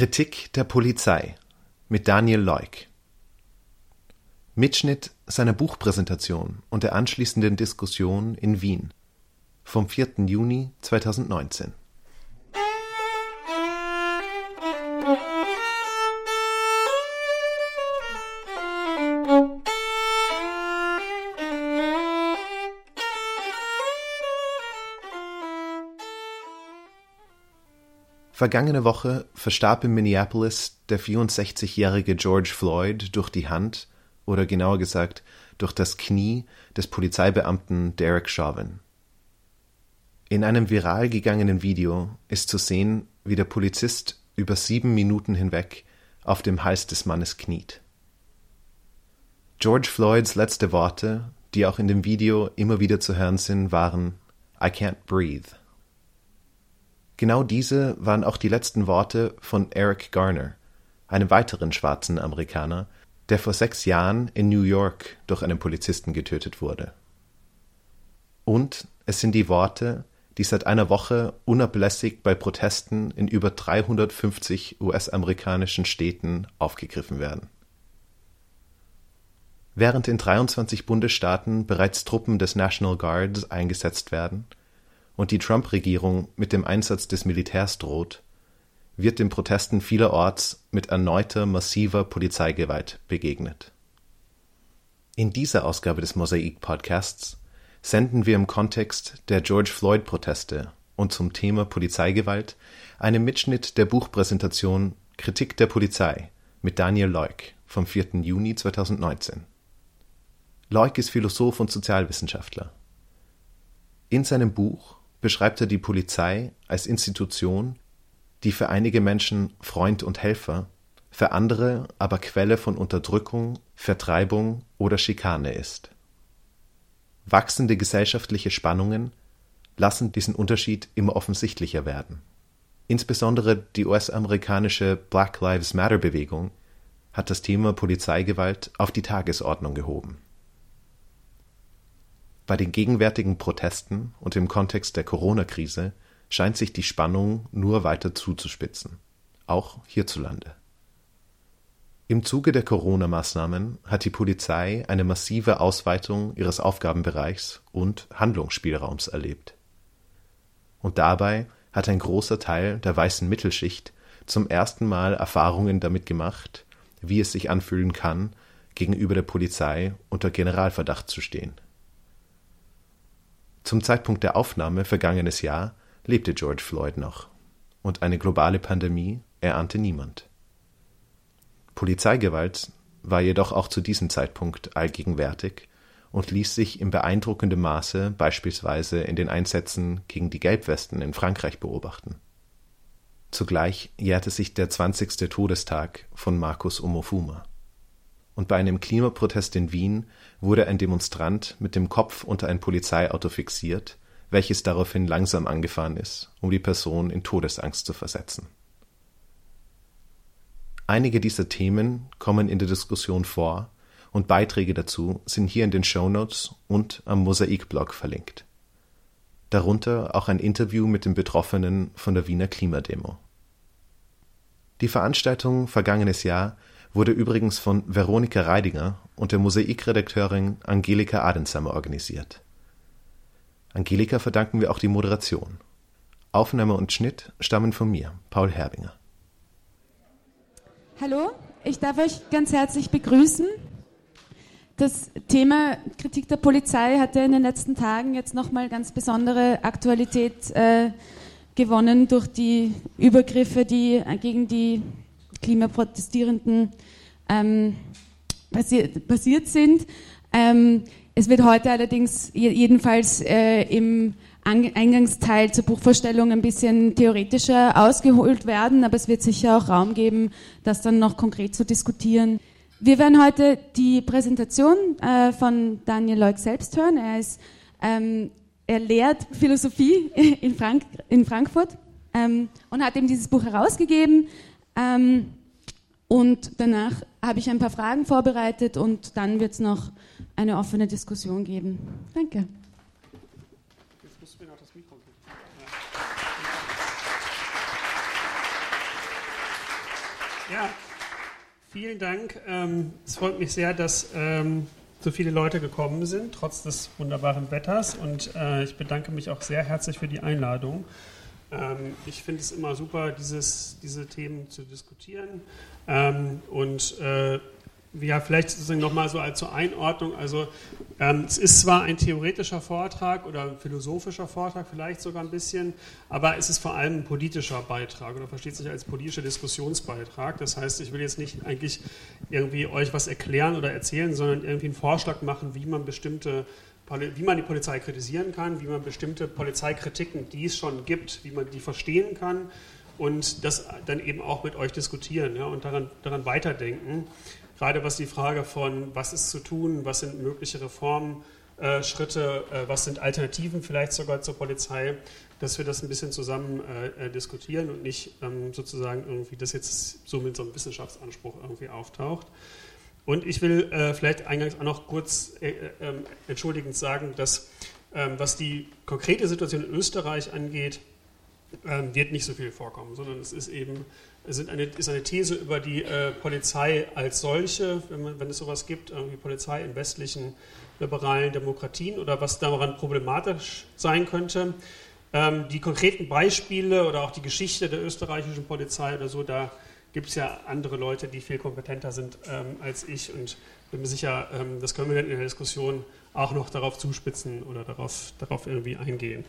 Kritik der Polizei mit Daniel Leuk. Mitschnitt seiner Buchpräsentation und der anschließenden Diskussion in Wien vom 4. Juni 2019. Vergangene Woche verstarb in Minneapolis der 64-jährige George Floyd durch die Hand oder genauer gesagt durch das Knie des Polizeibeamten Derek Chauvin. In einem viral gegangenen Video ist zu sehen, wie der Polizist über sieben Minuten hinweg auf dem Hals des Mannes kniet. George Floyds letzte Worte, die auch in dem Video immer wieder zu hören sind, waren I can't breathe. Genau diese waren auch die letzten Worte von Eric Garner, einem weiteren schwarzen Amerikaner, der vor sechs Jahren in New York durch einen Polizisten getötet wurde. Und es sind die Worte, die seit einer Woche unablässig bei Protesten in über 350 US-amerikanischen Städten aufgegriffen werden. Während in 23 Bundesstaaten bereits Truppen des National Guards eingesetzt werden, und die Trump-Regierung mit dem Einsatz des Militärs droht, wird den Protesten vielerorts mit erneuter massiver Polizeigewalt begegnet. In dieser Ausgabe des Mosaik-Podcasts senden wir im Kontext der George Floyd-Proteste und zum Thema Polizeigewalt einen Mitschnitt der Buchpräsentation Kritik der Polizei mit Daniel Leuk vom 4. Juni 2019. Leuk ist Philosoph und Sozialwissenschaftler. In seinem Buch beschreibt er die Polizei als Institution, die für einige Menschen Freund und Helfer, für andere aber Quelle von Unterdrückung, Vertreibung oder Schikane ist. Wachsende gesellschaftliche Spannungen lassen diesen Unterschied immer offensichtlicher werden. Insbesondere die US-amerikanische Black Lives Matter Bewegung hat das Thema Polizeigewalt auf die Tagesordnung gehoben. Bei den gegenwärtigen Protesten und im Kontext der Corona-Krise scheint sich die Spannung nur weiter zuzuspitzen, auch hierzulande. Im Zuge der Corona-Maßnahmen hat die Polizei eine massive Ausweitung ihres Aufgabenbereichs und Handlungsspielraums erlebt. Und dabei hat ein großer Teil der weißen Mittelschicht zum ersten Mal Erfahrungen damit gemacht, wie es sich anfühlen kann, gegenüber der Polizei unter Generalverdacht zu stehen. Zum Zeitpunkt der Aufnahme vergangenes Jahr lebte George Floyd noch, und eine globale Pandemie erahnte niemand. Polizeigewalt war jedoch auch zu diesem Zeitpunkt allgegenwärtig und ließ sich in beeindruckendem Maße beispielsweise in den Einsätzen gegen die Gelbwesten in Frankreich beobachten. Zugleich jährte sich der 20. Todestag von Markus Omofuma und bei einem Klimaprotest in Wien wurde ein Demonstrant mit dem Kopf unter ein Polizeiauto fixiert, welches daraufhin langsam angefahren ist, um die Person in Todesangst zu versetzen. Einige dieser Themen kommen in der Diskussion vor und Beiträge dazu sind hier in den Show Notes und am Mosaikblog verlinkt. Darunter auch ein Interview mit den Betroffenen von der Wiener Klimademo. Die Veranstaltung vergangenes Jahr wurde übrigens von Veronika Reidinger und der Mosaikredakteurin Angelika Adensamer organisiert. Angelika verdanken wir auch die Moderation. Aufnahme und Schnitt stammen von mir, Paul Herbinger. Hallo, ich darf euch ganz herzlich begrüßen. Das Thema Kritik der Polizei hatte in den letzten Tagen jetzt nochmal ganz besondere Aktualität äh, gewonnen durch die Übergriffe, die gegen die Klimaprotestierenden ähm, passiert, passiert sind. Ähm, es wird heute allerdings jedenfalls äh, im Eingangsteil zur Buchvorstellung ein bisschen theoretischer ausgeholt werden, aber es wird sicher auch Raum geben, das dann noch konkret zu diskutieren. Wir werden heute die Präsentation äh, von Daniel Leuk selbst hören. Er, ist, ähm, er lehrt Philosophie in, Frank in Frankfurt ähm, und hat eben dieses Buch herausgegeben. Ähm, und danach habe ich ein paar Fragen vorbereitet und dann wird es noch eine offene Diskussion geben. Danke. Ja, vielen Dank. Ähm, es freut mich sehr, dass ähm, so viele Leute gekommen sind, trotz des wunderbaren Wetters. Und äh, ich bedanke mich auch sehr herzlich für die Einladung. Ähm, ich finde es immer super, dieses, diese Themen zu diskutieren. Ähm, und äh, ja, vielleicht sozusagen nochmal so als zur Einordnung. Also ähm, es ist zwar ein theoretischer Vortrag oder ein philosophischer Vortrag, vielleicht sogar ein bisschen, aber es ist vor allem ein politischer Beitrag oder versteht sich als politischer Diskussionsbeitrag. Das heißt, ich will jetzt nicht eigentlich irgendwie euch was erklären oder erzählen, sondern irgendwie einen Vorschlag machen, wie man bestimmte wie man die Polizei kritisieren kann, wie man bestimmte Polizeikritiken, die es schon gibt, wie man die verstehen kann und das dann eben auch mit euch diskutieren ja, und daran, daran weiterdenken gerade was die Frage von, was ist zu tun, was sind mögliche Reformschritte, äh, was sind Alternativen vielleicht sogar zur Polizei, dass wir das ein bisschen zusammen äh, äh, diskutieren und nicht ähm, sozusagen irgendwie das jetzt so mit so einem Wissenschaftsanspruch irgendwie auftaucht. Und ich will äh, vielleicht eingangs auch noch kurz äh, ähm, entschuldigend sagen, dass ähm, was die konkrete Situation in Österreich angeht, ähm, wird nicht so viel vorkommen, sondern es ist eben sind eine, ist eine These über die äh, Polizei als solche, wenn, man, wenn es sowas gibt, irgendwie Polizei in westlichen liberalen Demokratien oder was daran problematisch sein könnte. Die konkreten Beispiele oder auch die Geschichte der österreichischen Polizei oder so, da gibt es ja andere Leute, die viel kompetenter sind ähm, als ich und bin mir sicher, ähm, das können wir dann in der Diskussion auch noch darauf zuspitzen oder darauf, darauf irgendwie eingehen.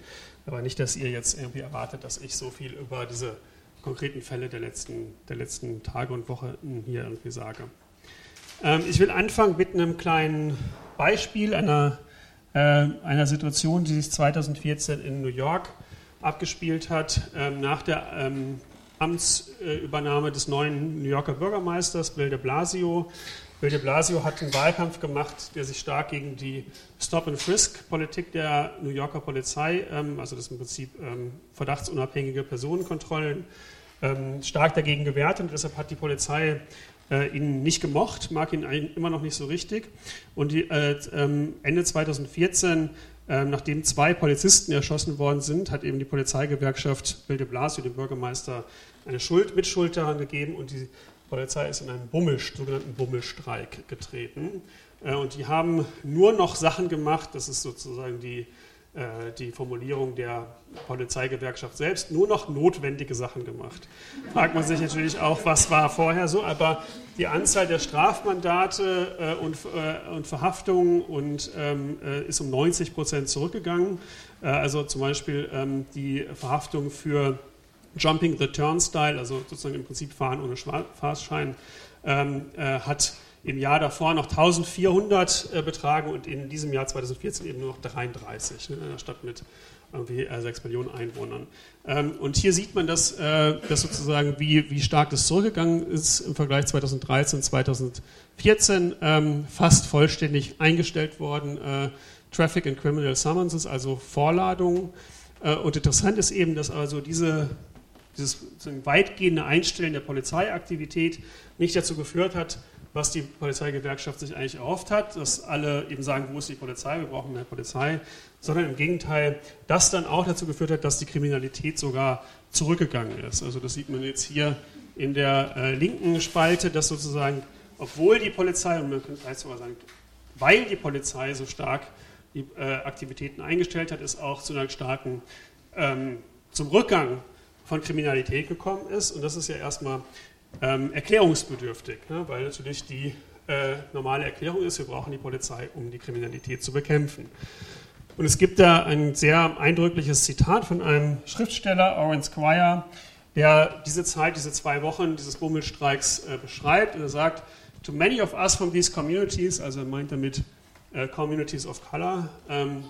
Aber nicht, dass ihr jetzt irgendwie erwartet, dass ich so viel über diese konkreten Fälle der letzten, der letzten Tage und Wochen hier irgendwie sage. Ähm, ich will anfangen mit einem kleinen Beispiel einer, äh, einer Situation, die sich 2014 in New York abgespielt hat, ähm, nach der ähm, Amtsübernahme des neuen New Yorker Bürgermeisters Bill de Blasio. Bill de Blasio hat einen Wahlkampf gemacht, der sich stark gegen die Stop-and-Frisk-Politik der New Yorker Polizei, ähm, also das im Prinzip ähm, verdachtsunabhängige Personenkontrollen, ähm, stark dagegen gewehrt und deshalb hat die Polizei äh, ihn nicht gemocht, mag ihn immer noch nicht so richtig. Und die, äh, Ende 2014, äh, nachdem zwei Polizisten erschossen worden sind, hat eben die Polizeigewerkschaft Bill de Blasio, dem Bürgermeister, eine Schuld, Mitschuld daran gegeben und die Polizei ist in einen Bummel, sogenannten Bummelstreik getreten. Äh, und die haben nur noch Sachen gemacht, das ist sozusagen die äh, die Formulierung der Polizeigewerkschaft selbst nur noch notwendige Sachen gemacht. Fragt man sich natürlich auch, was war vorher so, aber die Anzahl der Strafmandate äh, und, und, Verhaftungen und, ähm, äh, ist um 90 Prozent zurückgegangen. Also zum Beispiel ähm, die Verhaftung für Jumping the Turnstile, also sozusagen im Prinzip Fahren ohne Fahrschein, ähm, äh, hat im Jahr davor noch 1400 äh, betragen und in diesem Jahr 2014 eben nur noch 33, ne, in einer Stadt mit irgendwie äh, 6 Millionen Einwohnern. Ähm, und hier sieht man, dass, äh, dass sozusagen, wie, wie stark das zurückgegangen ist im Vergleich 2013, 2014, ähm, fast vollständig eingestellt worden. Äh, Traffic and Criminal Summonses, also Vorladungen. Äh, und interessant ist eben, dass also diese dieses weitgehende Einstellen der Polizeiaktivität nicht dazu geführt hat, was die Polizeigewerkschaft sich eigentlich erhofft hat, dass alle eben sagen, wo ist die Polizei, wir brauchen mehr Polizei, sondern im Gegenteil, das dann auch dazu geführt hat, dass die Kriminalität sogar zurückgegangen ist. Also das sieht man jetzt hier in der äh, linken Spalte, dass sozusagen, obwohl die Polizei, und man könnte sogar sagen, weil die Polizei so stark die äh, Aktivitäten eingestellt hat, ist auch zu einer starken, ähm, zum Rückgang von Kriminalität gekommen ist. Und das ist ja erstmal ähm, erklärungsbedürftig, ne? weil natürlich die äh, normale Erklärung ist, wir brauchen die Polizei, um die Kriminalität zu bekämpfen. Und es gibt da ein sehr eindrückliches Zitat von einem Schriftsteller, Owen Squire, der diese Zeit, diese zwei Wochen dieses Bummelstreiks äh, beschreibt. Und er sagt, to many of us from these communities, also er meint damit uh, communities of color, um,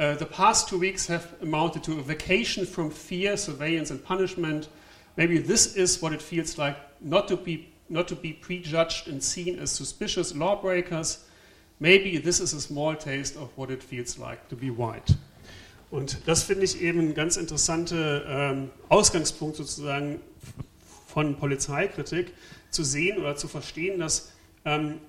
uh, the past two weeks have amounted to a vacation from fear, surveillance and punishment – Maybe this is what it feels like not to be, not to be prejudged and seen as suspicious lawbreakers. Maybe this is a small taste of what it feels like to be white. Und das finde ich eben ein ganz interessanter ähm, Ausgangspunkt sozusagen von Polizeikritik, zu sehen oder zu verstehen, dass ähm,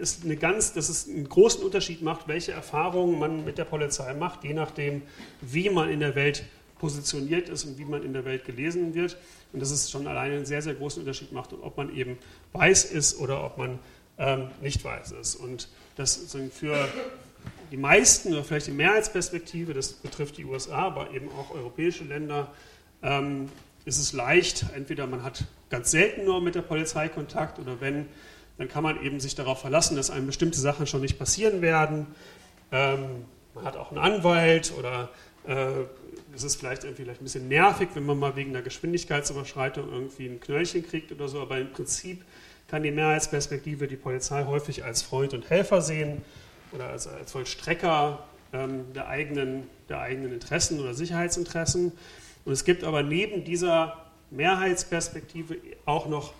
es eine ganz, dass es einen großen Unterschied macht, welche Erfahrungen man mit der Polizei macht, je nachdem, wie man in der Welt positioniert ist und wie man in der Welt gelesen wird. Und dass es schon alleine einen sehr, sehr großen Unterschied macht, ob man eben weiß ist oder ob man ähm, nicht weiß ist. Und das für die meisten oder vielleicht die Mehrheitsperspektive, das betrifft die USA, aber eben auch europäische Länder, ähm, ist es leicht, entweder man hat ganz selten nur mit der Polizei Kontakt oder wenn, dann kann man eben sich darauf verlassen, dass einem bestimmte Sachen schon nicht passieren werden. Ähm, man hat auch einen Anwalt oder äh, es ist vielleicht irgendwie vielleicht ein bisschen nervig, wenn man mal wegen einer Geschwindigkeitsüberschreitung irgendwie ein Knöllchen kriegt oder so, aber im Prinzip kann die Mehrheitsperspektive die Polizei häufig als Freund und Helfer sehen oder als, als Vollstrecker ähm, der, eigenen, der eigenen Interessen oder Sicherheitsinteressen. Und es gibt aber neben dieser Mehrheitsperspektive auch noch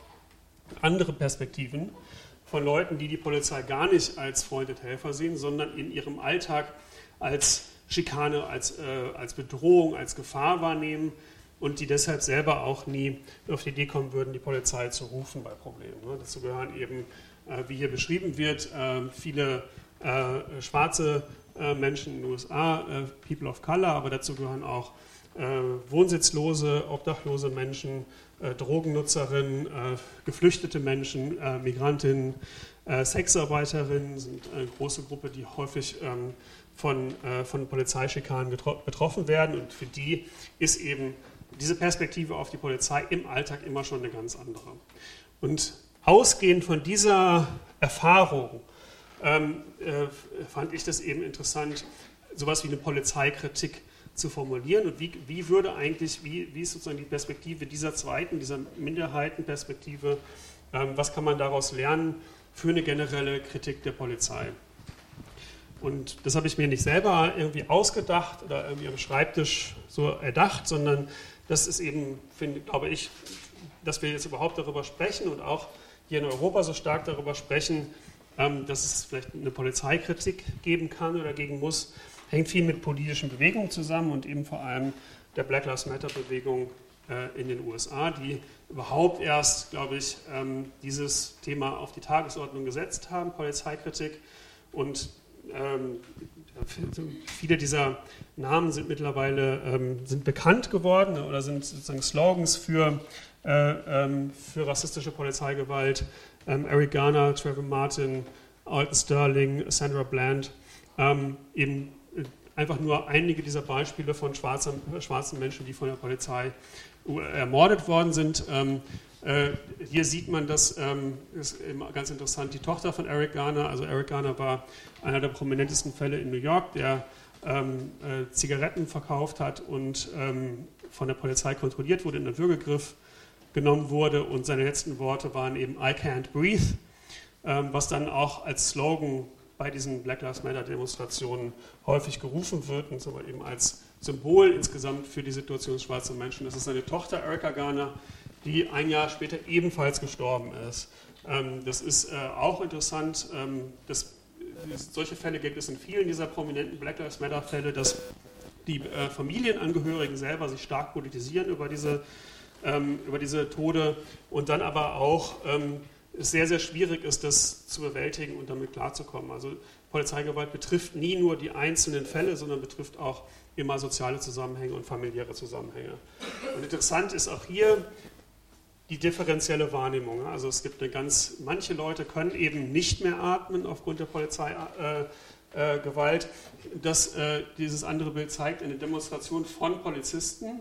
andere Perspektiven von Leuten, die die Polizei gar nicht als Freund und Helfer sehen, sondern in ihrem Alltag als Schikane, als, äh, als Bedrohung, als Gefahr wahrnehmen und die deshalb selber auch nie auf die Idee kommen würden, die Polizei zu rufen bei Problemen. Ne? Dazu gehören eben, äh, wie hier beschrieben wird, äh, viele äh, schwarze äh, Menschen in den USA, äh, People of Color, aber dazu gehören auch wohnsitzlose, obdachlose Menschen, Drogennutzerinnen, geflüchtete Menschen, Migrantinnen, Sexarbeiterinnen sind eine große Gruppe, die häufig ähm, von, von Polizeischikanen betroffen werden. Und für die ist eben diese Perspektive auf die Polizei im Alltag immer schon eine ganz andere. Und ausgehend von dieser Erfahrung ähm, äh, fand ich das eben interessant, sowas wie eine Polizeikritik zu formulieren und wie, wie würde eigentlich, wie, wie ist sozusagen die Perspektive dieser zweiten, dieser Minderheitenperspektive, ähm, was kann man daraus lernen für eine generelle Kritik der Polizei? Und das habe ich mir nicht selber irgendwie ausgedacht oder irgendwie am Schreibtisch so erdacht, sondern das ist eben, finde, glaube ich, dass wir jetzt überhaupt darüber sprechen und auch hier in Europa so stark darüber sprechen, ähm, dass es vielleicht eine Polizeikritik geben kann oder geben muss, hängt viel mit politischen Bewegungen zusammen und eben vor allem der Black Lives Matter-Bewegung äh, in den USA, die überhaupt erst, glaube ich, ähm, dieses Thema auf die Tagesordnung gesetzt haben, Polizeikritik. Und ähm, viele dieser Namen sind mittlerweile sind bekannt geworden oder sind sozusagen Slogans für, äh, für rassistische Polizeigewalt ähm, Eric Garner, Trevor Martin, Alton Sterling, Sandra Bland, ähm, eben einfach nur einige dieser Beispiele von schwarzen, schwarzen Menschen, die von der Polizei ermordet worden sind. Ähm, äh, hier sieht man das, ähm, ist ganz interessant, die Tochter von Eric Garner, also Eric Garner war einer der prominentesten Fälle in New York, der ähm, äh, Zigaretten verkauft hat und ähm, von der Polizei kontrolliert wurde in den Würgegriff genommen wurde und seine letzten Worte waren eben I can't breathe, ähm, was dann auch als Slogan bei diesen Black Lives Matter Demonstrationen häufig gerufen wird und aber eben als Symbol insgesamt für die Situation schwarzer Menschen. Das ist seine Tochter Erica Garner, die ein Jahr später ebenfalls gestorben ist. Ähm, das ist äh, auch interessant. Ähm, dass, solche Fälle gibt es in vielen dieser prominenten Black Lives Matter Fälle, dass die äh, Familienangehörigen selber sich stark politisieren über diese ähm, über diese Tode und dann aber auch es sehr, sehr schwierig ist, das zu bewältigen und damit klarzukommen. Also Polizeigewalt betrifft nie nur die einzelnen Fälle, sondern betrifft auch immer soziale Zusammenhänge und familiäre Zusammenhänge. Und interessant ist auch hier die differenzielle Wahrnehmung. Also es gibt eine ganz, manche Leute können eben nicht mehr atmen aufgrund der Polizeigewalt. Äh, äh, äh, dieses andere Bild zeigt eine Demonstration von Polizisten,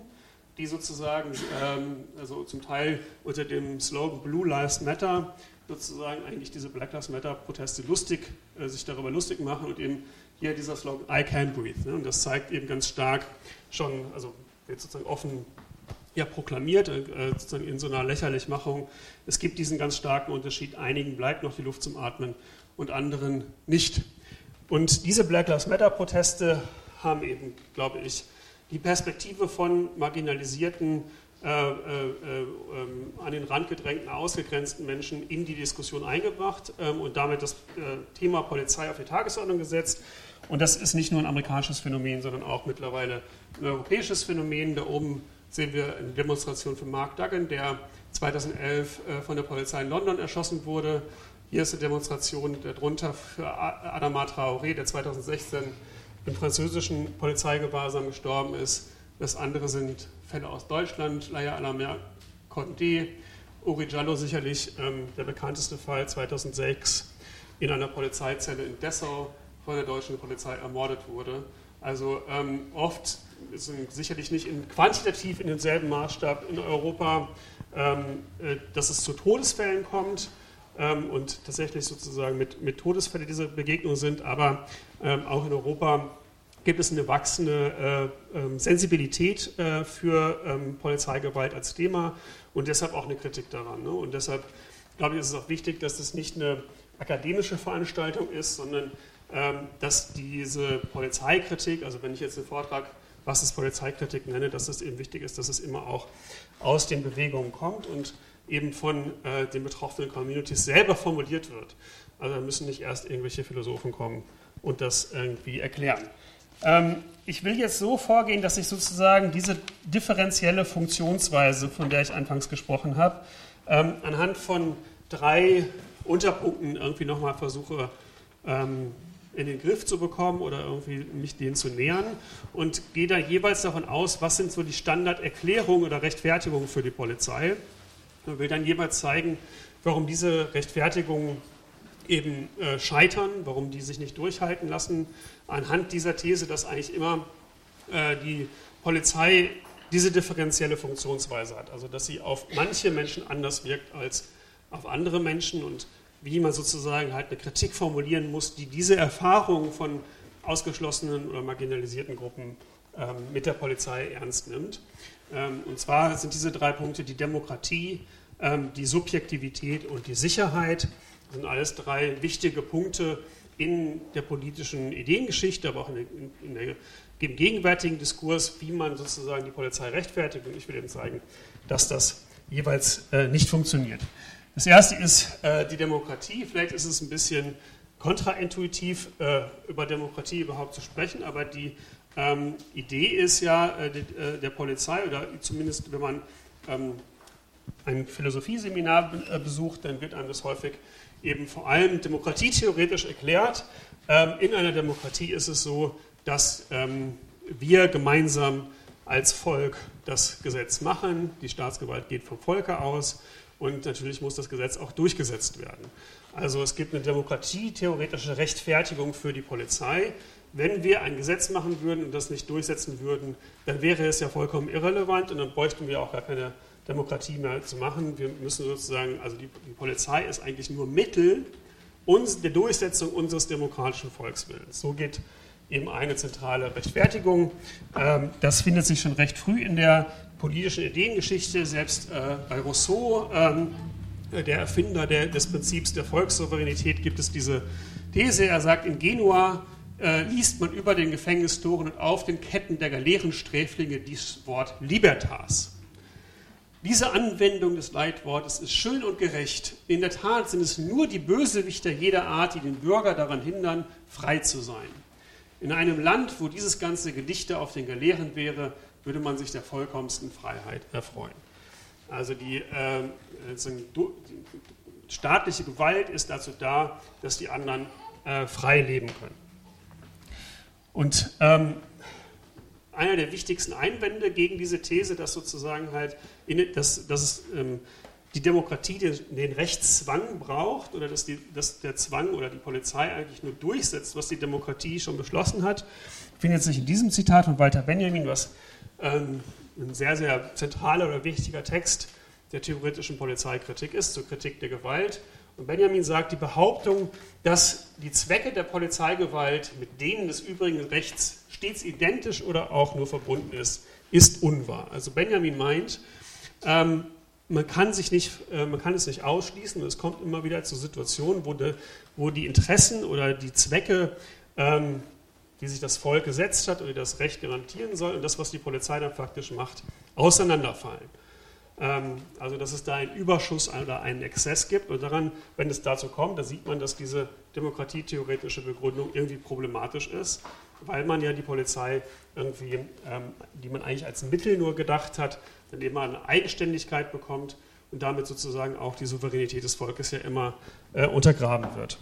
die sozusagen, ähm, also zum Teil unter dem Slogan Blue Lives Matter, sozusagen eigentlich diese Black Lives Matter Proteste lustig, äh, sich darüber lustig machen und eben hier dieser Slogan I can breathe. Ne? Und das zeigt eben ganz stark schon, also wird sozusagen offen ja, proklamiert, äh, sozusagen in so einer Lächerlichmachung. Es gibt diesen ganz starken Unterschied. Einigen bleibt noch die Luft zum Atmen und anderen nicht. Und diese Black Lives Matter Proteste haben eben, glaube ich, die Perspektive von marginalisierten, äh, äh, äh, an den Rand gedrängten, ausgegrenzten Menschen in die Diskussion eingebracht ähm, und damit das äh, Thema Polizei auf die Tagesordnung gesetzt. Und das ist nicht nur ein amerikanisches Phänomen, sondern auch mittlerweile ein europäisches Phänomen. Da oben sehen wir eine Demonstration von Mark Duggan, der 2011 äh, von der Polizei in London erschossen wurde. Hier ist eine Demonstration darunter für Adama Traoré, der 2016 im französischen Polizeigewahrsam gestorben ist. Das andere sind Fälle aus Deutschland, Laia Alamer Condé, Uri Giallo sicherlich ähm, der bekannteste Fall 2006 in einer Polizeizelle in Dessau von der deutschen Polizei ermordet wurde. Also ähm, oft sicherlich nicht in, quantitativ in denselben Maßstab in Europa, ähm, äh, dass es zu Todesfällen kommt ähm, und tatsächlich sozusagen mit, mit Todesfällen diese Begegnungen sind, aber ähm, auch in Europa gibt es eine wachsende äh, ähm, Sensibilität äh, für ähm, Polizeigewalt als Thema und deshalb auch eine Kritik daran. Ne? Und deshalb glaube ich, ist es auch wichtig, dass das nicht eine akademische Veranstaltung ist, sondern ähm, dass diese Polizeikritik, also wenn ich jetzt einen Vortrag, was ist Polizeikritik nenne, dass es eben wichtig ist, dass es immer auch aus den Bewegungen kommt und eben von äh, den betroffenen Communities selber formuliert wird. Also da müssen nicht erst irgendwelche Philosophen kommen und das irgendwie erklären. Ähm, ich will jetzt so vorgehen, dass ich sozusagen diese differenzielle Funktionsweise, von der ich anfangs gesprochen habe, ähm, anhand von drei Unterpunkten irgendwie nochmal versuche ähm, in den Griff zu bekommen oder irgendwie mich denen zu nähern und gehe da jeweils davon aus, was sind so die Standarderklärungen oder Rechtfertigungen für die Polizei und will dann jeweils zeigen, warum diese Rechtfertigungen eben äh, scheitern, warum die sich nicht durchhalten lassen, anhand dieser These, dass eigentlich immer äh, die Polizei diese differenzielle Funktionsweise hat, also dass sie auf manche Menschen anders wirkt als auf andere Menschen und wie man sozusagen halt eine Kritik formulieren muss, die diese Erfahrung von ausgeschlossenen oder marginalisierten Gruppen ähm, mit der Polizei ernst nimmt. Ähm, und zwar sind diese drei Punkte die Demokratie, die Subjektivität und die Sicherheit. Sind alles drei wichtige Punkte in der politischen Ideengeschichte, aber auch in der, in der, im gegenwärtigen Diskurs, wie man sozusagen die Polizei rechtfertigt. Und ich will Ihnen zeigen, dass das jeweils äh, nicht funktioniert. Das erste ist äh, die Demokratie. Vielleicht ist es ein bisschen kontraintuitiv, äh, über Demokratie überhaupt zu sprechen, aber die ähm, Idee ist ja äh, die, äh, der Polizei, oder zumindest wenn man ähm, ein Philosophieseminar äh, besucht, dann wird einem das häufig eben vor allem demokratietheoretisch erklärt. Ähm, in einer Demokratie ist es so, dass ähm, wir gemeinsam als Volk das Gesetz machen. Die Staatsgewalt geht vom Volke aus und natürlich muss das Gesetz auch durchgesetzt werden. Also es gibt eine demokratietheoretische Rechtfertigung für die Polizei. Wenn wir ein Gesetz machen würden und das nicht durchsetzen würden, dann wäre es ja vollkommen irrelevant und dann bräuchten wir auch gar keine Demokratie mehr zu machen. Wir müssen sozusagen, also die, die Polizei ist eigentlich nur Mittel uns, der Durchsetzung unseres demokratischen Volkswillens. So geht eben eine zentrale Rechtfertigung. Ähm, das findet sich schon recht früh in der politischen Ideengeschichte, selbst äh, bei Rousseau, ähm, der Erfinder der, des Prinzips der Volkssouveränität, gibt es diese These. Er sagt, in Genua äh, liest man über den Gefängnistoren und auf den Ketten der Galeerensträflinge dieses Wort Libertas. Diese Anwendung des Leitwortes ist schön und gerecht. In der Tat sind es nur die Bösewichter jeder Art, die den Bürger daran hindern, frei zu sein. In einem Land, wo dieses ganze Gedichte auf den Galeeren wäre, würde man sich der vollkommensten Freiheit erfreuen. Also die, äh, die staatliche Gewalt ist dazu da, dass die anderen äh, frei leben können. Und ähm, einer der wichtigsten Einwände gegen diese These, dass sozusagen halt, in, dass, dass es ähm, die Demokratie den, den, Rechtszwang braucht oder dass, die, dass der Zwang oder die Polizei eigentlich nur durchsetzt, was die Demokratie schon beschlossen hat, findet sich in diesem Zitat von Walter Benjamin, was ähm, ein sehr, sehr zentraler oder wichtiger Text der theoretischen Polizeikritik ist, zur Kritik der Gewalt. Und Benjamin sagt, die Behauptung, dass die Zwecke der Polizeigewalt mit denen des übrigen Rechts stets identisch oder auch nur verbunden ist, ist unwahr. Also Benjamin meint, ähm, man, kann sich nicht, äh, man kann es nicht ausschließen es kommt immer wieder zu Situationen, wo, de, wo die Interessen oder die Zwecke ähm, die sich das Volk gesetzt hat die das Recht garantieren soll und das, was die Polizei dann faktisch macht, auseinanderfallen. Ähm, also, dass es da einen Überschuss oder einen Exzess gibt und daran, wenn es dazu kommt, da sieht man, dass diese demokratietheoretische Begründung irgendwie problematisch ist, weil man ja die Polizei irgendwie, ähm, die man eigentlich als Mittel nur gedacht hat, dann eben eine Eigenständigkeit bekommt und damit sozusagen auch die Souveränität des Volkes ja immer äh, untergraben wird.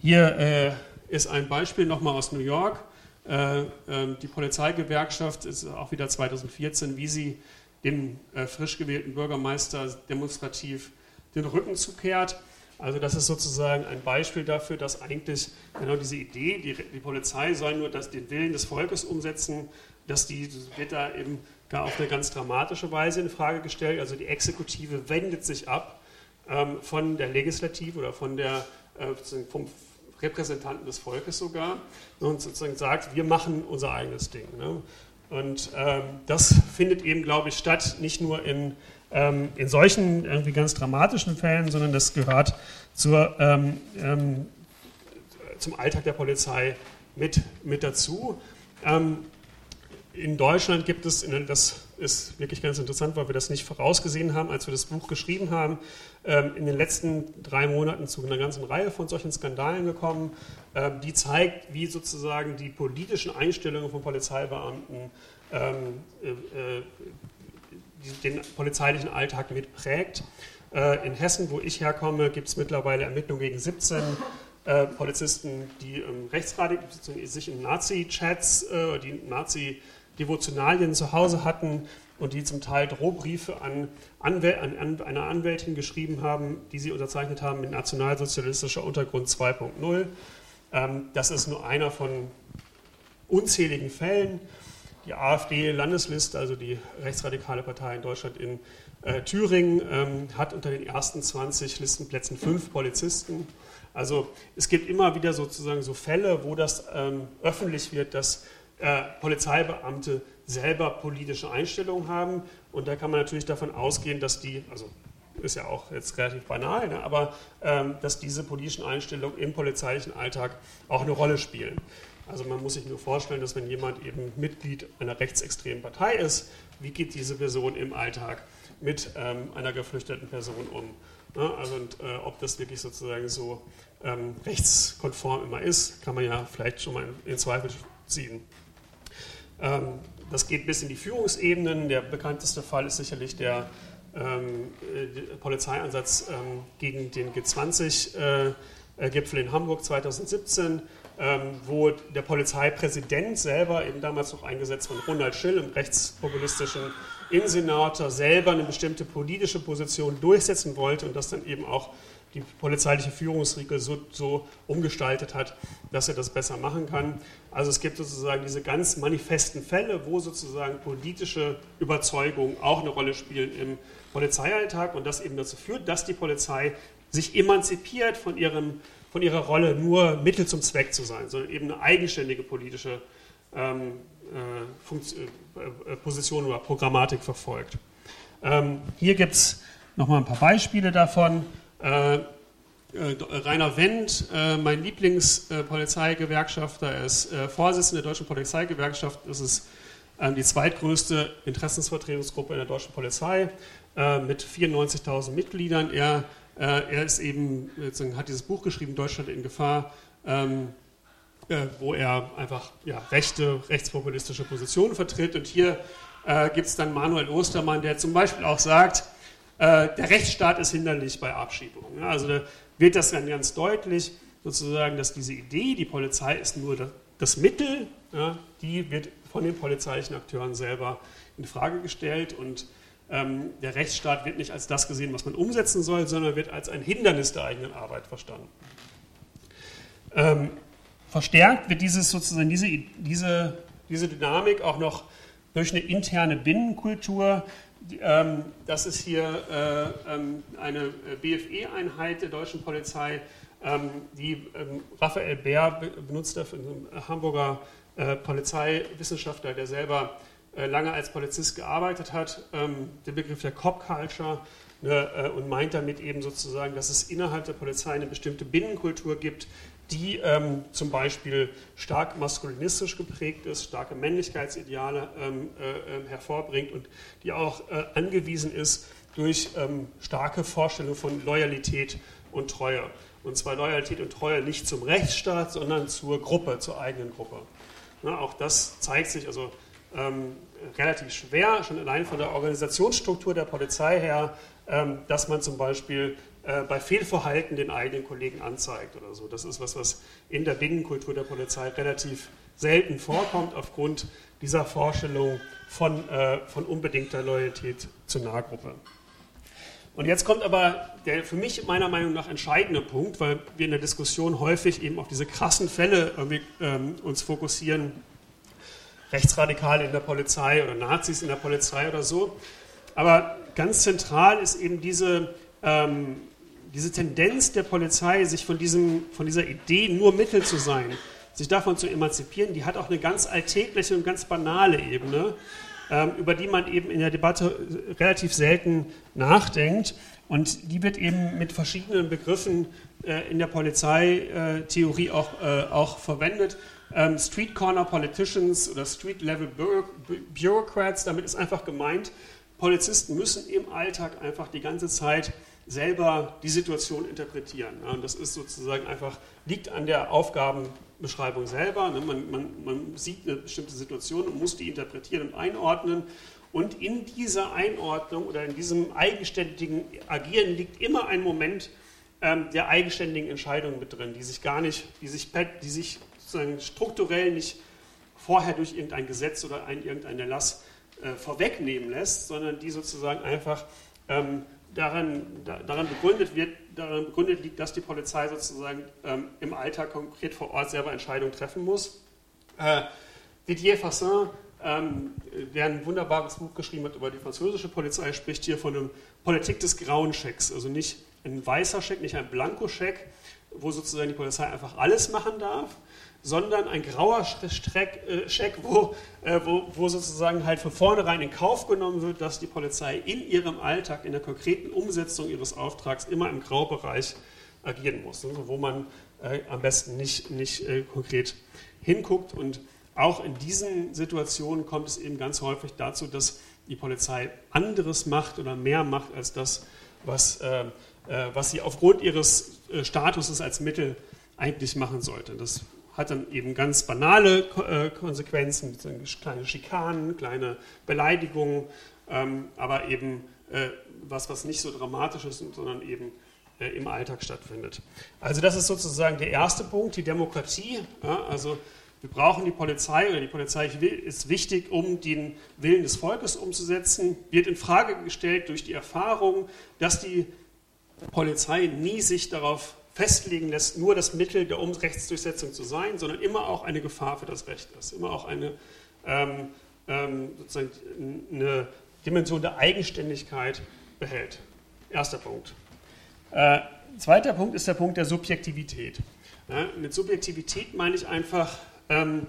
Hier äh, ist ein Beispiel nochmal aus New York. äh, ähm, die Polizeigewerkschaft ist auch wieder 2014, wie sie dem äh, frisch gewählten Bürgermeister demonstrativ den Rücken zukehrt. Also das ist sozusagen ein Beispiel dafür, dass eigentlich genau diese Idee, die, die Polizei soll nur das, den Willen des Volkes umsetzen, dass die wird da eben gar auf eine ganz dramatische Weise in Frage gestellt. Also die Exekutive wendet sich ab ähm, von der Legislative oder von der, äh, vom Repräsentanten des Volkes sogar und sozusagen sagt, wir machen unser eigenes Ding. Ne? Und ähm, das findet eben, glaube ich, statt, nicht nur in, ähm, in solchen irgendwie ganz dramatischen Fällen, sondern das gehört zur, ähm, ähm zum Alltag der Polizei mit, mit dazu. In Deutschland gibt es, das ist wirklich ganz interessant, weil wir das nicht vorausgesehen haben, als wir das Buch geschrieben haben, ähm, in den letzten drei Monaten zu einer ganzen Reihe von solchen Skandalen gekommen, ähm, die zeigt, wie sozusagen die politischen Einstellungen von Polizeibeamten ähm, äh, äh, den polizeilichen Alltag mitprägt. Äh, in Hessen, wo ich herkomme, gibt es mittlerweile Ermittlungen gegen 17 Polizisten, die sich in Nazi-Chats, die Nazi- Devotionalien zu Hause hatten und die zum Teil Drohbriefe an, Anwäl an, an einer Anwältin geschrieben haben, die sie unterzeichnet haben mit nationalsozialistischer Untergrund 2.0. Ähm, das ist nur einer von unzähligen Fällen. Die AfD-Landesliste, also die rechtsradikale Partei in Deutschland in äh, Thüringen, ähm, hat unter den ersten 20 Listenplätzen fünf Polizisten. Also es gibt immer wieder sozusagen so Fälle, wo das ähm, öffentlich wird, dass äh, Polizeibeamte selber politische Einstellungen haben. Und da kann man natürlich davon ausgehen, dass die, also ist ja auch jetzt relativ banal, ne, aber ähm, dass diese politischen Einstellungen im polizeilichen Alltag auch eine Rolle spielen. Also man muss sich nur vorstellen, dass wenn jemand eben Mitglied einer rechtsextremen Partei ist, wie geht diese Person im Alltag mit ähm, einer geflüchteten Person um? Ne? Also und, äh, ob das wirklich sozusagen so ähm, rechtskonform immer ist, kann man ja vielleicht schon mal in, in Zweifel ziehen. Ähm, das geht bis in die Führungsebenen. Der bekannteste Fall ist sicherlich der ähm, Polizeieinsatz ähm, gegen den G20-Gipfel in Hamburg 2017, wo der Polizeipräsident selber, eben damals noch eingesetzt von Ronald Schill, einem rechtspopulistischen Innensenator, selber eine bestimmte politische Position durchsetzen wollte und das dann eben auch die polizeiliche Führungsriege so, so, umgestaltet hat, dass er das besser machen kann. Also es gibt sozusagen diese ganz manifesten Fälle, wo sozusagen politische Überzeugungen auch eine Rolle spielen im Polizeialltag und das eben dazu führt, dass die Polizei sich emanzipiert von, ihrem, von ihrer Rolle, nur Mittel zum Zweck zu sein, sondern eben eine eigenständige politische ähm, äh, äh, Position oder Programmatik verfolgt. Ähm, hier gibt es nochmal ein paar Beispiele davon. Äh, äh, Rainer Wendt, äh, mein Lieblingspolizeigewerkschafter, er ist Vorsitzender der Deutschen Polizeigewerkschaft. Das ist ähm, die zweitgrößte Interessensvertretungsgruppe in der deutschen Polizei mit 94.000 Mitgliedern. Er, er ist eben, hat dieses Buch geschrieben, Deutschland in Gefahr, ähm, wo er einfach ja, rechte, rechtspopulistische Positionen vertritt. Und hier gibt es dann Manuel Ostermann, der zum Beispiel auch sagt, äh, der Rechtsstaat ist hinderlich bei Abschiebungen. Also wird das dann ganz deutlich, sozusagen, dass diese Idee, die Polizei ist nur das Mittel, die wird von den polizeilichen Akteuren selber in Frage gestellt und ähm, der Rechtsstaat wird nicht als das gesehen, was man umsetzen soll, sondern wird als ein Hindernis der eigenen Arbeit verstanden. Ähm, verstärkt wird dieses sozusagen diese, diese, diese Dynamik auch noch durch eine interne Binnenkultur, ähm, das ist hier äh, ähm, eine BFE-Einheit der deutschen Polizei, ähm, die Raphael Bär benutzt, ein Hamburger äh, Polizeiwissenschaftler, der selber äh, lange als Polizist gearbeitet hat, den Begriff der Cop Culture ne, und meint damit eben sozusagen, dass es innerhalb der Polizei eine bestimmte Binnenkultur gibt, die ähm, zum Beispiel stark maskulinistisch geprägt ist, starke Männlichkeitsideale ähm, äh, ähm, hervorbringt und die auch äh, angewiesen ist durch ähm, starke Vorstellungen von Loyalität und Treue. Und zwar Loyalität und Treue nicht zum Rechtsstaat, sondern zur Gruppe, zur eigenen Gruppe. Na, auch das zeigt sich also ähm, relativ schwer, schon allein von der Organisationsstruktur der Polizei her, ähm, dass man zum Beispiel äh, bei Fehlverhalten den eigenen Kollegen anzeigt oder so. Das ist was, was in der Binnenkultur der Polizei relativ selten vorkommt aufgrund dieser Vorstellung von, äh, von unbedingter Loyalität zur Nahgruppe. Und jetzt kommt aber der für mich meiner Meinung nach entscheidende Punkt, weil wir in der Diskussion häufig eben auf diese krassen Fälle ähm, uns fokussieren, Rechtsradikale in der Polizei oder Nazis in der Polizei oder so. Aber ganz zentral ist eben diese, ähm, diese Tendenz der Polizei, sich von, diesem, von dieser Idee, nur Mittel zu sein, sich davon zu emanzipieren, die hat auch eine ganz alltägliche und ganz banale Ebene, ähm, über die man eben in der Debatte relativ selten nachdenkt. Und die wird eben mit verschiedenen Begriffen äh, in der Polizeitheorie auch, äh, auch verwendet. Ähm, Street Corner Politicians oder Street Level Bureaucrats, damit ist einfach gemeint, Polizisten müssen im Alltag einfach die ganze Zeit selber die Situation interpretieren. und das ist sozusagen einfach, liegt an der Aufgabenbeschreibung selber. Ne? Man, man, man sieht eine bestimmte Situation und muss die interpretieren und einordnen. Und in dieser Einordnung oder in diesem eigenständigen Agieren liegt immer ein Moment ähm, der eigenständigen Entscheidung mit drin, die sich gar nicht, die sich, die sich sozusagen strukturell nicht vorher durch irgendein Gesetz oder ein, irgendein Erlass äh, vorwegnehmen lässt, sondern die sozusagen einfach ähm, daran, da, daran, begründet wird, daran begründet liegt, dass die Polizei sozusagen ähm, im Alltag konkret vor Ort selber Entscheidungen treffen muss. Äh, Didier Fassin, ähm, der ein wunderbares Buch geschrieben hat über die französische Polizei, spricht hier von einem Politik des grauen Schecks, also nicht ein weißer Scheck, nicht ein Blankoscheck, wo sozusagen die Polizei einfach alles machen darf, sondern ein grauer Streck, äh, Scheck, wo, äh, wo, wo, sozusagen halt von vornherein in Kauf genommen wird, dass die Polizei in ihrem Alltag, in der konkreten Umsetzung ihres Auftrags immer im Graubereich agieren muss, also wo man äh, am besten nicht, nicht äh, konkret hinguckt. Und auch in diesen Situationen kommt es eben ganz häufig dazu, dass die Polizei anderes macht oder mehr macht als das, was, äh, äh, was sie aufgrund ihres Statuses als Mittel eigentlich machen sollte. Das hat dann eben ganz banale äh, Konsequenzen, kleine Schikanen, kleine Beleidigungen, ähm, aber eben äh, was, was nicht so dramatisch ist, sondern eben äh, im Alltag stattfindet. Also das ist sozusagen der erste Punkt, die Demokratie. also wir brauchen die Polizei oder die Polizei ist wichtig, um den Willen des Volkes umzusetzen, wird in Frage gestellt durch die Erfahrung, dass die Polizei nie sich darauf festlegen lässt, nur das Mittel der Rechtsdurchsetzung zu sein, sondern immer auch eine Gefahr für das Recht ist, immer auch eine, ähm, ähm, sozusagen eine Dimension der Eigenständigkeit behält. Erster Punkt. Äh, zweiter Punkt ist der Punkt der Subjektivität. Ja, mit Subjektivität meine ich einfach ähm,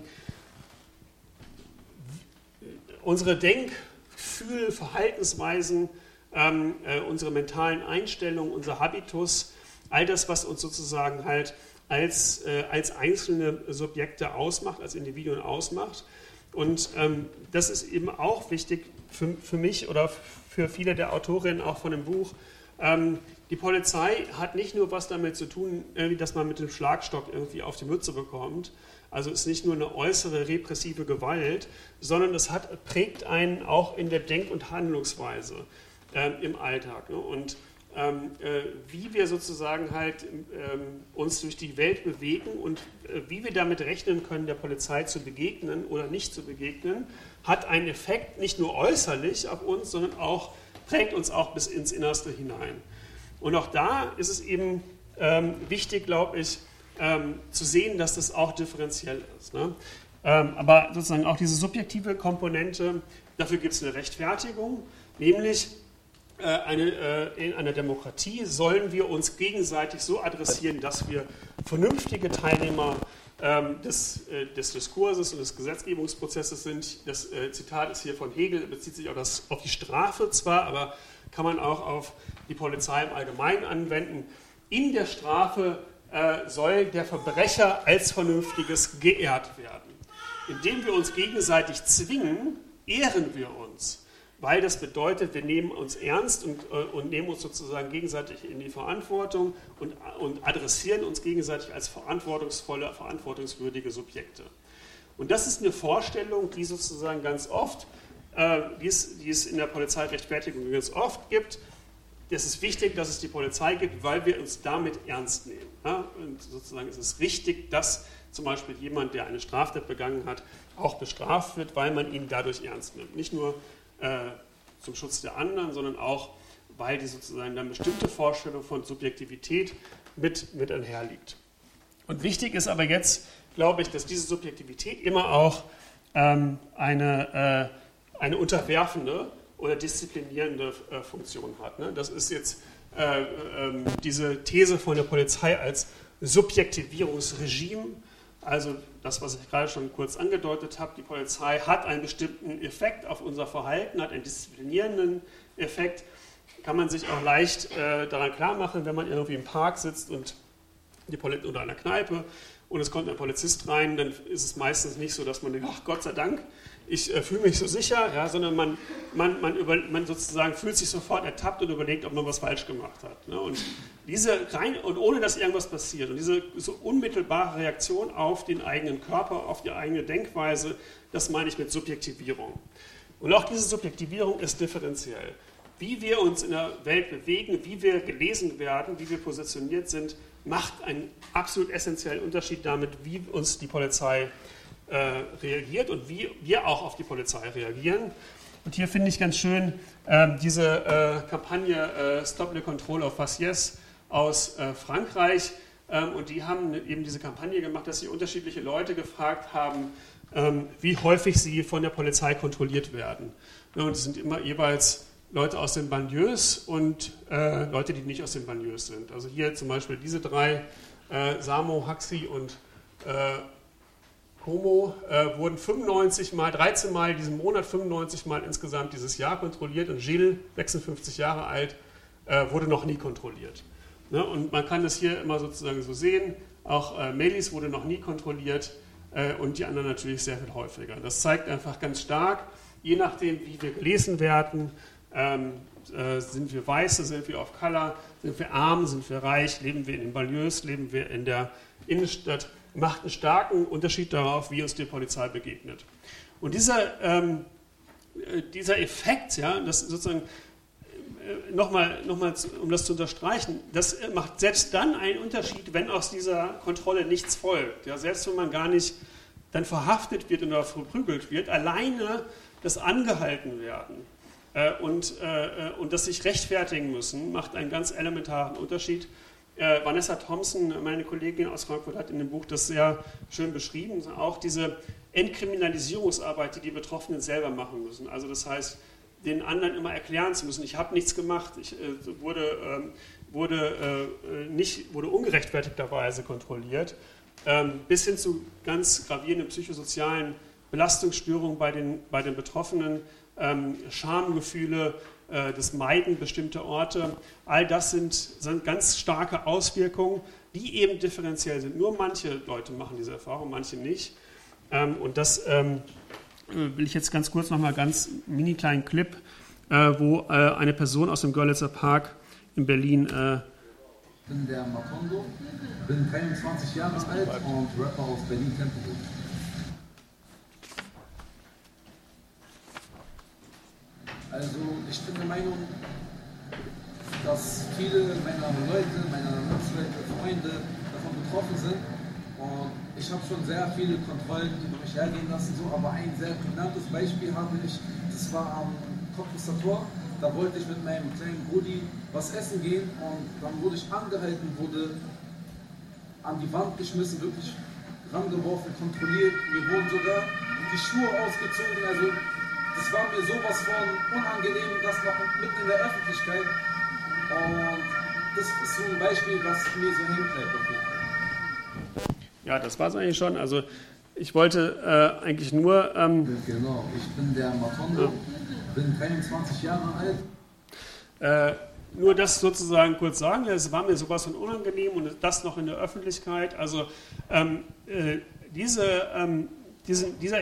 unsere Denk-, Gefühl-, Verhaltensweisen, ähm, äh, unsere mentalen Einstellungen, unser Habitus all das, was uns sozusagen halt als, äh, als einzelne Subjekte ausmacht, als Individuen ausmacht. Und ähm, das ist eben auch wichtig für, für mich oder für viele der Autorinnen auch von dem Buch. Ähm, die Polizei hat nicht nur was damit zu tun, dass man mit dem Schlagstock irgendwie auf die Mütze bekommt. Also ist nicht nur eine äußere repressive Gewalt, sondern es hat, prägt einen auch in der Denk- und Handlungsweise äh, im Alltag. Ne? Und ähm, äh, wie wir sozusagen halt ähm, uns durch die Welt bewegen und äh, wie wir damit rechnen können, der Polizei zu begegnen oder nicht zu begegnen, hat einen Effekt nicht nur äußerlich auf uns, sondern auch prägt uns auch bis ins Innerste hinein. Und auch da ist es eben ähm, wichtig, glaube ich, ähm, zu sehen, dass das auch differenziell ist. Ne? Ähm, aber sozusagen auch diese subjektive Komponente, dafür gibt es eine Rechtfertigung, nämlich eine, äh, in einer Demokratie sollen wir uns gegenseitig so adressieren, dass wir vernünftige Teilnehmer ähm, des, äh, des, Diskurses und des Gesetzgebungsprozesses sind. Das Zitat ist hier von Hegel, bezieht sich auf, das, auf die Strafe zwar, aber kann man auch auf die Polizei im Allgemeinen anwenden. In der Strafe soll der Verbrecher als Vernünftiges geehrt werden. Indem wir uns gegenseitig zwingen, ehren wir uns weil das bedeutet, wir nehmen uns ernst und, äh, und nehmen uns sozusagen gegenseitig in die Verantwortung und, und adressieren uns gegenseitig als verantwortungsvolle, verantwortungswürdige Subjekte. Und das ist eine Vorstellung, die sozusagen ganz oft, äh, die, es, die es in der Polizeirechtfertigung ganz oft gibt. Es ist wichtig, dass es die Polizei gibt, weil wir uns damit ernst nehmen. Ja? Und sozusagen ist es richtig, dass zum Beispiel jemand, der eine Straftat begangen hat, auch bestraft wird, weil man ihn dadurch ernst nimmt. Nicht nur äh, zum Schutz der anderen, sondern auch, weil die sozusagen dann bestimmte Vorstellung von Subjektivität mit, mit einherliegt. Und wichtig ist aber jetzt, glaube ich, dass diese Subjektivität immer auch ähm, eine, äh, eine unterwerfende oder disziplinierende äh, Funktion hat. Ne? Das ist jetzt äh, ähm, diese These von der Polizei als Subjektivierungsregime. Also das, was ich gerade schon kurz angedeutet habe, die Polizei hat einen bestimmten Effekt auf unser Verhalten, hat einen disziplinierenden Effekt. Kann man sich auch leicht äh, daran klar machen, wenn man irgendwie im Park sitzt und die Poli oder einer Kneipe und es kommt ein Polizist rein, dann ist es meistens nicht so, dass man denkt, ach Gott sei Dank, ich äh, fühle mich so sicher, ja, sondern man, man, man, über, man sozusagen fühlt sich sofort ertappt und überlegt, ob man was falsch gemacht hat. Ne? Und diese rein und ohne dass irgendwas passiert und diese so unmittelbare Reaktion auf den eigenen Körper, auf die eigene Denkweise, das meine ich mit Subjektivierung. Und auch diese Subjektivierung ist differenziell. Wie wir uns in der Welt bewegen, wie wir gelesen werden, wie wir positioniert sind, macht einen absolut essentiellen Unterschied damit, wie uns die Polizei äh, reagiert und wie wir auch auf die Polizei reagieren. Und hier finde ich ganz schön äh, diese äh, Kampagne äh, Stop the Control of Faciès aus äh, Frankreich. Ähm, und die haben eben diese Kampagne gemacht, dass sie unterschiedliche Leute gefragt haben, ähm, wie häufig sie von der Polizei kontrolliert werden. und es sind immer jeweils Leute aus den Banlieues und äh, Leute, die nicht aus den Banlieues sind. Also hier zum Beispiel diese drei, äh, Samo, Haxi und äh, Como, äh, wurden 95 Mal, 13 Mal diesen Monat, 95 Mal insgesamt dieses Jahr kontrolliert und Gilles, 56 Jahre alt, äh, wurde noch nie kontrolliert. Ne? Und man kann das hier immer sozusagen so sehen. Auch äh, Melis wurde noch nie kontrolliert äh, und die anderen natürlich sehr viel häufiger. Das zeigt einfach ganz stark, je nachdem, wie wir gelesen werden, ähm, äh, sind wir Weiße, sind wir auf Color, sind wir arm, sind wir reich, leben wir in den Banlieues, leben wir in der Innenstadt, macht einen starken Unterschied darauf, wie uns die Polizei begegnet. Und dieser, ähm, äh, dieser Effekt, ja, das sozusagen äh, nochmal, noch mal, um das zu unterstreichen, das macht selbst dann einen Unterschied, wenn aus dieser Kontrolle nichts folgt. Ja, selbst wenn man gar nicht dann verhaftet wird oder verprügelt wird, alleine das Angehalten werden äh, und, äh, äh, und das sich rechtfertigen müssen, macht einen ganz elementaren Unterschied. Vanessa Thompson, meine Kollegin aus Frankfurt, hat in dem Buch das sehr schön beschrieben. Auch diese Entkriminalisierungsarbeit, die die Betroffenen selber machen müssen. Also das heißt, den anderen immer erklären zu müssen, ich habe nichts gemacht, ich äh, wurde, ähm, wurde, äh, nicht, wurde ungerechtfertigterweise kontrolliert, ähm, bis hin zu ganz gravierenden psychosozialen Belastungsstörungen bei den, bei den Betroffenen, ähm, Schamgefühle, äh, das Meiden bestimmter Orte. All das sind, sind ganz starke Auswirkungen, die eben differenziell sind. Nur manche Leute machen diese Erfahrung, manche nicht. Ähm, und das ähm, will ich jetzt ganz kurz nochmal ganz mini kleinen Clip, äh, wo äh, eine Person aus dem Görlitzer Park in Berlin. Äh, ich bin der Matondo, bin 23 Jahre alt und Rapper aus Berlin-Tempelhof. Also ich bin der Meinung, dass viele meiner Leute, meiner Netzwerke, Freunde davon betroffen sind. Und ich habe schon sehr viele Kontrollen über mich hergehen lassen, so, aber ein sehr prägnantes Beispiel habe ich, das war am Cottbusser Tor. Da wollte ich mit meinem kleinen Brudi was essen gehen und dann wurde ich angehalten, wurde an die Wand geschmissen, wirklich rangeworfen, kontrolliert. Mir wurden sogar die Schuhe ausgezogen, also das war mir sowas von unangenehm, das noch mitten in der Öffentlichkeit. Und das ist so ein Beispiel, was mir so hängt bleibt. Ja, das war es eigentlich schon. Also ich wollte äh, eigentlich nur. Ähm, genau, ich bin der Matondo, ja. bin 23 Jahre alt. Äh, nur das sozusagen kurz sagen, es war mir sowas von unangenehm und das noch in der Öffentlichkeit. Also ähm, äh, diese, ähm, diesen, dieser,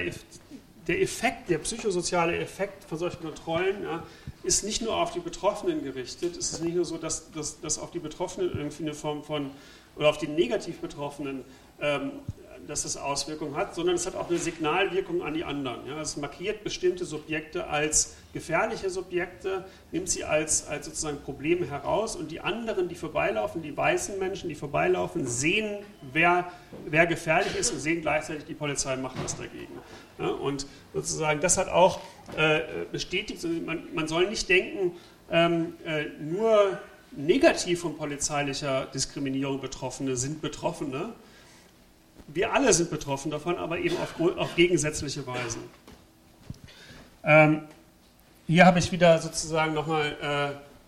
der Effekt, der psychosoziale Effekt von solchen Kontrollen ja, ist nicht nur auf die Betroffenen gerichtet. Es ist nicht nur so, dass, dass, dass auf die Betroffenen irgendwie eine Form von, oder auf die negativ Betroffenen, ähm, dass das Auswirkungen hat, sondern es hat auch eine Signalwirkung an die anderen. Ja. Es markiert bestimmte Subjekte als gefährliche Subjekte, nimmt sie als, als sozusagen Probleme heraus und die anderen, die vorbeilaufen, die weißen Menschen, die vorbeilaufen, sehen, wer, wer gefährlich ist und sehen gleichzeitig, die Polizei macht was dagegen. Ja, und sozusagen das hat auch äh, bestätigt, man, man, soll nicht denken, ähm, äh, nur negativ von polizeilicher Diskriminierung Betroffene sind Betroffene. Wir alle sind betroffen davon, aber eben auf, auf gegensätzliche Weisen. Ähm, hier habe ich wieder sozusagen nochmal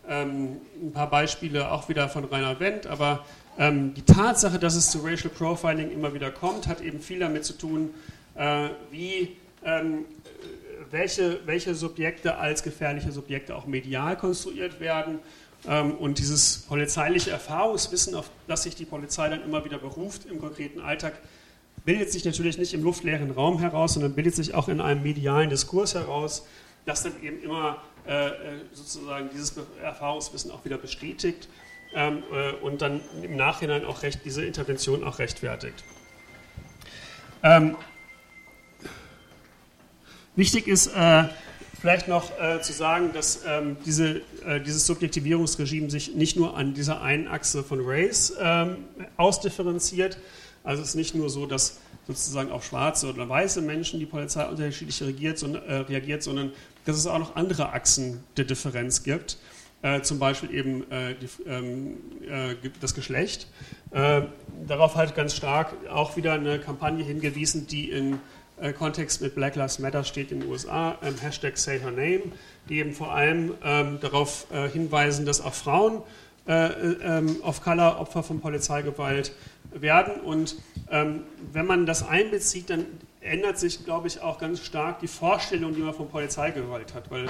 äh, ähm, ein paar Beispiele, auch wieder von Rainer Wendt, aber ähm, die Tatsache, dass es zu Racial Profiling immer wieder kommt, hat eben viel damit zu tun, äh, wie, ähm, welche, welche Subjekte als gefährliche Subjekte auch medial konstruiert werden ähm, und dieses polizeiliche Erfahrungswissen, auf das sich die Polizei dann immer wieder beruft im konkreten Alltag, bildet sich natürlich nicht im luftleeren Raum heraus, sondern bildet sich auch in einem medialen Diskurs heraus, das dann eben immer äh, äh, sozusagen dieses Erfahrungswissen auch wieder bestätigt ähm, äh, und dann im Nachhinein auch recht, diese Intervention auch rechtfertigt. Ähm, wichtig ist vielleicht noch zu sagen, dass ähm, diese, dieses Subjektivierungsregime sich nicht nur an dieser einen Achse von Race ausdifferenziert. Also es ist nicht nur so, dass sozusagen auf schwarze oder weiße Menschen die Polizei unterschiedlich reagiert, sondern, äh, reagiert, sondern dass es auch noch andere Achsen der Differenz gibt. Äh, zum Beispiel eben äh, die, ähm, äh, das Geschlecht. Äh, darauf hat ganz stark auch wieder eine Kampagne hingewiesen, die im äh, Kontext mit Black Lives Matter steht in den USA, ähm, Hashtag Say Her Name, die eben vor allem ähm, darauf hinweisen, dass auch Frauen ähm, of Color Opfer von Polizeigewalt werden. Und ähm, wenn man das einbezieht, dann ändert sich, glaube ich, auch ganz stark die Vorstellung, die man von Polizeigewalt hat. Weil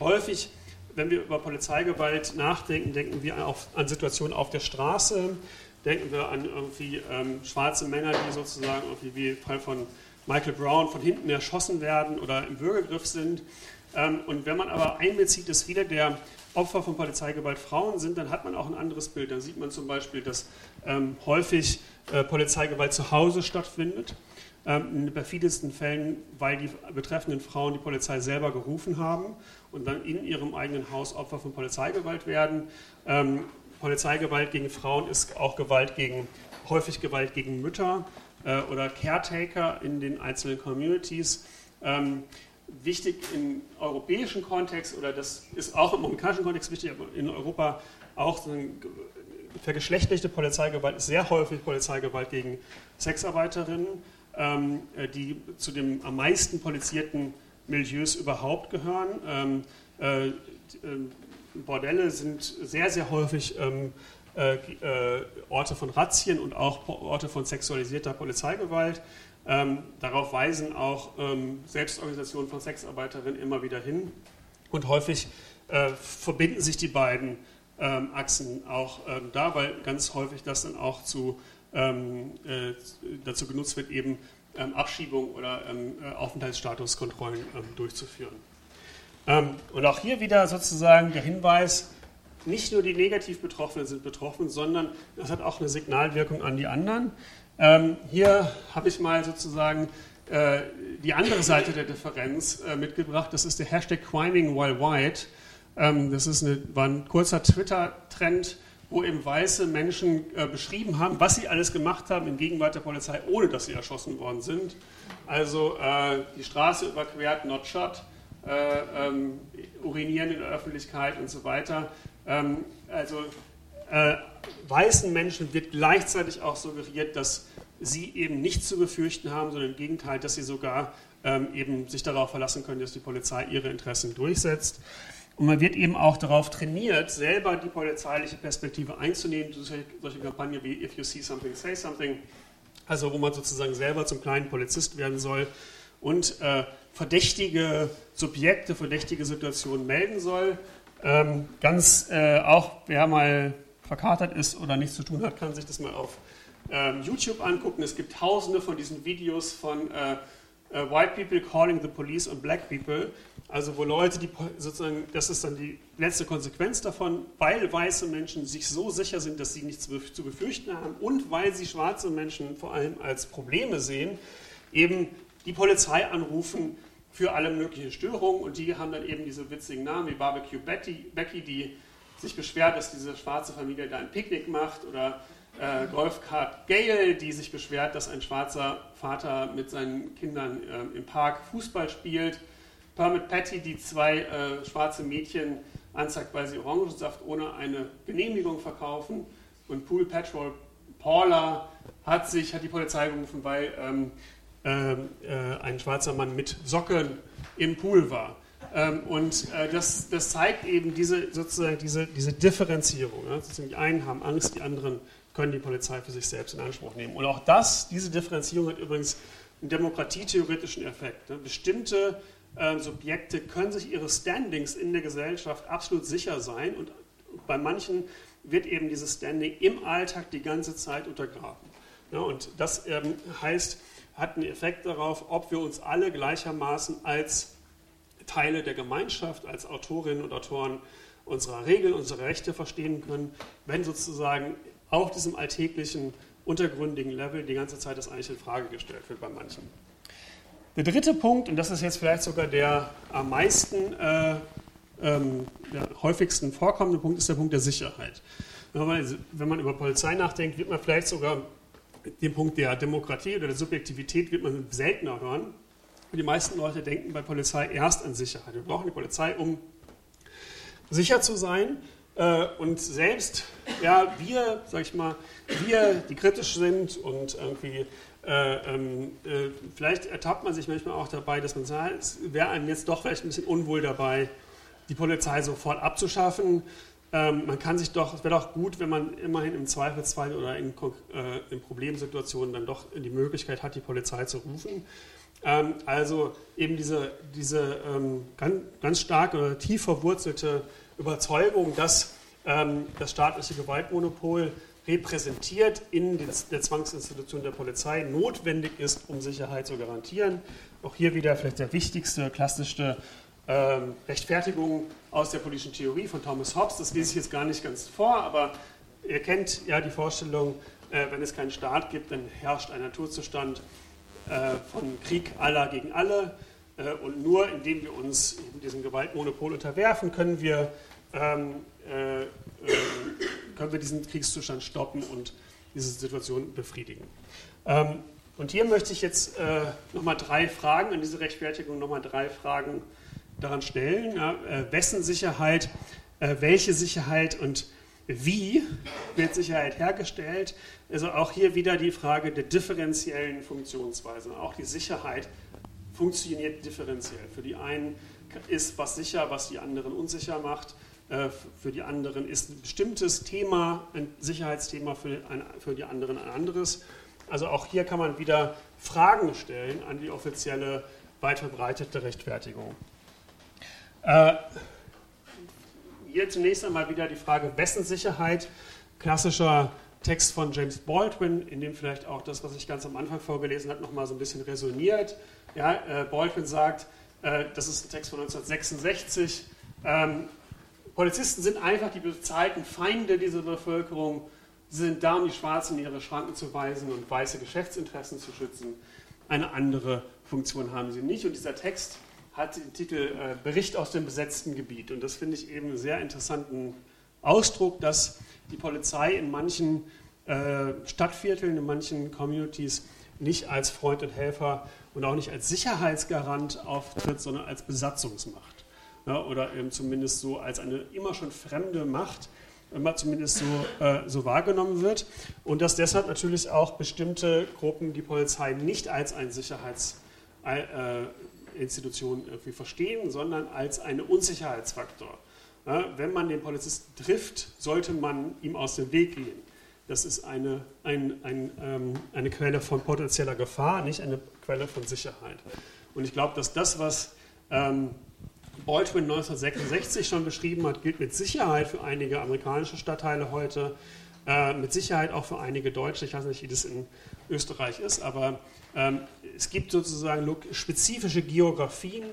häufig, wenn wir über Polizeigewalt nachdenken, denken wir auf, an Situationen auf der Straße, denken wir an irgendwie ähm, schwarze Männer, die sozusagen irgendwie wie im Fall von Michael Brown von hinten erschossen werden oder im Bürgergriff sind. Ähm, und wenn man aber einbezieht, dass viele der Opfer von Polizeigewalt Frauen sind, dann hat man auch ein anderes Bild. Da sieht man zum Beispiel, dass ähm, häufig äh, Polizeigewalt zu Hause stattfindet. Ähm, in den perfidesten Fällen, weil die betreffenden Frauen die Polizei selber gerufen haben und dann in ihrem eigenen Haus Opfer von Polizeigewalt werden. Ähm, Polizeigewalt gegen Frauen ist auch Gewalt gegen, häufig Gewalt gegen Mütter äh, oder Caretaker in den einzelnen Communities. Ähm, wichtig im europäischen Kontext, oder das ist auch im amerikanischen Kontext wichtig, aber in Europa auch vergeschlechtlichte Polizeigewalt ist sehr häufig Polizeigewalt gegen Sexarbeiterinnen, ähm, äh, die zu den am meisten polizierten Milieus überhaupt gehören. Ähm, äh, äh, Bordelle sind sehr, sehr häufig ähm, äh, äh, Orte von Razzien und auch Orte von sexualisierter Polizeigewalt. Ähm, darauf weisen auch ähm, Selbstorganisationen von Sexarbeiterinnen immer wieder hin. Und häufig äh, verbinden sich die beiden ähm, Achsen auch ähm, da, weil ganz häufig das dann auch zu, ähm, äh, dazu genutzt wird, eben ähm, Abschiebung oder äh, Aufenthaltsstatuskontrollen durchzuführen. und auch hier wieder sozusagen der Hinweis, nicht nur die negativ Betroffenen sind betroffen, sondern das hat auch eine Signalwirkung an die anderen. Ähm, hier habe ich mal sozusagen äh, die andere Seite der Differenz äh, mitgebracht. Das ist der Hashtag Criming While White. Ähm, das ist eine, war ein kurzer Twitter-Trend, wo eben weiße Menschen äh, beschrieben haben, was sie alles gemacht haben in Gegenwart der Polizei, ohne dass sie erschossen worden sind. Also äh, die Straße überquert, not shot, äh, ähm, urinieren in der Öffentlichkeit und so weiter. Ähm, also äh, weißen Menschen wird gleichzeitig auch suggeriert, dass sie eben nichts zu befürchten haben, sondern im Gegenteil, dass sie sogar ähm, eben sich darauf verlassen können, dass die Polizei ihre Interessen durchsetzt. Und man wird eben auch darauf trainiert, selber die polizeiliche Perspektive einzunehmen, solche, Kampagnen wie If you see something, say something, also wo man sozusagen selber zum kleinen Polizist werden soll und äh, verdächtige Subjekte, verdächtige Situationen melden soll. Ähm, ganz äh, auch, wer mal verkatert ist oder nichts zu tun hat, kann sich das mal auf ähm, YouTube angucken. Es gibt tausende von diesen Videos von äh, äh, White People calling the police on Black People. Also wo Leute, die sozusagen, das ist dann die letzte Konsequenz davon, weil weiße Menschen sich so sicher sind, dass sie nichts zu befürchten haben und weil sie schwarze Menschen vor allem als Probleme sehen, eben die Polizei anrufen, für alle möglichen Störungen und die haben dann eben diese witzigen Namen wie Barbecue Betty, Becky, die sich beschwert, dass diese schwarze Familie da ein Picknick macht oder äh, Golfkart Gail, die sich beschwert, dass ein schwarzer Vater mit seinen Kindern äh, im Park Fußball spielt. Permit Patty, die zwei äh, schwarze Mädchen anzeigt, weil sie Orangensaft ohne eine Genehmigung verkaufen. Und Pool Patrol Paula hat sich, hat die Polizei gerufen, weil ähm, ähm, äh, ein schwarzer Mann mit Socken im Pool war. Ähm, und äh, das, das, zeigt eben diese, sozusagen diese, diese Differenzierung. Ja? Die einen haben Angst, die anderen können die Polizei für sich selbst in Anspruch nehmen. Und auch das, diese Differenzierung hat übrigens einen demokratietheoretischen Effekt. Ne? Bestimmte äh, Subjekte können sich ihre Standings in der Gesellschaft absolut sicher sein und bei manchen wird eben dieses Standing im Alltag die ganze Zeit untergraben. Ja, und das ähm, heißt, hat einen Effekt darauf, ob wir uns alle gleichermaßen als Teile der Gemeinschaft, als Autorinnen und Autoren unserer Regeln, unserer Rechte verstehen können, wenn sozusagen auf diesem alltäglichen, untergründigen Level die ganze Zeit das eigentlich in Frage gestellt wird bei manchen. Der dritte Punkt, und das ist jetzt vielleicht sogar der am meisten, äh, ähm, der häufigsten vorkommende Punkt, ist der Punkt der Sicherheit. Wenn man über Polizei nachdenkt, wird man vielleicht sogar den Punkt der Demokratie oder der Subjektivität wird man seltener hören. Die meisten Leute denken bei Polizei erst an Sicherheit. Wir brauchen die Polizei, um sicher zu sein. Äh, und selbst, ja, wir, sag ich mal, wir, die kritisch sind und irgendwie, äh, ähm, äh, vielleicht ertappt man sich manchmal auch dabei, dass man sagt, es wäre einem jetzt doch vielleicht ein bisschen unwohl dabei, die Polizei sofort abzuschaffen. Ähm, man kann sich doch, es wäre doch gut, wenn man immerhin im Zweifelsfall oder in, äh, in Problemsituationen dann doch die Möglichkeit hat, die Polizei zu rufen. Ähm, also eben diese, diese ähm, ganz, ganz stark tief verwurzelte Überzeugung, dass ähm, das staatliche Gewaltmonopol repräsentiert in der Zwangsinstitution der Polizei notwendig ist, um Sicherheit zu garantieren. Auch hier wieder vielleicht der wichtigste, klassischste ähm, Rechtfertigung aus der politischen Theorie von Thomas Hobbes. Das lese ich jetzt gar nicht ganz vor, aber ihr kennt ja die Vorstellung, äh, wenn es keinen Staat gibt, dann herrscht ein Naturzustand äh, von Krieg aller gegen alle. Äh, und nur indem wir uns diesem Gewaltmonopol unterwerfen, können wir, ähm, äh, äh, können wir diesen Kriegszustand stoppen und diese Situation befriedigen. Ähm, und hier möchte ich jetzt äh, nochmal drei Fragen, an diese Rechtfertigung nochmal drei Fragen daran stellen. Ja, äh, wessen Sicherheit, äh, welche Sicherheit und wie wird Sicherheit hergestellt? Also auch hier wieder die Frage der differenziellen Funktionsweise. Auch die Sicherheit funktioniert differenziell. Für die einen ist was sicher, was die anderen unsicher macht. Äh, für die anderen ist ein bestimmtes Thema, ein Sicherheitsthema, für, die anderen ein anderes. Also auch hier kann man wieder Fragen stellen an die offizielle, weit verbreitete Rechtfertigung. Äh, hier zunächst einmal wieder die Frage, wessen Sicherheit? Klassischer Text von James Baldwin, in dem vielleicht auch das, was ich ganz am Anfang vorgelesen habe, nochmal so ein bisschen resoniert. Ja, äh, Baldwin sagt, äh, das ist ein Text von 1966, ähm, Polizisten sind einfach die bezahlten Feinde dieser Bevölkerung. Sie sind da, um die Schwarzen in ihre Schranken zu weisen und weiße Geschäftsinteressen zu schützen. Eine andere Funktion haben sie nicht. Und dieser Text hat den Titel äh, Bericht aus dem besetzten Gebiet. Und das finde ich eben einen sehr interessanten Ausdruck, dass die Polizei in manchen äh, Stadtvierteln, in manchen Communities nicht als Freund und Helfer und auch nicht als Sicherheitsgarant auftritt, sondern als Besatzungsmacht. Ja, oder eben zumindest so als eine immer schon fremde Macht, immer zumindest so, äh, so wahrgenommen wird. Und dass deshalb natürlich auch bestimmte Gruppen die Polizei nicht als ein Sicherheits äh, irgendwie verstehen, sondern als einen Unsicherheitsfaktor. Ja, wenn man den Polizisten trifft, sollte man ihm aus dem Weg gehen. Das ist eine, ein, ein, ähm, eine Quelle von potenzieller Gefahr, nicht eine Quelle von Sicherheit. Und ich glaube, dass das, was ähm, Baldwin 1966 schon beschrieben hat, gilt mit Sicherheit für einige amerikanische Stadtteile heute, äh, mit Sicherheit auch für einige Deutsche. Ich weiß nicht, wie das in Österreich ist, aber ähm, es gibt sozusagen spezifische Geografien,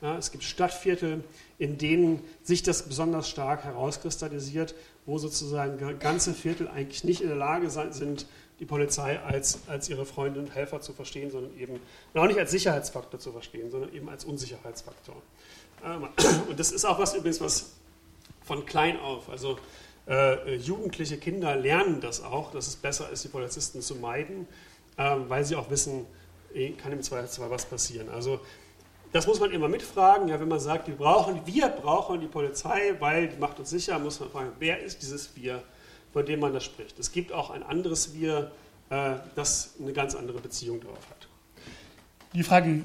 Ja, es gibt Stadtviertel, in denen sich das besonders stark herauskristallisiert, wo sozusagen ganze Viertel eigentlich nicht in der Lage sind, die Polizei als, als ihre Freunde und Helfer zu verstehen, sondern eben und auch nicht als Sicherheitsfaktor zu verstehen, sondern eben als Unsicherheitsfaktor. Ähm, und das ist auch was übrigens, was von klein auf, also äh, jugendliche Kinder lernen das auch, dass es besser ist, die Polizisten zu meiden, äh, weil sie auch wissen, eh, kann im Zweifelsfall was passieren. Also das muss man immer mitfragen. Ja, wenn man sagt, wir brauchen, wir brauchen die Polizei, weil die macht uns sicher, muss man fragen, wer ist dieses Wir, von dem man da spricht. Es gibt auch ein anderes Wir, äh, das eine ganz andere Beziehung darauf hat. Die Frage,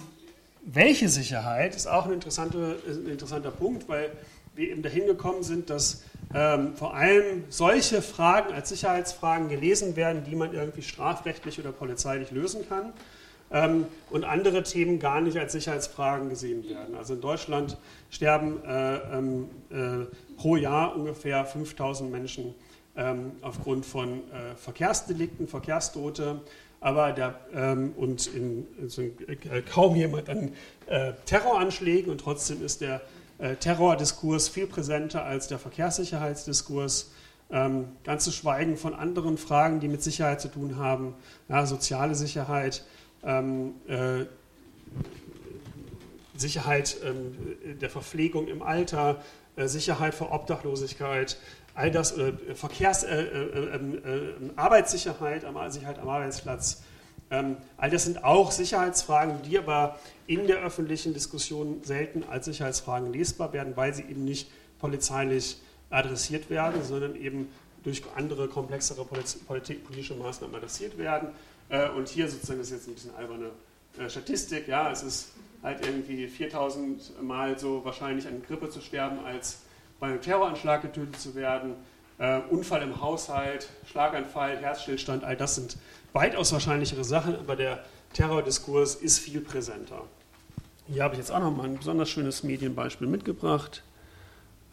welche Sicherheit, ist auch ein, interessante, ein interessanter Punkt, weil wir eben dahin gekommen sind, dass ähm, vor allem solche Fragen als Sicherheitsfragen gelesen werden, die man irgendwie strafrechtlich oder polizeilich lösen kann ähm, und andere Themen gar nicht als Sicherheitsfragen gesehen werden. Also in Deutschland sterben äh, ähm, äh, pro Jahr ungefähr 5000 Menschen ähm, aufgrund von äh, Verkehrsdelikten, Verkehrstote, aber der, ähm, und in, also, kaum jemand an äh, Terroranschlägen und trotzdem ist der äh, Terrordiskurs viel präsenter als der Verkehrssicherheitsdiskurs. Ähm, ganz zu schweigen von anderen Fragen, die mit Sicherheit zu tun haben, ja, soziale Sicherheit, ähm, äh, Sicherheit ähm, der Verpflegung im Alter, äh, Sicherheit vor Obdachlosigkeit, all das, äh, Verkehrs, äh, äh, ähm, äh, Arbeitssicherheit, Sicherheit am Arbeitsplatz, ähm, all das sind auch Sicherheitsfragen, die aber in der öffentlichen Diskussion selten als Sicherheitsfragen lesbar werden, weil sie eben nicht polizeilich adressiert werden, sondern eben durch andere komplexere politische Maßnahmen adressiert werden. Äh, und hier sozusagen ist jetzt ein bisschen alberne äh, Statistik. Ja, es ist halt irgendwie 4000 Mal so wahrscheinlich an Grippe zu sterben, als bei einem Terroranschlag getötet zu werden. Äh, Unfall im Haushalt, Schlaganfall, Herzstillstand, all das sind weitaus wahrscheinlichere Sachen, aber der Terrordiskurs ist viel präsenter. Hier habe ich jetzt auch noch mal ein besonders schönes Medienbeispiel mitgebracht.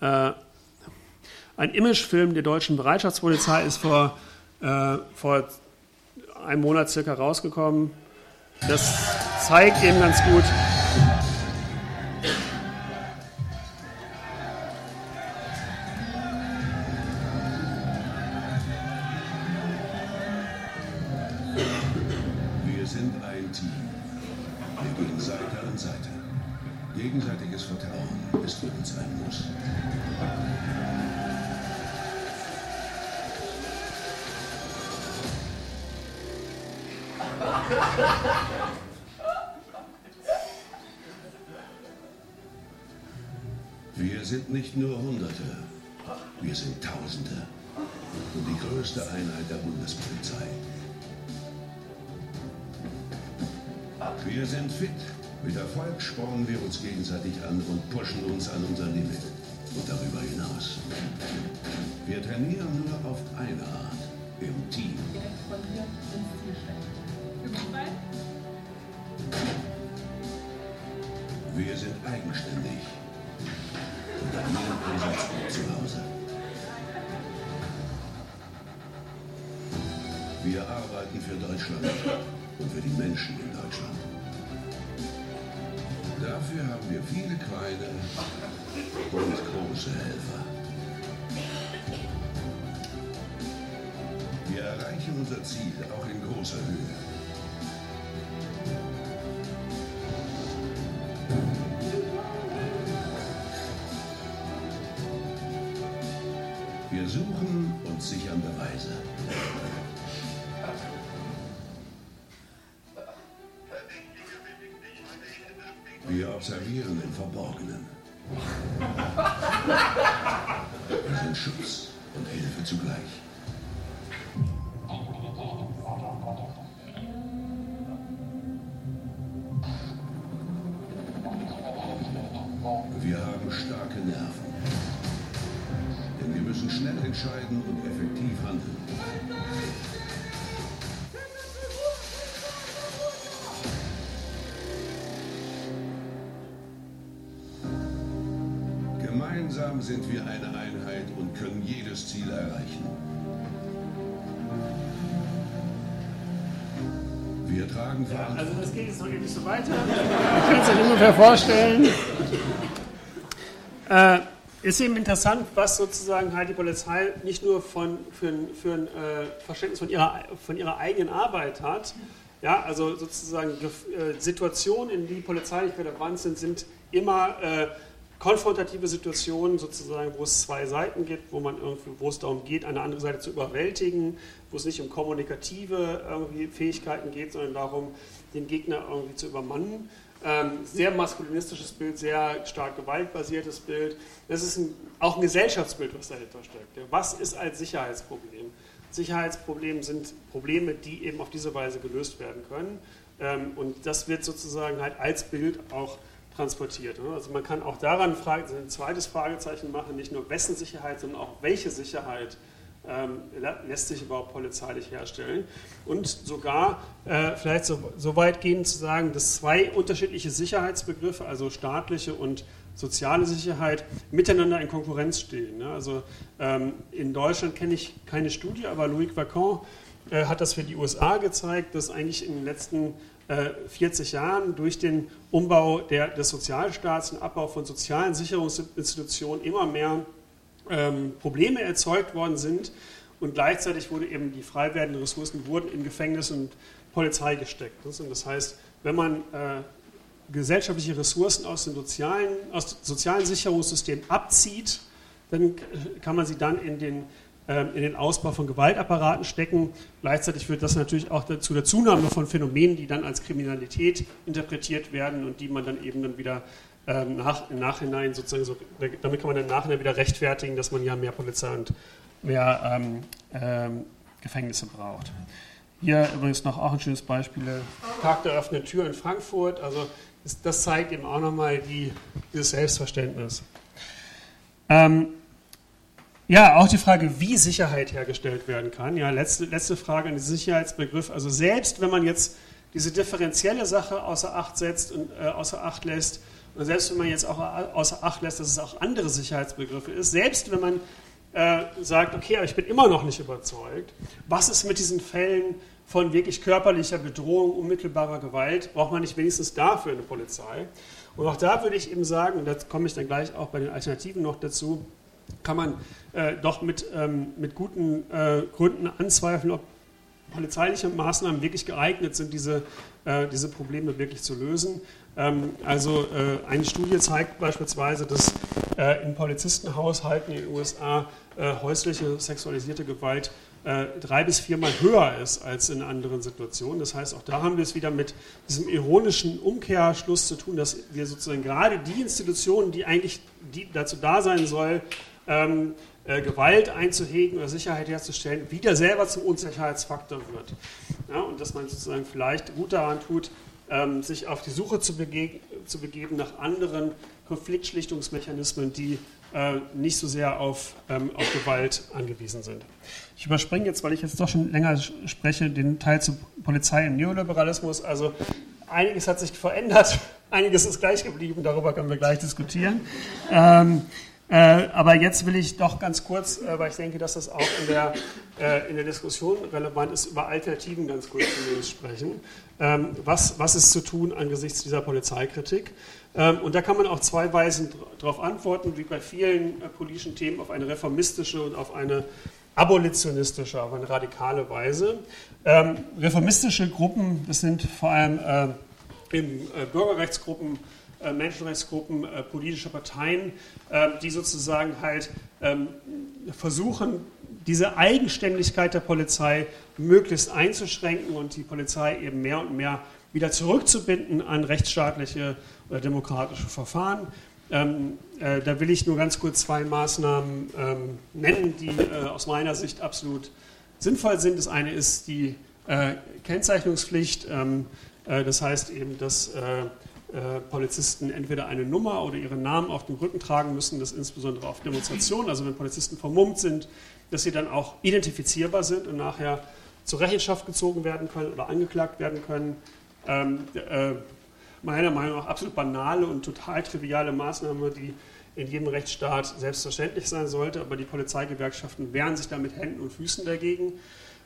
Äh, ein Imagefilm der deutschen Bereitschaftspolizei ist vor, äh, vor einem Monat circa rausgekommen. Das zeigt eben ganz gut, Wir sind nicht nur Hunderte, wir sind Tausende. Und die größte Einheit der Bundespolizei. Wir sind fit. Mit Erfolg spornen wir uns gegenseitig an und pushen uns an unser Limit. Und darüber hinaus. Wir trainieren nur auf eine Art. Im Team. Wir sind eigenständig. Einsatzort zu Hause. Wir arbeiten für Deutschland und für die Menschen in Deutschland. Dafür haben wir viele kleine und große Helfer. Wir erreichen unser Ziel auch in großer Höhe. Wir suchen und sichern Beweise. Wir observieren im Verborgenen. Wir sind Schutz und Hilfe zugleich. Entscheiden und effektiv handeln. Gemeinsam sind wir eine Einheit und können jedes Ziel erreichen. Wir tragen Ja, Verantwortung. also das geht jetzt noch ewig so weiter. Ihr könnt es euch ungefähr vorstellen. Äh, ist eben interessant, was sozusagen halt die Polizei nicht nur von, für ein, für ein äh, Verständnis von ihrer, von ihrer eigenen Arbeit hat, ja, also sozusagen äh, Situationen, in die polizeilich relevant sind, sind immer äh, konfrontative Situationen sozusagen, wo es zwei Seiten gibt, wo man irgendwie, wo es darum geht, eine andere Seite zu überwältigen, wo es nicht um kommunikative Fähigkeiten geht, sondern darum, den Gegner irgendwie zu übermannen. Ähm, sehr maskulinistisches Bild, sehr stark gewaltbasiertes Bild. Das ist ein, auch ein Gesellschaftsbild, was dahinter steckt. Was ist als Sicherheitsproblem? Sicherheitsprobleme sind Probleme, die eben auf diese Weise gelöst werden können. Ähm, und das wird sozusagen halt als Bild auch transportiert. Ne? Also man kann auch daran ein zweites Fragezeichen machen, nicht nur wessen Sicherheit, sondern auch welche Sicherheit ähm, lässt sich überhaupt polizeilich herstellen. Und sogar äh, vielleicht so, so weit gehen zu sagen, dass zwei unterschiedliche Sicherheitsbegriffe, also staatliche und soziale Sicherheit, miteinander in Konkurrenz stehen. Ne? Also ähm, in Deutschland kenne ich keine Studie, aber Louis Vacon äh, hat das für die USA gezeigt, dass eigentlich in den letzten 40 äh, Jahren durch den Umbau der, des Sozialstaats, den Abbau von sozialen Sicherungsinstitutionen immer mehr ähm, Probleme erzeugt worden sind und gleichzeitig wurde eben die frei werdenden Ressourcen wurden in Gefängnis und Polizei gesteckt. Das heißt, wenn man äh, gesellschaftliche Ressourcen aus dem sozialen, aus dem sozialen Sicherungssystem abzieht, dann kann man sie dann in den ähm, in den Ausbau von Gewaltapparaten stecken. Gleichzeitig führt das natürlich auch zu der Zunahme von Phänomenen, die dann als Kriminalität interpretiert werden und die man dann eben dann wieder ähm, nach, im Nachhinein sozusagen, so, damit kann man dann im Nachhinein wieder rechtfertigen, dass man ja mehr Polizei und mehr ähm, ähm, Gefängnisse braucht. Hier übrigens noch auch ein schönes Beispiel, Tag der offenen Tür in Frankfurt. Also das, das zeigt eben auch nochmal die, dieses Selbstverständnis. Ähm, ja, auch die Frage, wie Sicherheit hergestellt werden kann. Ja, letzte, letzte Frage an den Sicherheitsbegriff. Also selbst wenn man jetzt diese differenzielle Sache außer Acht setzt und äh, außer Acht lässt, und selbst wenn man jetzt auch außer Acht lässt, dass es auch andere Sicherheitsbegriffe ist, selbst wenn man äh, sagt, okay, aber ich bin immer noch nicht überzeugt, was ist mit diesen Fällen von wirklich körperlicher Bedrohung, unmittelbarer Gewalt, braucht man nicht wenigstens dafür eine Polizei? Und auch da würde ich eben sagen, und da komme ich dann gleich auch bei den Alternativen noch dazu, kann man äh, doch mit, ähm, mit guten äh, Gründen anzweifeln, ob polizeiliche Maßnahmen wirklich geeignet sind, diese, äh, diese Probleme wirklich zu lösen. Ähm, also äh, eine Studie zeigt beispielsweise, dass äh, in Polizistenhaushalten in den USA äh, häusliche sexualisierte Gewalt äh, drei bis viermal höher ist als in anderen Situationen. Das heißt, auch da haben wir es wieder mit diesem ironischen Umkehrschluss zu tun, dass wir sozusagen gerade die Institutionen, die eigentlich die dazu da sein soll, ähm, äh, Gewalt einzuhegen oder Sicherheit herzustellen, wieder selber zum Unsicherheitsfaktor wird. Ja, und dass man sozusagen vielleicht gut daran tut, ähm, sich auf die Suche zu, zu, begeben nach anderen Konfliktschlichtungsmechanismen, die äh, nicht so sehr auf, ähm, auf Gewalt angewiesen sind. Ich überspringe jetzt, weil ich jetzt doch schon länger spreche, den Teil zur Polizei im Neoliberalismus. Also einiges hat sich verändert, einiges ist gleich geblieben, darüber können wir gleich diskutieren. Ähm, äh, aber jetzt will ich doch ganz kurz, äh, weil ich denke, dass das auch in der, äh, in der Diskussion relevant ist, über Alternativen ganz kurz zumindest sprechen. Ähm, was, was ist zu tun angesichts dieser Polizeikritik? Ähm, und da kann man auf zwei Weisen darauf antworten, wie bei vielen äh, politischen Themen, auf eine reformistische und auf eine abolitionistische, auf eine radikale Weise. Ähm, reformistische Gruppen, das sind vor allem äh, eben, äh, Bürgerrechtsgruppen, Menschenrechtsgruppen, äh, politische Parteien, äh, die sozusagen halt ähm, versuchen, diese Eigenständigkeit der Polizei möglichst einzuschränken und die Polizei eben mehr und mehr wieder zurückzubinden an rechtsstaatliche oder demokratische Verfahren. Ähm, äh, da will ich nur ganz kurz zwei Maßnahmen ähm, nennen, die äh, aus meiner Sicht absolut sinnvoll sind. Das eine ist die äh, Kennzeichnungspflicht. Ähm, das heißt eben, dass äh, Polizisten entweder eine Nummer oder ihren Namen auf dem Rücken tragen müssen, das insbesondere auf Demonstrationen, also wenn Polizisten vermummt sind, dass sie dann auch identifizierbar sind und nachher zur Rechenschaft gezogen werden können oder angeklagt werden können. Ähm, äh, meiner Meinung nach absolut banale und total triviale Maßnahme, die in jedem Rechtsstaat selbstverständlich sein sollte, aber die Polizeigewerkschaften wehren sich da mit Händen und Füßen dagegen.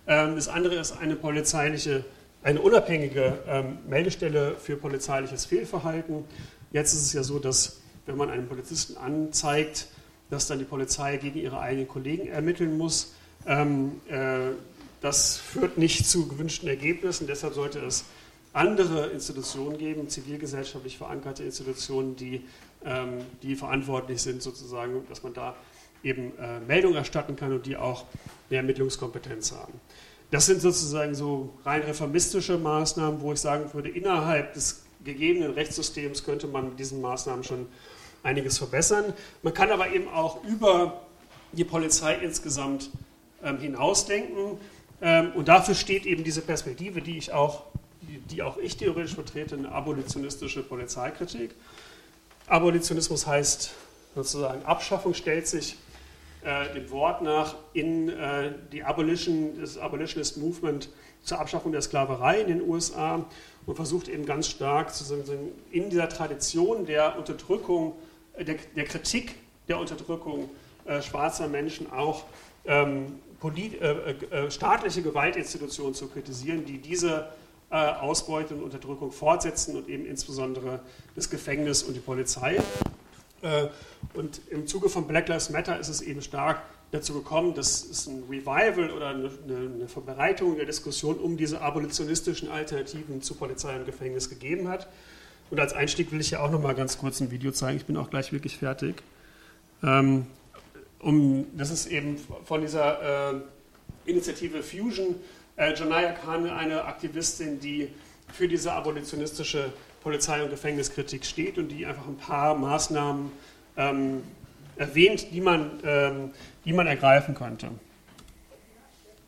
Ähm, das andere ist eine polizeiliche eine unabhängige ähm, Meldestelle für polizeiliches Fehlverhalten. Jetzt ist es ja so, dass wenn man einen Polizisten anzeigt, dass dann die Polizei gegen ihre eigenen Kollegen ermitteln muss. Ähm, äh, das führt nicht zu gewünschten Ergebnissen. Deshalb sollte es andere Institutionen geben, zivilgesellschaftlich verankerte Institutionen, die, ähm, die verantwortlich sind, sozusagen, dass man da eben äh, Meldungen erstatten kann und die auch eine Ermittlungskompetenz haben. Das sind sozusagen so rein reformistische Maßnahmen, wo ich sagen würde, innerhalb des gegebenen Rechtssystems könnte man mit diesen Maßnahmen schon einiges verbessern. Man kann aber eben auch über die Polizei insgesamt ähm, hinausdenken. Ähm, und dafür steht eben diese Perspektive, die ich auch, die, die auch ich theoretisch vertrete, eine abolitionistische Polizeikritik. Abolitionismus heißt sozusagen, Abschaffung stellt sich äh, dem Wort nach in äh, die Abolition, das Abolitionist Movement zur Abschaffung der Sklaverei in den USA und versucht eben ganz stark in dieser Tradition der Unterdrückung, äh, der, der Kritik der Unterdrückung äh, schwarzer Menschen auch ähm, polit, äh, staatliche Gewaltinstitutionen zu kritisieren, die diese Ausbeute und Unterdrückung fortsetzen und eben insbesondere das Gefängnis und die Polizei. Und im Zuge von Black Lives Matter ist es eben stark dazu gekommen, dass es ein Revival oder eine, eine Verbreitung der Diskussion um diese abolitionistischen Alternativen zu Polizei und Gefängnis gegeben hat. Und als Einstieg will ich ja auch noch mal ganz kurz ein Video zeigen. Ich bin auch gleich wirklich fertig. Ähm, um, das ist eben von dieser äh, Initiative Fusion. Äh, Janaya Khan, eine Aktivistin, die für diese abolitionistische Polizei- und Gefängniskritik steht und die einfach ein paar Maßnahmen ähm, erwähnt, die man, ähm, die man ergreifen könnte.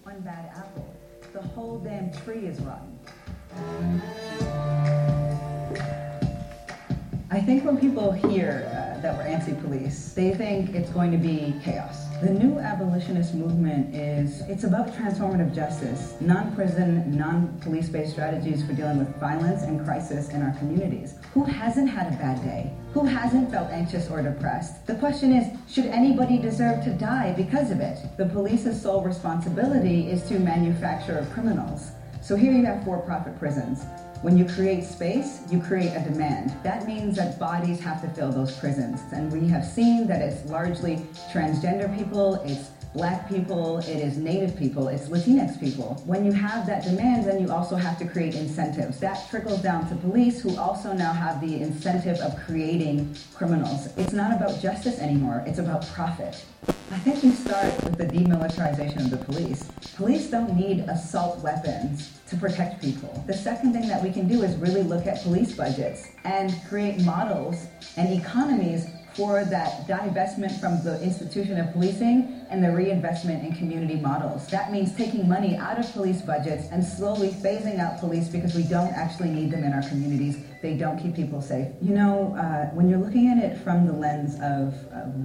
One bad apple. The whole damn tree is rotten. I think when people hear uh, that we're anti-police, they think it's going to be chaos. The new abolitionist movement is, it's about transformative justice, non-prison, non-police-based strategies for dealing with violence and crisis in our communities. Who hasn't had a bad day? Who hasn't felt anxious or depressed? The question is, should anybody deserve to die because of it? The police's sole responsibility is to manufacture criminals. So here you have for-profit prisons. When you create space, you create a demand. That means that bodies have to fill those prisons. And we have seen that it's largely transgender people, it's black people, it is native people, it's Latinx people. When you have that demand, then you also have to create incentives. That trickles down to police who also now have the incentive of creating criminals. It's not about justice anymore, it's about profit. I think you start with the demilitarization of the police. Police don't need assault weapons to protect people. The second thing that we can do is really look at police budgets and create models and economies for that divestment from the institution of policing and the reinvestment in community models. That means taking money out of police budgets and slowly phasing out police because we don't actually need them in our communities. They don't keep people safe. You know, uh, when you're looking at it from the lens of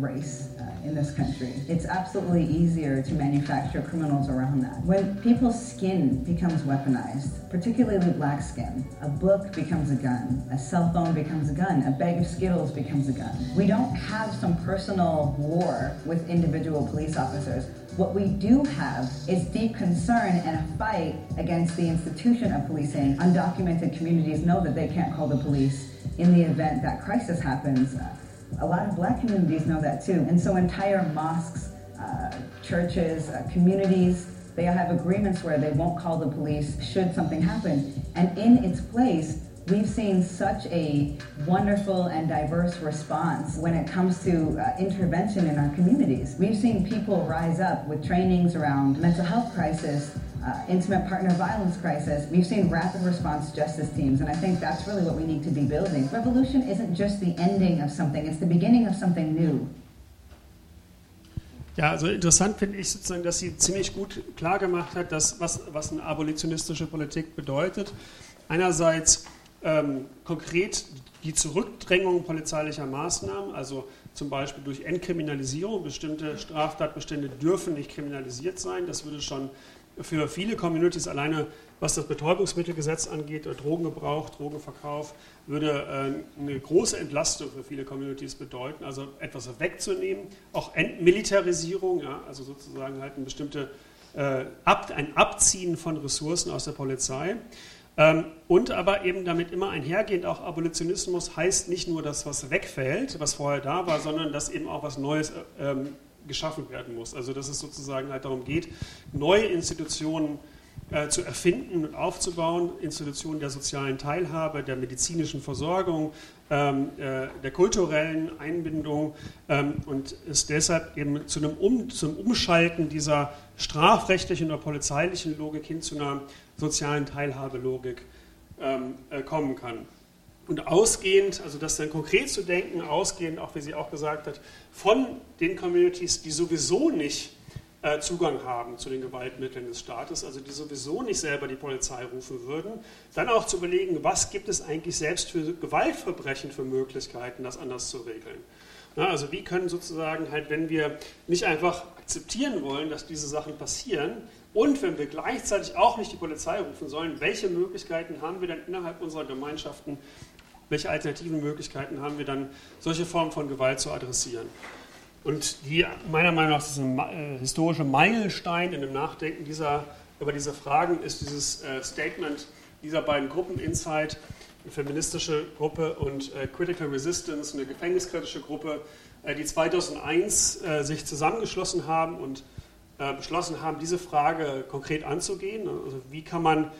race uh, in this country, it's absolutely easier to manufacture criminals around that. When people's skin becomes weaponized, particularly black skin, a book becomes a gun, a cell phone becomes a gun, a bag of Skittles becomes a gun. We don't have some personal war with individual police officers. What we do have is deep concern and a fight against the institution of policing. Undocumented communities know that they can't call the police in the event that crisis happens. A lot of black communities know that too. And so entire mosques, uh, churches, uh, communities, they have agreements where they won't call the police should something happen. And in its place, We've seen such a wonderful and diverse response when it comes to uh, intervention in our communities. We've seen people rise up with trainings around mental health crisis, uh, intimate partner violence crisis. We've seen rapid response justice teams, and I think that's really what we need to be building. Revolution isn't just the ending of something, it's the beginning of something new. Ja, also interessant finde ich sozusagen, dass sie ziemlich gut klar hat, dass, was, was eine abolitionistische Politik bedeutet. Einerseits ähm, konkret die Zurückdrängung polizeilicher Maßnahmen, also zum Beispiel durch Entkriminalisierung. Bestimmte Straftatbestände dürfen nicht kriminalisiert sein. Das würde schon für viele Communities alleine, was das Betäubungsmittelgesetz angeht, Drogengebrauch, Drogenverkauf, würde äh, eine große Entlastung für viele Communities bedeuten. Also etwas wegzunehmen, auch Entmilitarisierung, ja, also sozusagen halt ein bestimmte äh, ein Abziehen von Ressourcen aus der Polizei. Ähm, und aber eben damit immer einhergehend auch Abolitionismus heißt nicht nur das, was wegfällt, was vorher da war, sondern dass eben auch was Neues ähm, geschaffen werden muss. Also dass es sozusagen halt darum geht, neue Institutionen äh, zu erfinden und aufzubauen, Institutionen der sozialen Teilhabe, der medizinischen Versorgung, ähm, äh, der kulturellen Einbindung ähm, und ist deshalb eben zu einem um, zum Umschalten dieser strafrechtlichen oder polizeilichen Logik hin zu einer sozialen Teilhabelogik ähm, äh, kommen kann. Und ausgehend, also das dann konkret zu denken, ausgehend, auch wie sie auch gesagt hat, von den Communities, die sowieso nicht äh, Zugang haben zu den Gewaltmitteln des Staates, also die sowieso nicht selber die Polizei rufen würden, dann auch zu überlegen, was gibt es eigentlich selbst für Gewaltverbrechen für Möglichkeiten, das anders zu regeln. Na, also wie können sozusagen halt, wenn wir nicht einfach akzeptieren wollen, dass diese Sachen passieren, und wenn wir gleichzeitig auch nicht die Polizei rufen sollen, welche Möglichkeiten haben wir dann innerhalb unserer Gemeinschaften, welche alternativen Möglichkeiten haben wir dann, solche Formen von Gewalt zu adressieren? Und die, meiner Meinung nach, ist ein äh, historischer Meilenstein in dem Nachdenken dieser, über diese Fragen, ist dieses äh, Statement dieser beiden Gruppen, Inside, eine feministische Gruppe und äh, Critical Resistance, eine gefängniskritische Gruppe, äh, die 2001 äh, sich zusammengeschlossen haben und beschlossen haben, diese Frage konkret anzugehen. Also wie kann man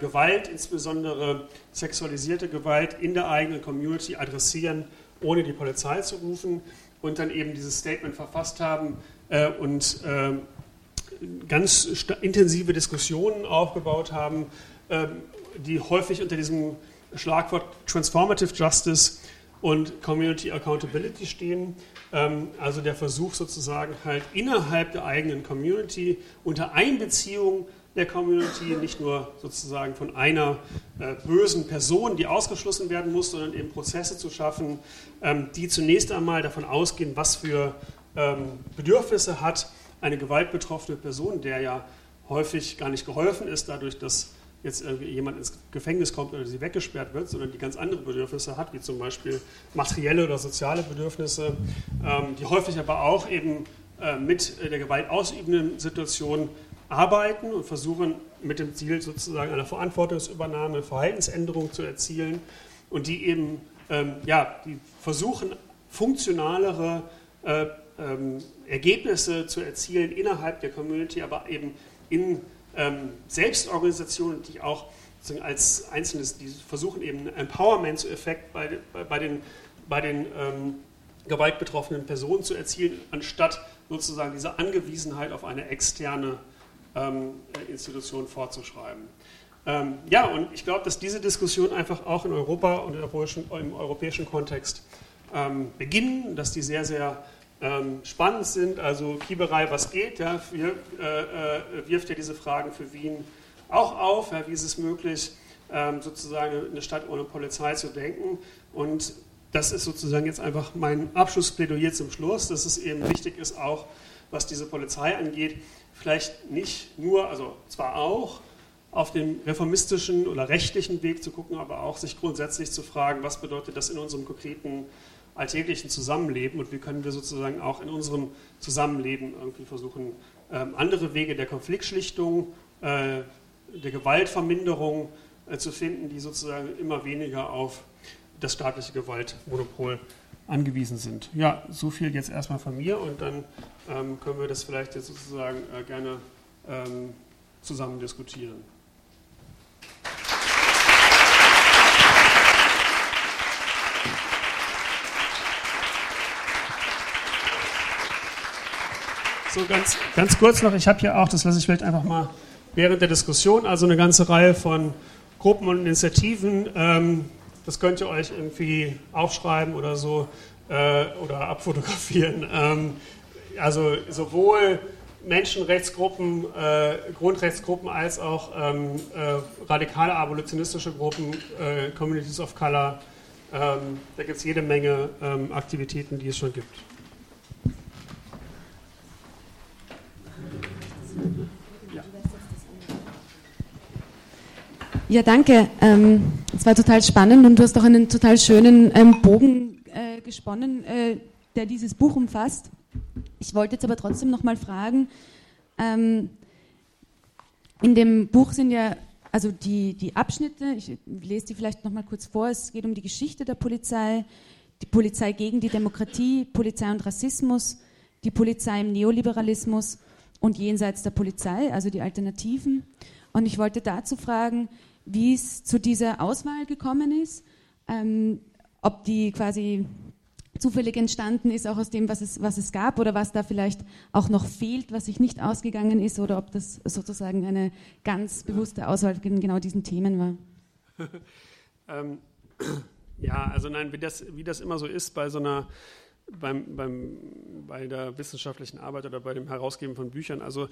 Gewalt, insbesondere sexualisierte Gewalt in der eigenen Community adressieren, ohne die Polizei zu rufen und dann eben dieses Statement verfasst haben äh, und äh, ganz intensive Diskussionen aufgebaut haben, äh, die häufig unter diesem Schlagwort Transformative Justice und Community Accountability stehen. Ähm, also der Versuch sozusagen halt innerhalb der eigenen Community unter Einbeziehung der Community, nicht nur sozusagen von einer äh, bösen Person, die ausgeschlossen werden muss, sondern eben Prozesse zu schaffen, ähm, die zunächst einmal davon ausgehen, was für ähm, Bedürfnisse hat eine gewaltbetroffene Person, der ja häufig gar nicht geholfen ist, dadurch, dass jetzt jemand ins Gefängnis kommt oder sie weggesperrt wird, sondern die ganz andere Bedürfnisse hat, wie zum Beispiel materielle oder soziale Bedürfnisse, ähm, die häufig aber auch eben äh, mit der Gewalt ausübenden Situation arbeiten und versuchen mit dem Ziel sozusagen einer Verantwortungsübernahme, Verhaltensänderung zu erzielen und die eben ähm, ja, die versuchen funktionalere äh, ähm, Ergebnisse zu erzielen innerhalb der Community, aber eben in ähm, Selbstorganisationen, die auch als Einzelnes, die versuchen eben Empowerment-Effekt bei, bei, bei, den, bei den ähm, gewaltbetroffenen Personen zu erzielen, anstatt sozusagen diese Angewiesenheit auf eine externe ähm, Institution vorzuschreiben. Ähm, ja, und ich glaube, dass diese Diskussion einfach auch in Europa und im europäischen, im europäischen Kontext ähm, beginnen, dass die sehr, sehr ähm, spannend sind. Also Kieberei, was geht, ja, wir, äh, äh, wirft ja diese Fragen für Wien auch auf. Ja, wie ist es möglich, ähm, sozusagen eine Stadt ohne Polizei zu denken? Und das ist sozusagen jetzt einfach mein Abschlussplädoyer zum Schluss, dass es eben wichtig ist, auch was diese Polizei angeht, vielleicht nicht nur, also zwar auch, auf dem reformistischen oder rechtlichen Weg zu gucken, aber auch sich grundsätzlich zu fragen, was bedeutet das in unserem konkreten alltäglichen Zusammenleben und wie können wir sozusagen auch in unserem Zusammenleben irgendwie versuchen, ähm, andere Wege der Konfliktschlichtung, äh, der Gewaltverminderung äh, zu finden, die sozusagen immer weniger auf das staatliche Gewaltmonopol angewiesen sind. Ja, so viel jetzt erstmal von mir und dann ähm, können wir das vielleicht jetzt sozusagen äh, gerne ähm, zusammen diskutieren. So ganz, ganz kurz noch, ich habe hier auch, das lasse ich vielleicht einfach mal während der Diskussion, also eine ganze Reihe von Gruppen und Initiativen. Ähm, das könnt ihr euch irgendwie aufschreiben oder so äh, oder abfotografieren. Ähm, also sowohl Menschenrechtsgruppen, äh, Grundrechtsgruppen als auch ähm, äh, radikale abolitionistische Gruppen, äh, Communities of Color. Ähm, da gibt es jede Menge ähm, Aktivitäten, die es schon gibt. Ja, danke. Ähm, es war total spannend und du hast auch einen total schönen ähm, Bogen äh, gesponnen, äh, der dieses Buch umfasst. Ich wollte jetzt aber trotzdem noch mal fragen, ähm, in dem Buch sind ja also die, die Abschnitte, ich lese die vielleicht nochmal kurz vor, es geht um die Geschichte der Polizei, die Polizei gegen die Demokratie, Polizei und Rassismus, die Polizei im Neoliberalismus und jenseits der Polizei, also die Alternativen. Und ich wollte dazu fragen, wie es zu dieser Auswahl gekommen ist, ähm, ob die quasi zufällig entstanden ist, auch aus dem, was es, was es gab oder was da vielleicht auch noch fehlt, was sich nicht ausgegangen ist oder ob das sozusagen eine ganz bewusste Auswahl in genau diesen Themen war. ähm, ja, also nein, wie das, wie das immer so ist bei so einer beim, beim, bei der wissenschaftlichen Arbeit oder bei dem Herausgeben von Büchern. Also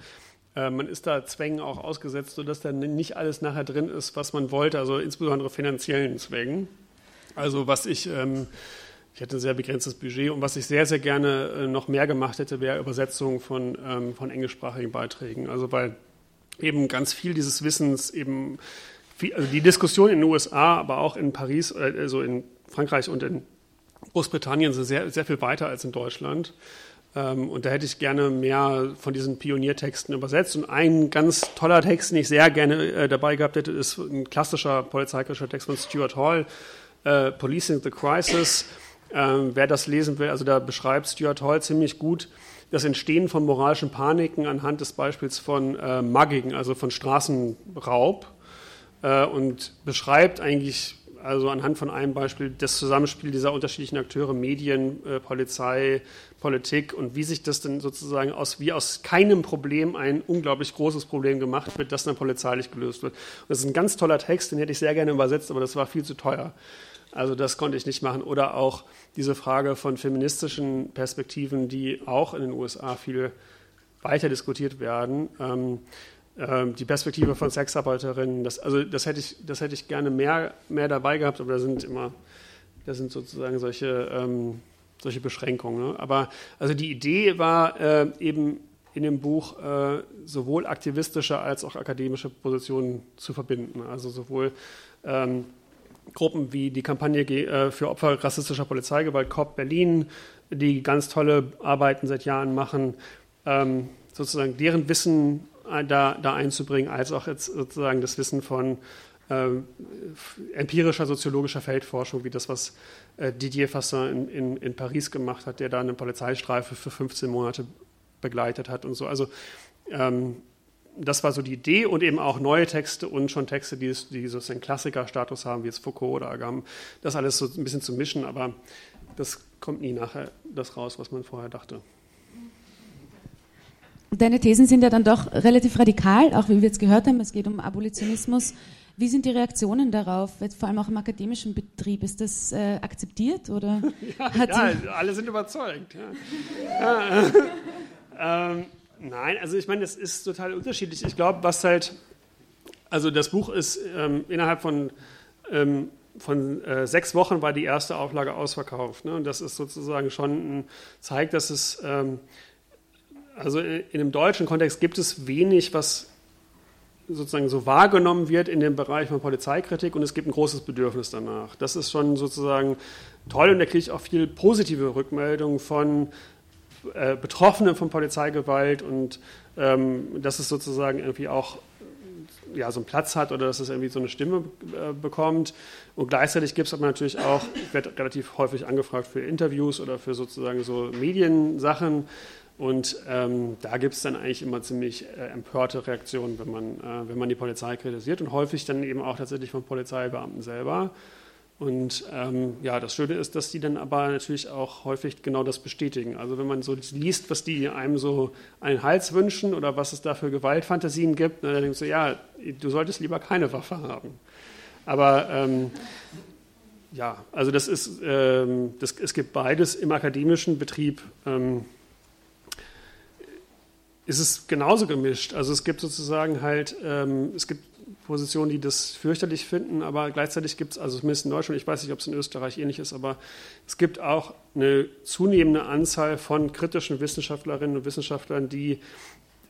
äh, man ist da Zwängen auch ausgesetzt, sodass dann nicht alles nachher drin ist, was man wollte, also insbesondere finanziellen Zwängen. Also was ich ähm, ich hatte ein sehr begrenztes Budget und was ich sehr, sehr gerne äh, noch mehr gemacht hätte, wäre Übersetzung von, ähm, von englischsprachigen Beiträgen. Also weil eben ganz viel dieses Wissens eben, viel, also die Diskussion in den USA, aber auch in Paris, äh, also in Frankreich und in Großbritannien sind sehr, sehr viel weiter als in Deutschland. Ähm, und da hätte ich gerne mehr von diesen Pioniertexten übersetzt. Und ein ganz toller Text, den ich sehr gerne äh, dabei gehabt hätte, ist ein klassischer polizeikritischer Text von Stuart Hall, Policing the Crisis. Ähm, wer das lesen will, also da beschreibt Stuart Hall ziemlich gut das Entstehen von moralischen Paniken anhand des Beispiels von äh, Mugging, also von Straßenraub äh, und beschreibt eigentlich also anhand von einem Beispiel das Zusammenspiel dieser unterschiedlichen Akteure, Medien, äh, Polizei, Politik und wie sich das dann sozusagen aus, wie aus keinem Problem ein unglaublich großes Problem gemacht wird, das dann polizeilich gelöst wird. Und das ist ein ganz toller Text, den hätte ich sehr gerne übersetzt, aber das war viel zu teuer. Also das konnte ich nicht machen. Oder auch diese Frage von feministischen Perspektiven, die auch in den USA viel weiter diskutiert werden. Ähm, ähm, die Perspektive von Sexarbeiterinnen, das, also das hätte ich, das hätte ich gerne mehr, mehr dabei gehabt, aber da sind immer, da sind sozusagen solche, ähm, solche Beschränkungen. Ne? Aber also die Idee war äh, eben in dem Buch äh, sowohl aktivistische als auch akademische Positionen zu verbinden. Also sowohl ähm, Gruppen wie die Kampagne äh, für Opfer rassistischer Polizeigewalt, COP Berlin, die ganz tolle Arbeiten seit Jahren machen, ähm, sozusagen deren Wissen da, da einzubringen, als auch jetzt sozusagen das Wissen von äh, empirischer soziologischer Feldforschung, wie das, was äh, Didier Fassin in, in, in, Paris gemacht hat, der da eine Polizeistreife für 15 Monate begleitet hat und so. Also ähm, das war so die Idee und eben auch neue Texte und schon Texte, die, die sozusagen Klassikerstatus haben, wie jetzt Foucault oder Agam, das alles so ein bisschen zu mischen, aber das kommt nie nachher das raus, was man vorher dachte. Deine Thesen sind ja dann doch relativ radikal, auch wie wir jetzt gehört haben, es geht um Abolitionismus. Wie sind die Reaktionen darauf, vor allem auch im akademischen Betrieb? Ist das äh, akzeptiert oder? ja, ja alle sind überzeugt. Ja. ähm, Nein, also ich meine, das ist total unterschiedlich. Ich glaube, was halt, also das Buch ist ähm, innerhalb von, ähm, von äh, sechs Wochen war die erste Auflage ausverkauft. Ne? Und das ist sozusagen schon, ein, zeigt, dass es, ähm, also in, in dem deutschen Kontext gibt es wenig, was sozusagen so wahrgenommen wird in dem Bereich von Polizeikritik und es gibt ein großes Bedürfnis danach. Das ist schon sozusagen toll und da kriege ich auch viel positive Rückmeldungen von äh, Betroffenen von Polizeigewalt und ähm, dass es sozusagen irgendwie auch ja, so einen Platz hat oder dass es irgendwie so eine Stimme äh, bekommt. Und gleichzeitig gibt es aber natürlich auch, ich werde relativ häufig angefragt für Interviews oder für sozusagen so Mediensachen. Und ähm, da gibt es dann eigentlich immer ziemlich äh, empörte Reaktionen, wenn man, äh, wenn man die Polizei kritisiert und häufig dann eben auch tatsächlich von Polizeibeamten selber. Und ähm, ja, das Schöne ist, dass die dann aber natürlich auch häufig genau das bestätigen. Also wenn man so liest, was die einem so den Hals wünschen oder was es da für Gewaltfantasien gibt, dann denkst du, ja, du solltest lieber keine Waffe haben. Aber ähm, ja, also das ist, ähm, das, es gibt beides im akademischen Betrieb. Ähm, ist es genauso gemischt. Also es gibt sozusagen halt, ähm, es gibt Positionen, die das fürchterlich finden, aber gleichzeitig gibt es, also zumindest in Deutschland, ich weiß nicht, ob es in Österreich ähnlich ist, aber es gibt auch eine zunehmende Anzahl von kritischen Wissenschaftlerinnen und Wissenschaftlern, die,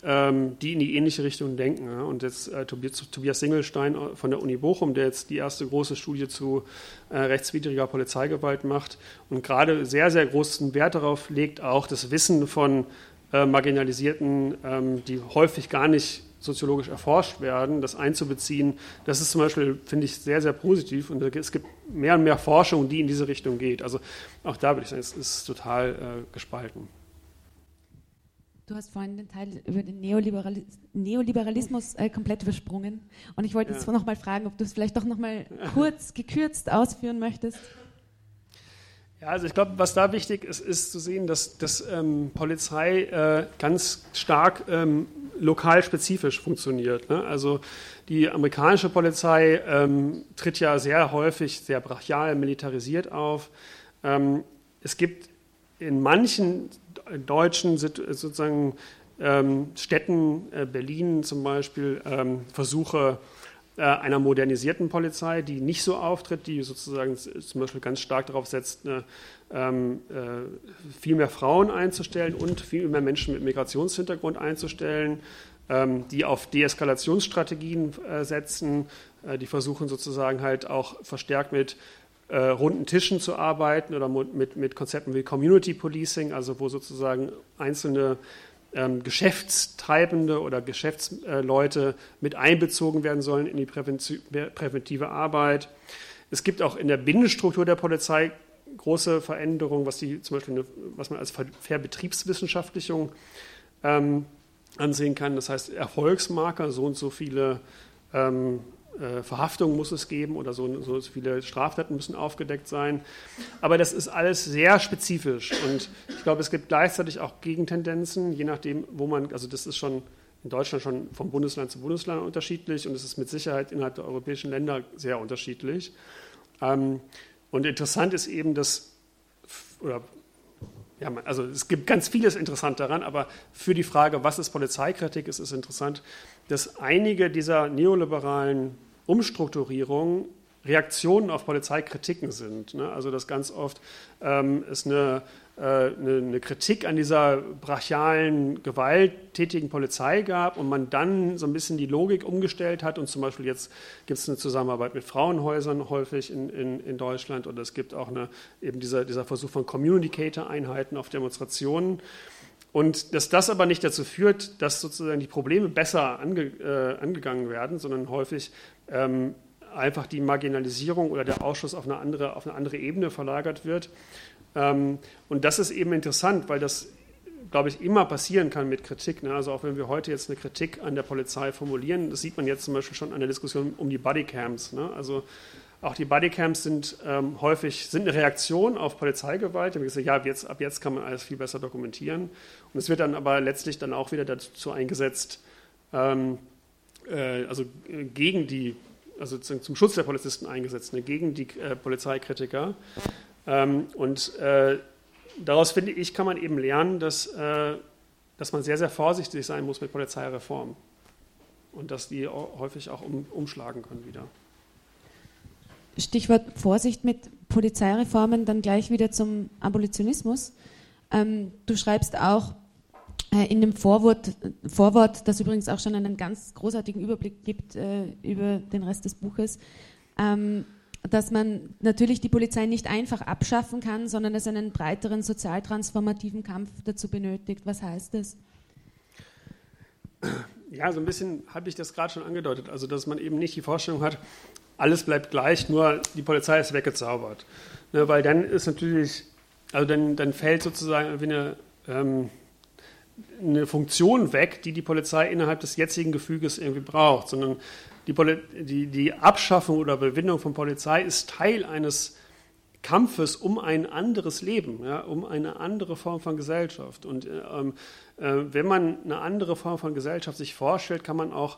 ähm, die in die ähnliche Richtung denken. Und jetzt äh, Tobias, Tobias Singelstein von der Uni Bochum, der jetzt die erste große Studie zu äh, rechtswidriger Polizeigewalt macht und gerade sehr, sehr großen Wert darauf legt, auch das Wissen von äh, Marginalisierten, ähm, die häufig gar nicht soziologisch erforscht werden, das einzubeziehen, das ist zum Beispiel, finde ich, sehr, sehr positiv und es gibt mehr und mehr Forschung, die in diese Richtung geht. Also auch da würde ich sagen, es ist total äh, gespalten. Du hast vorhin den Teil über den Neoliberali Neoliberalismus äh, komplett übersprungen. Und ich wollte ja. jetzt noch mal fragen, ob du es vielleicht doch noch mal kurz, gekürzt ausführen möchtest. Ja, also ich glaube, was da wichtig ist, ist zu sehen, dass, dass ähm, Polizei äh, ganz stark ähm, lokal spezifisch funktioniert. Ne? Also die amerikanische Polizei ähm, tritt ja sehr häufig sehr brachial militarisiert auf. Ähm, es gibt in manchen deutschen sozusagen ähm, Städten, äh, Berlin zum Beispiel, ähm, Versuche einer modernisierten Polizei, die nicht so auftritt, die sozusagen zum Beispiel ganz stark darauf setzt, eine, ähm, äh, viel mehr Frauen einzustellen und viel mehr Menschen mit Migrationshintergrund einzustellen, ähm, die auf Deeskalationsstrategien äh, setzen, äh, die versuchen sozusagen halt auch verstärkt mit äh, runden Tischen zu arbeiten oder mit, mit Konzepten wie Community Policing, also wo sozusagen einzelne ähm, Geschäftstreibende oder Geschäftsleute mit einbezogen werden sollen in die präventive Arbeit. Es gibt auch in der Bindestruktur der Polizei große Veränderungen, was die zum Beispiel eine, was man als Verbetriebswissenschaftlichung ähm, ansehen kann. Das heißt Erfolgsmarker, so und so viele ähm, äh, Verhaftungen muss es geben oder so, so viele Straftaten müssen aufgedeckt sein. Aber das ist alles sehr spezifisch und ich glaube, es gibt gleichzeitig auch Gegentendenzen, je nachdem, wo man, also das ist schon in Deutschland schon vom Bundesland zu Bundesland unterschiedlich und es ist mit Sicherheit innerhalb der europäischen Länder sehr unterschiedlich. Ähm, und interessant ist eben, dass, oder ja, also es gibt ganz vieles interessant daran, aber für die Frage, was ist Polizeikritik, ist es interessant, dass einige dieser neoliberalen Umstrukturierung Reaktionen auf Polizeikritiken sind. Ne? Also dass ganz oft ähm, es eine, äh, eine, eine, Kritik an dieser brachialen, gewalttätigen Polizei gab und man dann so ein bisschen die Logik umgestellt hat und zum Beispiel jetzt gibt es eine Zusammenarbeit mit Frauenhäusern häufig in, in, in Deutschland und es gibt auch eine, eben dieser, dieser Versuch von Communicator-Einheiten auf Demonstrationen. Und dass das aber nicht dazu führt, dass sozusagen die Probleme besser ange, äh, angegangen werden, sondern häufig ähm, einfach die Marginalisierung oder der Ausschuss auf eine andere, auf eine andere Ebene verlagert wird. Ähm, und das ist eben interessant, weil das, glaube ich, immer passieren kann mit Kritik. Ne? Also auch wenn wir heute jetzt eine Kritik an der Polizei formulieren, das sieht man jetzt zum Beispiel schon an der Diskussion um die Bodycams. Ne? Also auch die Bodycams sind ähm, häufig sind eine Reaktion auf Polizeigewalt. Da gesagt, ja, jetzt, ab jetzt kann man alles viel besser dokumentieren. Und es wird dann aber letztlich dann auch wieder dazu eingesetzt, ähm, äh, also äh, gegen die, also zum Schutz der Polizisten eingesetzt, ne, gegen die äh, Polizeikritiker. Ähm, und äh, daraus finde ich, kann man eben lernen, dass, äh, dass man sehr, sehr vorsichtig sein muss mit Polizeireform. Und dass die häufig auch um, umschlagen können wieder. Stichwort Vorsicht mit Polizeireformen, dann gleich wieder zum Abolitionismus. Ähm, du schreibst auch, äh, in dem Vorwort, Vorwort, das übrigens auch schon einen ganz großartigen Überblick gibt äh, über den Rest des Buches, ähm, dass man natürlich die Polizei nicht einfach abschaffen kann, sondern es einen breiteren sozialtransformativen Kampf dazu benötigt. Was heißt das? Ja, so ein bisschen habe ich das gerade schon angedeutet. Also, dass man eben nicht die Vorstellung hat, alles bleibt gleich, nur die Polizei ist weggezaubert. Ne, weil dann ist natürlich, also dann, dann fällt sozusagen eine, ähm, eine Funktion weg, die die Polizei innerhalb des jetzigen Gefüges irgendwie braucht, sondern die, Poli die, die Abschaffung oder Überwindung von Polizei ist Teil eines Kampfes um ein anderes Leben, ja, um eine andere Form von Gesellschaft. Und ähm, äh, wenn man eine andere Form von Gesellschaft sich vorstellt, kann man auch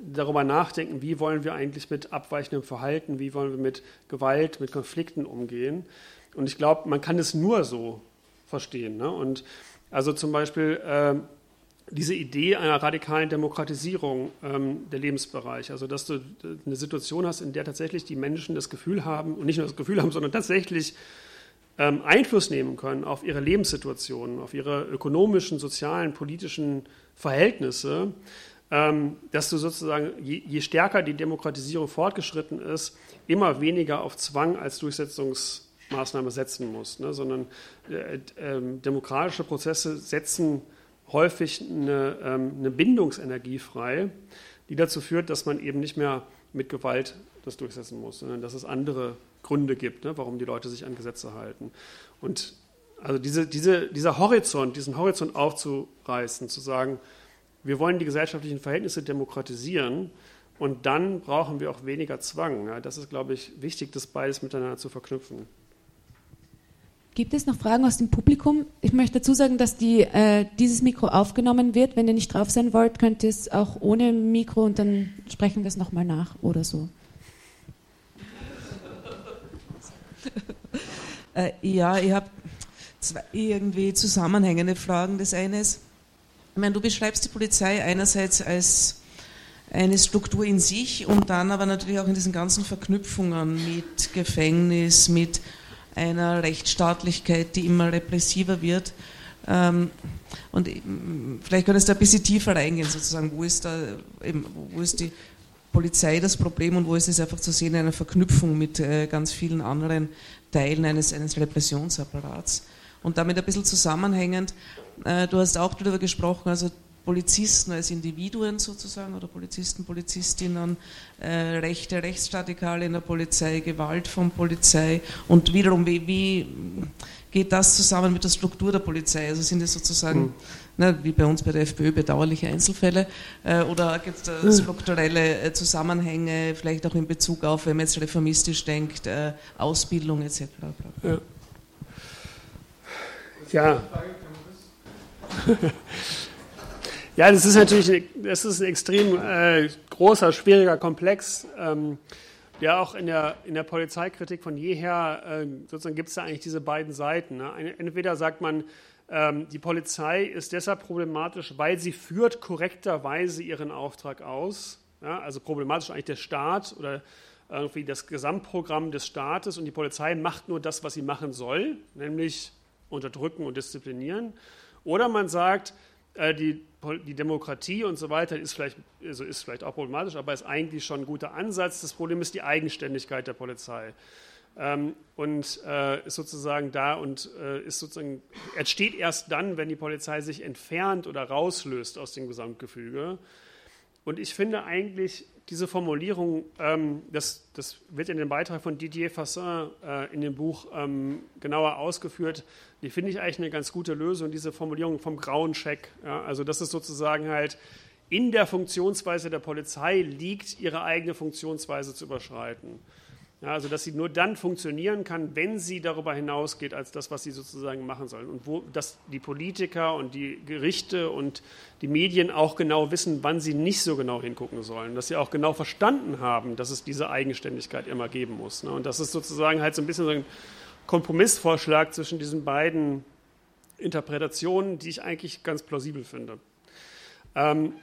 darüber nachdenken, wie wollen wir eigentlich mit abweichendem Verhalten, wie wollen wir mit Gewalt, mit Konflikten umgehen. Und ich glaube, man kann es nur so verstehen. Ne? Und also zum Beispiel äh, diese Idee einer radikalen Demokratisierung ähm, der Lebensbereiche, also dass du eine Situation hast, in der tatsächlich die Menschen das Gefühl haben, und nicht nur das Gefühl haben, sondern tatsächlich ähm, Einfluss nehmen können auf ihre Lebenssituationen, auf ihre ökonomischen, sozialen, politischen Verhältnisse, dass du sozusagen, je, stärker die Demokratisierung fortgeschritten ist, immer weniger auf Zwang als Durchsetzungsmaßnahme setzen musst, ne? sondern äh, äh, demokratische Prozesse setzen häufig eine, ähm, eine Bindungsenergie frei, die dazu führt, dass man eben nicht mehr mit Gewalt das durchsetzen muss, sondern dass es andere Gründe gibt, ne, warum die Leute sich an Gesetze halten. Und also diese, diese, dieser Horizont, diesen Horizont aufzureißen, zu sagen, wir wollen die gesellschaftlichen Verhältnisse demokratisieren und dann brauchen wir auch weniger Zwang. Ja, das ist, glaube ich, wichtig, das beides miteinander zu verknüpfen. Gibt es noch Fragen aus dem Publikum? Ich möchte dazu sagen, dass die, äh, dieses Mikro aufgenommen wird. Wenn ihr nicht drauf sein wollt, könnt ihr es auch ohne Mikro und dann sprechen wir es nochmal nach oder so. Äh, ja, ich habe zwei irgendwie zusammenhängende Fragen. Das eine ist, ich meine, du beschreibst die Polizei einerseits als eine Struktur in sich und dann aber natürlich auch in diesen ganzen Verknüpfungen mit Gefängnis, mit einer Rechtsstaatlichkeit, die immer repressiver wird. Ähm, und vielleicht könntest du ein bisschen tiefer reingehen, sozusagen, wo ist, da, wo ist die Polizei das Problem und wo ist es einfach zu sehen, eine Verknüpfung mit äh, ganz vielen anderen Teilen eines, eines Repressionsapparats. Und damit ein bisschen zusammenhängend, du hast auch darüber gesprochen, also Polizisten als Individuen sozusagen oder Polizisten, Polizistinnen, äh, Rechte, Rechtsstatikale in der Polizei, Gewalt von Polizei und wiederum, wie, wie, geht das zusammen mit der Struktur der Polizei? Also sind es sozusagen, mhm. ne, wie bei uns bei der FPÖ, bedauerliche Einzelfälle äh, oder gibt es strukturelle äh, Zusammenhänge, vielleicht auch in Bezug auf, wenn man jetzt reformistisch denkt, äh, Ausbildung etc.? Ja. ja. Ja, das ist natürlich ein, das ist ein extrem äh, großer, schwieriger Komplex, ähm, der auch in der, in der Polizeikritik von jeher, äh, sozusagen gibt es da eigentlich diese beiden Seiten. Ne? Entweder sagt man, ähm, die Polizei ist deshalb problematisch, weil sie führt korrekterweise ihren Auftrag aus. Ja? Also problematisch eigentlich der Staat oder irgendwie das Gesamtprogramm des Staates und die Polizei macht nur das, was sie machen soll, nämlich unterdrücken und disziplinieren. Oder man sagt, äh, die, die Demokratie und so weiter ist vielleicht, also ist vielleicht auch problematisch, aber ist eigentlich schon ein guter Ansatz. Das Problem ist die Eigenständigkeit der Polizei. Ähm, und äh, ist sozusagen da und äh, ist sozusagen, entsteht erst dann, wenn die Polizei sich entfernt oder rauslöst aus dem Gesamtgefüge. Und ich finde eigentlich diese Formulierung, ähm, das, das, wird in dem Beitrag von Didier Fassin äh, in dem Buch ähm, genauer ausgeführt, die finde ich eigentlich eine ganz gute Lösung, diese Formulierung vom grauen Scheck. Ja, also das ist sozusagen halt in der Funktionsweise der Polizei liegt, ihre eigene Funktionsweise zu überschreiten. Ja, also dass sie nur dann funktionieren kann, wenn sie darüber hinausgeht als das, was sie sozusagen machen sollen. Und wo dass die Politiker und die Gerichte und die Medien auch genau wissen, wann sie nicht so genau hingucken sollen. Dass sie auch genau verstanden haben, dass es diese Eigenständigkeit immer geben muss. Ne? Und das ist sozusagen halt so ein bisschen so ein Kompromissvorschlag zwischen diesen beiden Interpretationen, die ich eigentlich ganz plausibel finde. Ähm,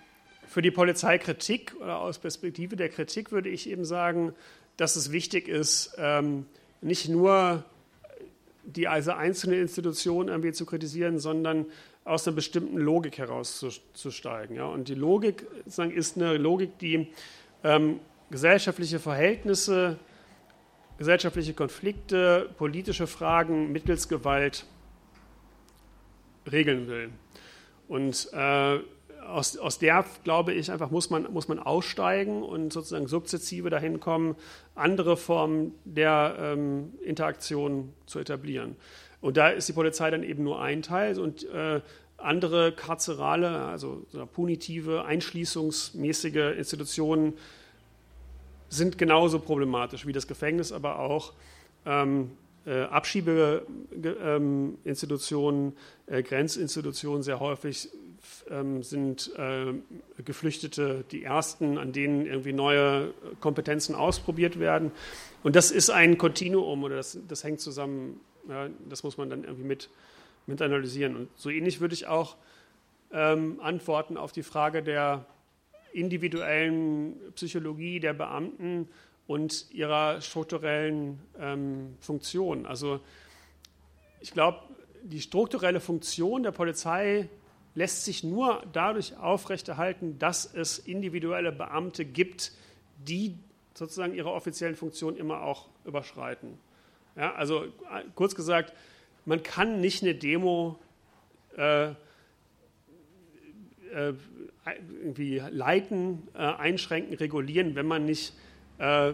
für die Polizeikritik oder aus Perspektive der Kritik würde ich eben sagen, dass es wichtig ist, ähm, nicht nur die also einzelne Institution irgendwie zu kritisieren, sondern aus einer bestimmten Logik herauszusteigen. Ja? Und die Logik ist eine Logik, die ähm, gesellschaftliche Verhältnisse gesellschaftliche Konflikte, politische Fragen mittels Gewalt regeln will. Und äh, aus, aus der, glaube ich, einfach muss man, muss man aussteigen und sozusagen sukzessive dahin kommen, andere Formen der ähm, Interaktion zu etablieren. Und da ist die Polizei dann eben nur ein Teil und äh, andere karzerale, also so punitive, einschließungsmäßige Institutionen sind genauso problematisch wie das Gefängnis, aber auch ähm, äh, Abschiebeinstitutionen, äh, Grenzinstitutionen sehr häufig ähm, sind äh, Geflüchtete die ersten, an denen irgendwie neue Kompetenzen ausprobiert werden. Und das ist ein Kontinuum oder das, das hängt zusammen, ja, das muss man dann irgendwie mit, mit analysieren. Und so ähnlich würde ich auch ähm, antworten auf die Frage der individuellen Psychologie der Beamten und ihrer strukturellen ähm, Funktion. Also ich glaube, die strukturelle Funktion der Polizei lässt sich nur dadurch aufrechterhalten, dass es individuelle Beamte gibt, die sozusagen ihre offiziellen Funktionen immer auch überschreiten. Ja, also kurz gesagt, man kann nicht eine Demo äh, äh, irgendwie leiten, äh, einschränken, regulieren, wenn man nicht äh,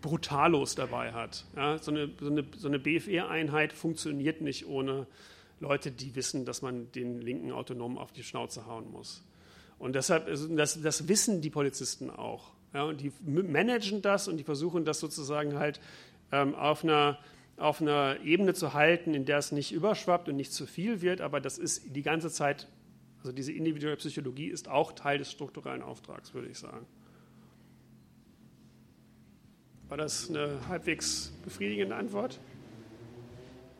Brutalos dabei hat. Ja, so eine, so eine, so eine BFE-Einheit funktioniert nicht ohne Leute, die wissen, dass man den Linken autonom auf die Schnauze hauen muss. Und deshalb, das, das wissen die Polizisten auch. Ja, und die managen das und die versuchen das sozusagen halt ähm, auf, einer, auf einer Ebene zu halten, in der es nicht überschwappt und nicht zu viel wird, aber das ist die ganze Zeit, also diese individuelle Psychologie ist auch Teil des strukturellen Auftrags, würde ich sagen. War das eine halbwegs befriedigende Antwort?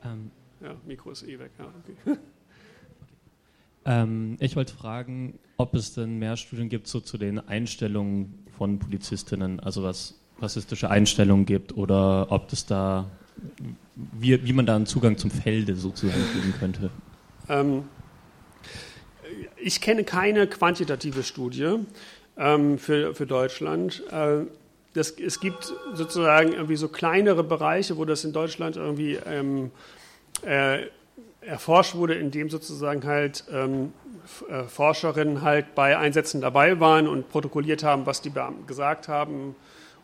Ähm. Ja, Mikro ist eh weg. Ja, okay. Ähm, ich wollte fragen, ob es denn mehr Studien gibt so zu den Einstellungen von Polizistinnen, also was rassistische Einstellungen gibt oder ob es da, wie, wie man da einen Zugang zum Felde sozusagen geben könnte. Ähm, ich kenne keine quantitative Studie ähm, für, für Deutschland. Äh, das, es gibt sozusagen irgendwie so kleinere Bereiche, wo das in Deutschland irgendwie ähm, äh, erforscht wurde, indem sozusagen halt ähm, äh, Forscherinnen halt bei Einsätzen dabei waren und protokolliert haben, was die Beamten gesagt haben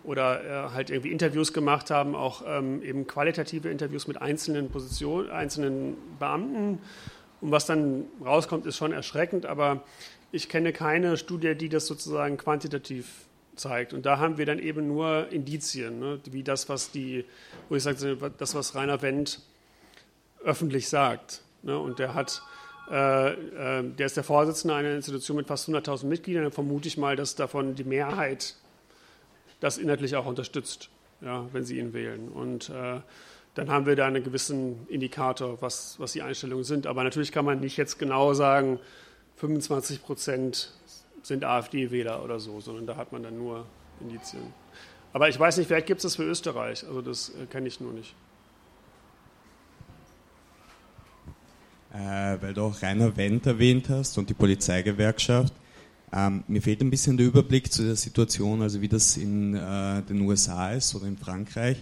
oder äh, halt irgendwie Interviews gemacht haben, auch ähm, eben qualitative Interviews mit einzelnen Positionen, einzelnen Beamten. Und was dann rauskommt, ist schon erschreckend, aber ich kenne keine Studie, die das sozusagen quantitativ zeigt. Und da haben wir dann eben nur Indizien, ne? wie das, was die, wo ich sage, das, was Rainer Wendt öffentlich sagt. Ne? Und der hat, äh, äh, der ist der Vorsitzende einer Institution mit fast 100.000 Mitgliedern. Dann vermute ich mal, dass davon die Mehrheit das inhaltlich auch unterstützt, ja, wenn sie ihn wählen. Und äh, dann haben wir da einen gewissen Indikator, was, was die Einstellungen sind. Aber natürlich kann man nicht jetzt genau sagen, 25 Prozent sind AfD-Wähler oder so, sondern da hat man dann nur Indizien. Aber ich weiß nicht, vielleicht gibt es das für Österreich. Also das äh, kenne ich nur nicht. äh, weil du auch Rainer Wendt erwähnt hast und die Polizeigewerkschaft. Ähm, mir fehlt ein bisschen der Überblick zu der Situation, also wie das in äh, den USA ist oder in Frankreich.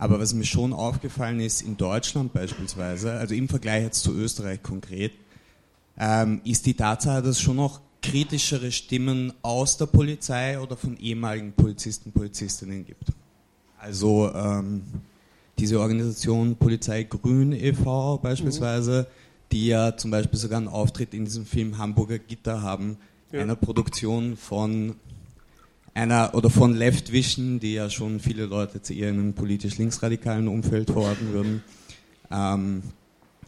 Aber was mir schon aufgefallen ist, in Deutschland beispielsweise, also im Vergleich jetzt zu Österreich konkret, ähm, ist die Tatsache, dass es schon noch kritischere Stimmen aus der Polizei oder von ehemaligen Polizisten, Polizistinnen gibt. Also ähm, diese Organisation Polizei Grün e.V. beispielsweise, mhm die ja zum Beispiel sogar einen Auftritt in diesem Film Hamburger Gitter haben, ja. einer Produktion von einer oder von Left Vision, die ja schon viele Leute zu einem politisch linksradikalen Umfeld verorten würden. Ähm,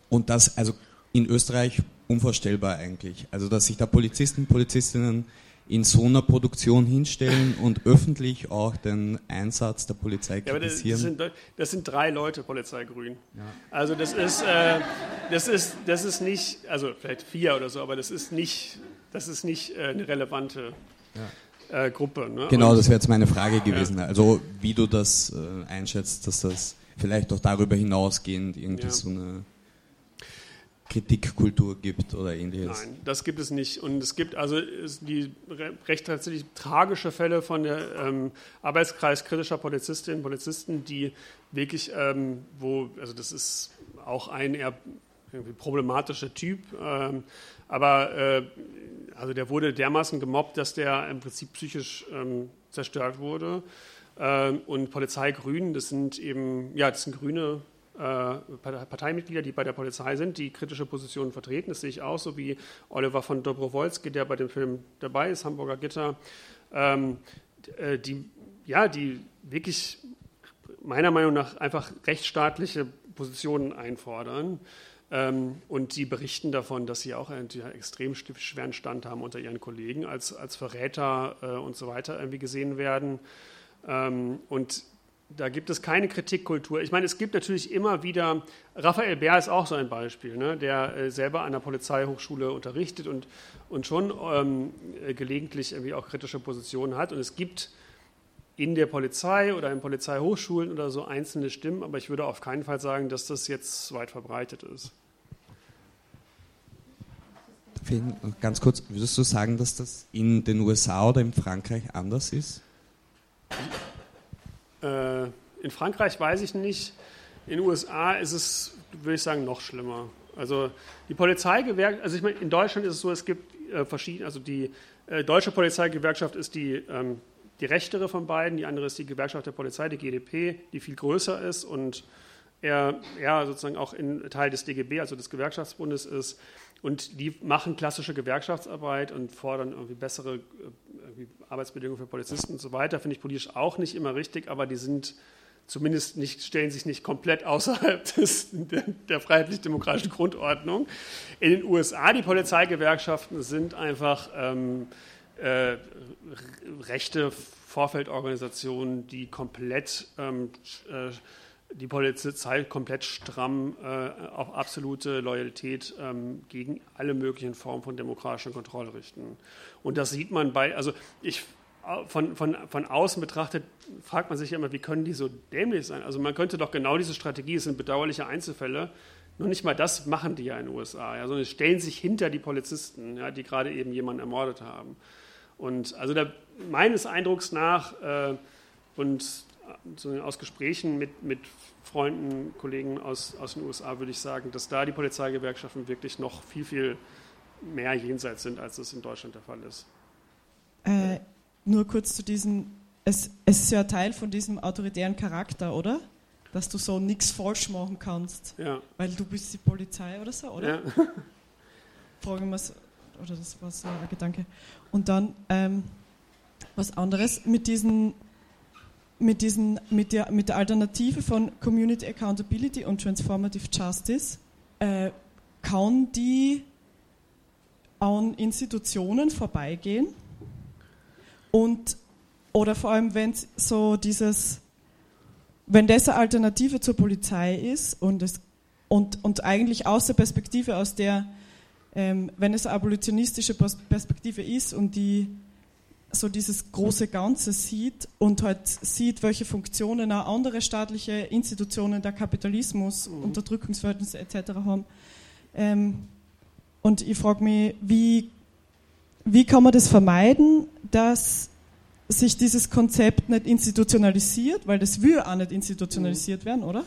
und das also in Österreich unvorstellbar eigentlich. Also dass sich da Polizisten, Polizistinnen in so einer Produktion hinstellen und öffentlich auch den Einsatz der Polizei kritisieren. Ja, das, sind, das, sind, drei Leute Polizei Grün. Ja. Also das ist, äh, das ist, das ist nicht, also vielleicht vier oder so, aber das ist nicht, das ist nicht äh, eine relevante ja. Äh, Gruppe. Ne? Genau, das wäre jetzt meine Frage gewesen. Also wie du das äh, einschätzt, dass das vielleicht auch darüber hinausgehend irgendwie so eine Kritikkultur gibt oder ähnliches. Nein, das gibt es nicht. Und es gibt also die recht tatsächlich tragische Fälle von der ähm, Arbeitskreis kritischer Polizistinnen und Polizisten, die wirklich, ähm, wo, also das ist auch ein eher problematischer Typ, ähm, aber äh, also der wurde dermaßen gemobbt, dass der im Prinzip psychisch ähm, zerstört wurde. Ähm, und Polizei Grün, das sind eben, ja, das sind grüne äh, Parteimitglieder, die bei der Polizei sind, die kritische Positionen vertreten. Das sehe ich auch, so wie Oliver von Dobrowolski, der bei dem Film dabei ist, Hamburger Gitter, ähm, äh, die, ja, die wirklich meiner Meinung nach einfach rechtsstaatliche Positionen einfordern. Ähm, und die berichten davon, dass sie auch einen extrem schweren Stand haben unter ihren Kollegen, als, als Verräter äh, und so weiter irgendwie gesehen werden. Ähm, und da gibt es keine Kritikkultur. Ich meine, es gibt natürlich immer wieder, Raphael Bär ist auch so ein Beispiel, ne, der äh, selber an der Polizeihochschule unterrichtet und, und schon ähm, äh, gelegentlich irgendwie auch kritische Positionen hat. Und es gibt in der Polizei oder in Polizeihochschulen oder so einzelne Stimmen, aber ich würde auf keinen Fall sagen, dass das jetzt weit verbreitet ist. Ganz kurz, würdest du sagen, dass das in den USA oder in Frankreich anders ist? Äh, in Frankreich weiß ich nicht. In den USA ist es, würde ich sagen, noch schlimmer. Also die Polizeigewerkschaft, also ich meine, in Deutschland ist es so, es gibt äh, verschieden, also die äh, deutsche Polizeigewerkschaft ist die, ähm, die rechtere von beiden, die andere ist die Gewerkschaft der Polizei, die GdP, die viel größer ist und er, er sozusagen auch in Teil des DGB, also des Gewerkschaftsbundes ist. Und die machen klassische Gewerkschaftsarbeit und fordern irgendwie bessere äh, irgendwie Arbeitsbedingungen für Polizisten und so weiter. Finde ich politisch auch nicht immer richtig, aber die sind zumindest nicht, stellen sich nicht komplett außerhalb des, der, der freiheitlich-demokratischen Grundordnung. In den USA, die Polizeigewerkschaften sind einfach ähm, äh, rechte Vorfeldorganisationen, die komplett ähm, äh, die Polizei komplett stramm äh, auf absolute Loyalität ähm, gegen alle möglichen Formen von demokratischer Kontrolle richten. Und das sieht man bei, also ich von, von, von außen betrachtet, fragt man sich immer, wie können die so dämlich sein? Also man könnte doch genau diese Strategie, es sind bedauerliche Einzelfälle, nur nicht mal das machen die ja in den USA, ja, sondern stellen sich hinter die Polizisten, ja, die gerade eben jemanden ermordet haben. Und also da, meines Eindrucks nach äh, und aus Gesprächen mit, mit Freunden, Kollegen aus, aus den USA würde ich sagen, dass da die Polizeigewerkschaften wirklich noch viel, viel mehr jenseits sind, als es in Deutschland der Fall ist. Äh, nur kurz zu diesem, es, es ist ja Teil von diesem autoritären Charakter, oder? Dass du so nichts falsch machen kannst, ja. weil du bist die Polizei oder so, oder? Ja. Fragen wir oder das war so ein Gedanke. Und dann ähm, was anderes mit diesen mit, diesen, mit, der, mit der Alternative von Community Accountability und Transformative Justice äh, kann die an Institutionen vorbeigehen und oder vor allem wenn so dieses wenn das eine Alternative zur Polizei ist und es und, und eigentlich aus der Perspektive aus der ähm, wenn es eine abolitionistische Perspektive ist und die so dieses große Ganze sieht und halt sieht, welche Funktionen auch andere staatliche Institutionen der Kapitalismus, mhm. Unterdrückungsverhältnisse etc. haben. Ähm, und ich frage mich, wie, wie kann man das vermeiden, dass sich dieses Konzept nicht institutionalisiert, weil das will auch nicht institutionalisiert mhm. werden, oder?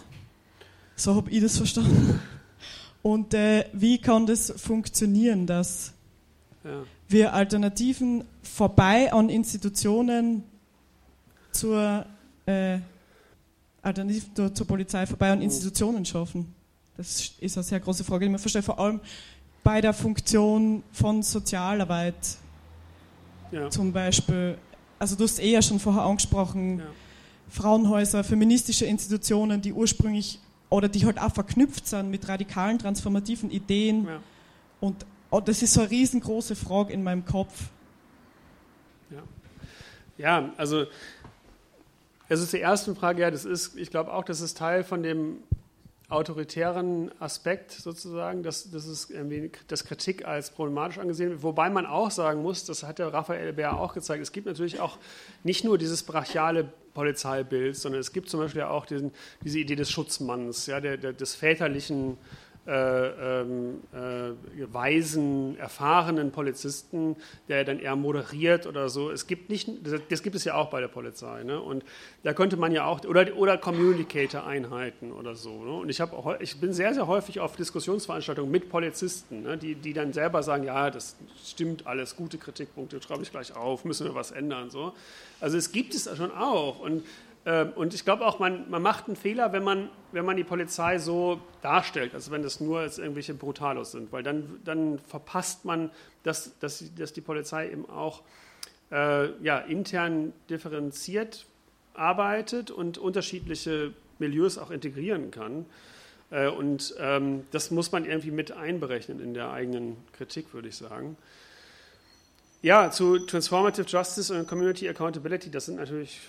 So habe ich das verstanden. Und äh, wie kann das funktionieren, dass ja wir Alternativen vorbei an Institutionen zur äh, Alternativen zur Polizei vorbei an Institutionen schaffen? Das ist eine sehr große Frage, die man versteht, vor allem bei der Funktion von Sozialarbeit ja. zum Beispiel. Also du hast eh ja schon vorher angesprochen, ja. Frauenhäuser, feministische Institutionen, die ursprünglich oder die halt auch verknüpft sind mit radikalen transformativen Ideen ja. und Oh, das ist so eine riesengroße Frage in meinem Kopf. Ja, ja also, also zur ersten Frage, ja, das ist, ich glaube auch, das ist Teil von dem autoritären Aspekt sozusagen, dass, dass, es irgendwie, dass Kritik als problematisch angesehen wird. Wobei man auch sagen muss, das hat der Raphael Bär auch gezeigt, es gibt natürlich auch nicht nur dieses brachiale Polizeibild, sondern es gibt zum Beispiel auch diesen, diese Idee des Schutzmanns, ja, der, der, des väterlichen äh, ähm, äh, weisen, erfahrenen Polizisten, der dann eher moderiert oder so. Es gibt nicht, das gibt es ja auch bei der Polizei. Ne? Und da könnte man ja auch, oder, oder Communicator-Einheiten oder so. Ne? Und ich, hab, ich bin sehr, sehr häufig auf Diskussionsveranstaltungen mit Polizisten, ne? die, die dann selber sagen, ja, das stimmt alles, gute Kritikpunkte, schreibe ich gleich auf, müssen wir was ändern. So. Also es gibt es schon auch. Und und ich glaube auch, man, man macht einen Fehler, wenn man, wenn man die Polizei so darstellt, also wenn das nur als irgendwelche Brutalos sind, weil dann, dann verpasst man, dass, dass, dass die Polizei eben auch äh, ja, intern differenziert arbeitet und unterschiedliche Milieus auch integrieren kann. Äh, und ähm, das muss man irgendwie mit einberechnen in der eigenen Kritik, würde ich sagen. Ja, zu Transformative Justice und Community Accountability, das sind natürlich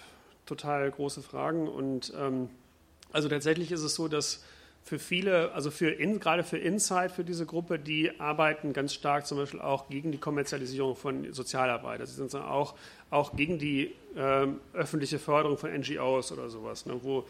total große Fragen. Und ähm, also tatsächlich ist es so, dass für viele, also für in, gerade für Insight, für diese Gruppe, die arbeiten ganz stark zum Beispiel auch gegen die Kommerzialisierung von Sozialarbeit. Also sie sind auch, auch gegen die ähm, öffentliche Förderung von NGOs oder sowas, ne, wo,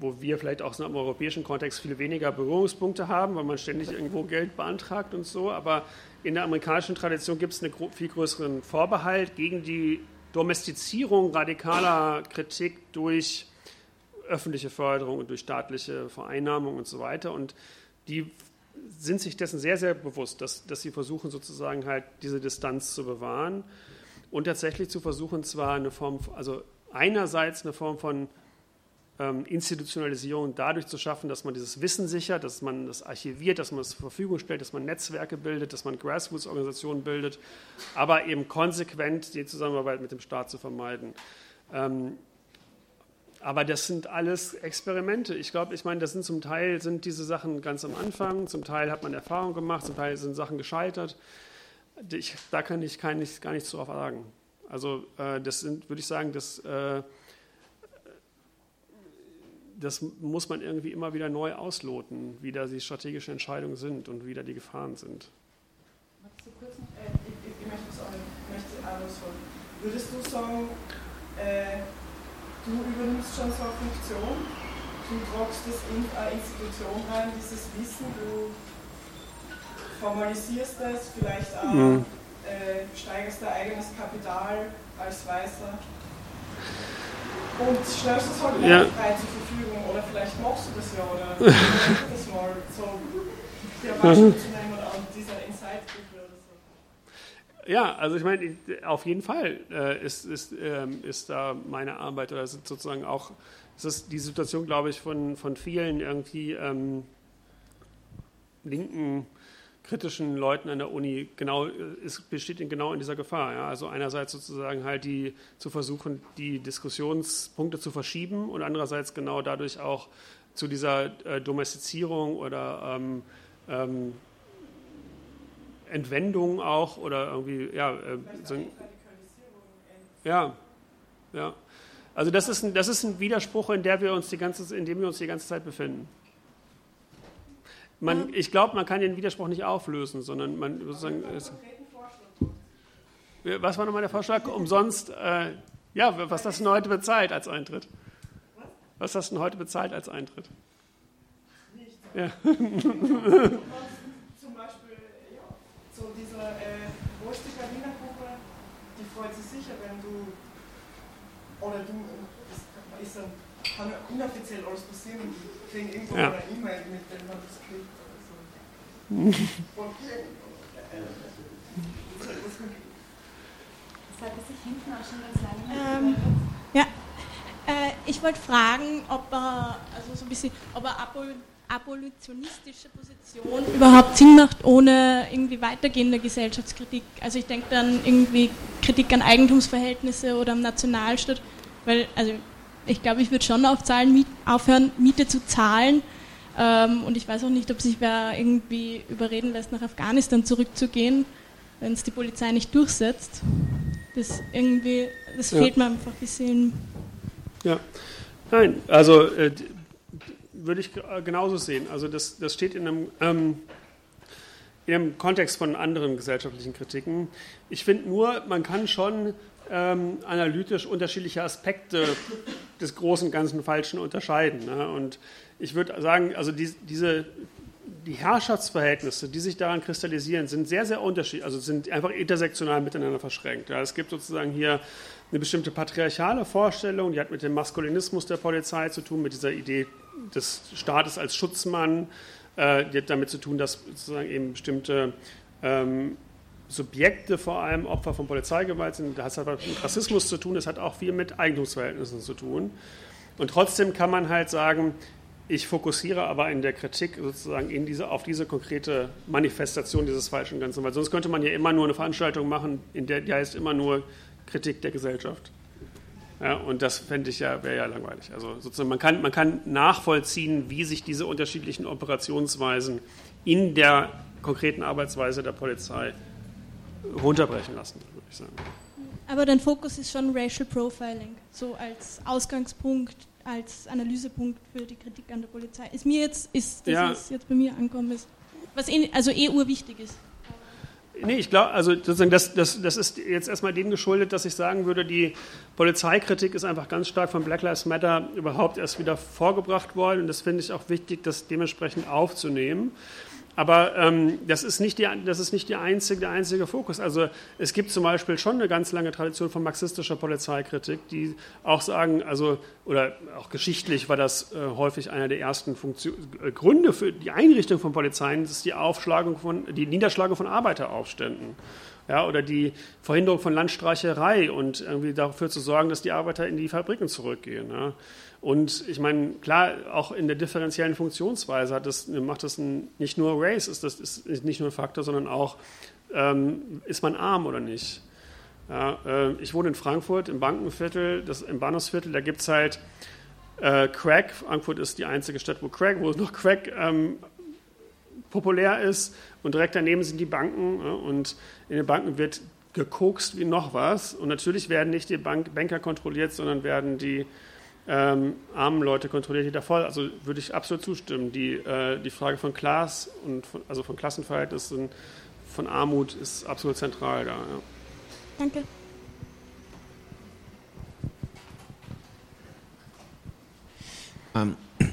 wo wir vielleicht auch im europäischen Kontext viel weniger Berührungspunkte haben, weil man ständig irgendwo Geld beantragt und so. Aber in der amerikanischen Tradition gibt es einen viel größeren Vorbehalt gegen die Domestizierung radikaler Kritik durch öffentliche Förderung und durch staatliche Vereinnahmung und so weiter. Und die sind sich dessen sehr, sehr bewusst, dass, dass sie versuchen sozusagen halt diese Distanz zu bewahren und tatsächlich zu versuchen, zwar eine Form, also einerseits eine Form von Institutionalisierung dadurch zu schaffen, dass man dieses Wissen sichert, dass man das archiviert, dass man es zur Verfügung stellt, dass man Netzwerke bildet, dass man Grassroots-Organisationen bildet, aber eben konsequent die Zusammenarbeit mit dem Staat zu vermeiden. Ähm, aber das sind alles Experimente. Ich glaube, ich meine, das sind zum Teil sind diese Sachen ganz am Anfang, zum Teil hat man Erfahrung gemacht, zum Teil sind Sachen gescheitert. Ich, da kann ich, kann ich gar nichts drauf sagen. Also äh, das sind, würde ich sagen, das, äh, das muss man irgendwie immer wieder neu ausloten, wie da die strategischen Entscheidungen sind und wie da die Gefahren sind. Kurz noch, äh, ich, ich, möchte es auch, möchte anders Würdest du sagen, äh, du übernimmst schon so eine Funktion, du tragst das in eine Institution rein, dieses Wissen, du formalisierst das, vielleicht auch mhm. äh, steigerst dein eigenes Kapital als Weißer und stellst es halt ja. frei zur Verfügung oder vielleicht machst du das ja oder? Das mal so der Beispiel zu nehmen und dieser Insight ja, also ich meine, auf jeden Fall äh, ist, ist, ähm, ist da meine Arbeit oder ist sozusagen auch, es ist die Situation, glaube ich, von, von vielen irgendwie ähm, linken kritischen Leuten an der Uni genau äh, besteht in, genau in dieser Gefahr. Ja? Also einerseits sozusagen halt die zu versuchen, die Diskussionspunkte zu verschieben und andererseits genau dadurch auch zu dieser äh, Domestizierung oder ähm, ähm, Entwendung auch oder irgendwie, ja, äh, so ja, ja. Also das ist, ein, das ist ein Widerspruch, in, der wir uns die ganze, in dem wir uns die ganze Zeit befinden. Man, ich glaube, man kann den Widerspruch nicht auflösen, sondern man sozusagen. Ist, was war nochmal der Vorschlag? Umsonst, äh, ja, was das denn heute bezahlt als Eintritt? Was das denn heute bezahlt als Eintritt? Nicht. Ja. so dieser äh, Rosti Berliner Gruppe, die freut sich sicher, wenn du, oder du, das ist dann, kann ja inoffiziell alles passieren, die kriegen irgendwo ja. eine E-Mail mit dem oder so. sich hinten auch schon ganz lange ähm, Ja, äh, ich wollte fragen, ob er, also so ein bisschen, ob er abholt, abolitionistische Position überhaupt Sinn macht ohne irgendwie weitergehende Gesellschaftskritik. Also ich denke dann irgendwie Kritik an Eigentumsverhältnisse oder am Nationalstaat, weil also ich glaube, ich würde schon auf Zahlen, aufhören, Miete zu zahlen. Ähm, und ich weiß auch nicht, ob sich wer irgendwie überreden lässt, nach Afghanistan zurückzugehen, wenn es die Polizei nicht durchsetzt. Das irgendwie, das fehlt ja. mir einfach ein bisschen. Ja, nein, also äh, würde ich genauso sehen. Also das, das steht in einem, ähm, in einem Kontext von anderen gesellschaftlichen Kritiken. Ich finde nur, man kann schon ähm, analytisch unterschiedliche Aspekte des großen Ganzen Falschen unterscheiden. Ne? Und ich würde sagen, also die, diese, die Herrschaftsverhältnisse, die sich daran kristallisieren, sind sehr, sehr unterschiedlich, also sind einfach intersektional miteinander verschränkt. Ja, es gibt sozusagen hier eine bestimmte patriarchale Vorstellung, die hat mit dem Maskulinismus der Polizei zu tun, mit dieser Idee des Staates als Schutzmann, äh, die hat damit zu tun, dass sozusagen eben bestimmte ähm, Subjekte vor allem Opfer von Polizeigewalt sind. Das hat mit Rassismus zu tun, das hat auch viel mit Eigentumsverhältnissen zu tun. Und trotzdem kann man halt sagen, ich fokussiere aber in der Kritik sozusagen in diese, auf diese konkrete Manifestation dieses falschen Ganzen, weil sonst könnte man ja immer nur eine Veranstaltung machen, in der die heißt immer nur Kritik der Gesellschaft. Ja, und das fände ich ja, wäre ja langweilig. Also sozusagen, man kann, man kann nachvollziehen, wie sich diese unterschiedlichen Operationsweisen in der konkreten Arbeitsweise der Polizei runterbrechen lassen, würde ich sagen. Aber dein Fokus ist schon Racial Profiling, so als Ausgangspunkt, als Analysepunkt für die Kritik an der Polizei. Ist mir jetzt, ist, dass ja. es jetzt bei mir ankommen ist, was eh, also eh urwichtig ist. Nee, ich glaube, also sozusagen das, das, das ist jetzt erstmal dem geschuldet, dass ich sagen würde, die Polizeikritik ist einfach ganz stark von Black Lives Matter überhaupt erst wieder vorgebracht worden. Und das finde ich auch wichtig, das dementsprechend aufzunehmen. Aber ähm, das ist nicht, die, das ist nicht die einzige, der einzige Fokus. Also es gibt zum Beispiel schon eine ganz lange Tradition von marxistischer Polizeikritik, die auch sagen, also oder auch geschichtlich war das äh, häufig einer der ersten Funktion, äh, Gründe für die Einrichtung von Polizeien, das ist die Aufschlagung von, die Niederschlagung von Arbeiteraufständen. Ja, oder die Verhinderung von Landstreicherei und irgendwie dafür zu sorgen, dass die Arbeiter in die Fabriken zurückgehen. Ja. Und ich meine, klar, auch in der differenziellen Funktionsweise das, macht das ein, nicht nur Race, ist das ist nicht nur ein Faktor, sondern auch, ähm, ist man arm oder nicht. Ja, äh, ich wohne in Frankfurt im Bankenviertel, das, im Bahnhofsviertel, da gibt es halt äh, Crack. Frankfurt ist die einzige Stadt, wo Crack, wo noch Crack ähm, populär ist. Und direkt daneben sind die Banken. Ja, und in den Banken wird gekokst wie noch was. Und natürlich werden nicht die Bank Banker kontrolliert, sondern werden die ähm, armen Leute kontrolliert jeder voll. Also würde ich absolut zustimmen. Die, äh, die Frage von Klass und von, also von Klassenverhältnissen, von Armut ist absolut zentral da. Ja. Danke. Ähm,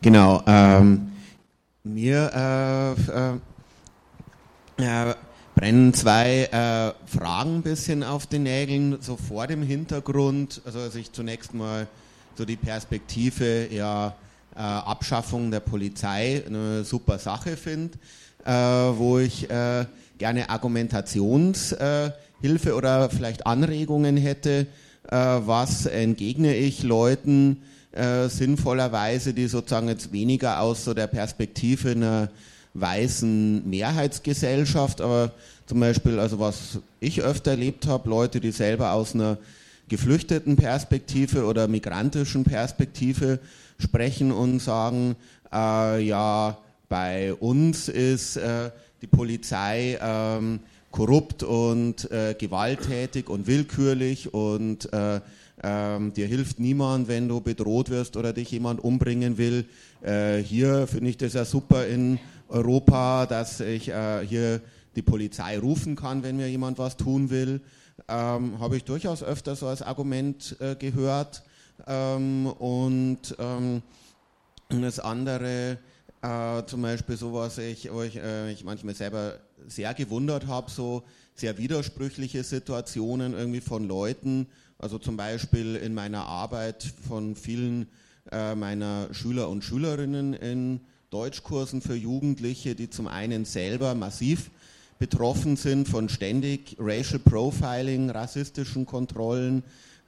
genau. Ähm, mir äh, äh, brennen zwei äh, Fragen ein bisschen auf den Nägeln, so vor dem Hintergrund, also dass ich zunächst mal so die Perspektive ja, äh, Abschaffung der Polizei eine super Sache finde, äh, wo ich äh, gerne Argumentationshilfe äh, oder vielleicht Anregungen hätte, äh, was entgegne ich Leuten äh, sinnvollerweise, die sozusagen jetzt weniger aus so der Perspektive einer weißen Mehrheitsgesellschaft, aber zum Beispiel, also was ich öfter erlebt habe, Leute, die selber aus einer geflüchteten Perspektive oder migrantischen Perspektive sprechen und sagen, äh, ja, bei uns ist äh, die Polizei ähm, korrupt und äh, gewalttätig und willkürlich und äh, ähm, dir hilft niemand, wenn du bedroht wirst oder dich jemand umbringen will. Äh, hier finde ich das ja super in Europa, dass ich äh, hier die Polizei rufen kann, wenn mir jemand was tun will ähm, habe ich durchaus öfter so als Argument äh, gehört. Ähm, und ähm, das andere, äh, zum Beispiel so was, ich, wo ich, äh, ich manchmal selber sehr gewundert habe, so sehr widersprüchliche Situationen irgendwie von Leuten, also zum Beispiel in meiner Arbeit von vielen äh, meiner Schüler und Schülerinnen in Deutschkursen für Jugendliche, die zum einen selber massiv betroffen sind von ständig Racial Profiling, rassistischen Kontrollen,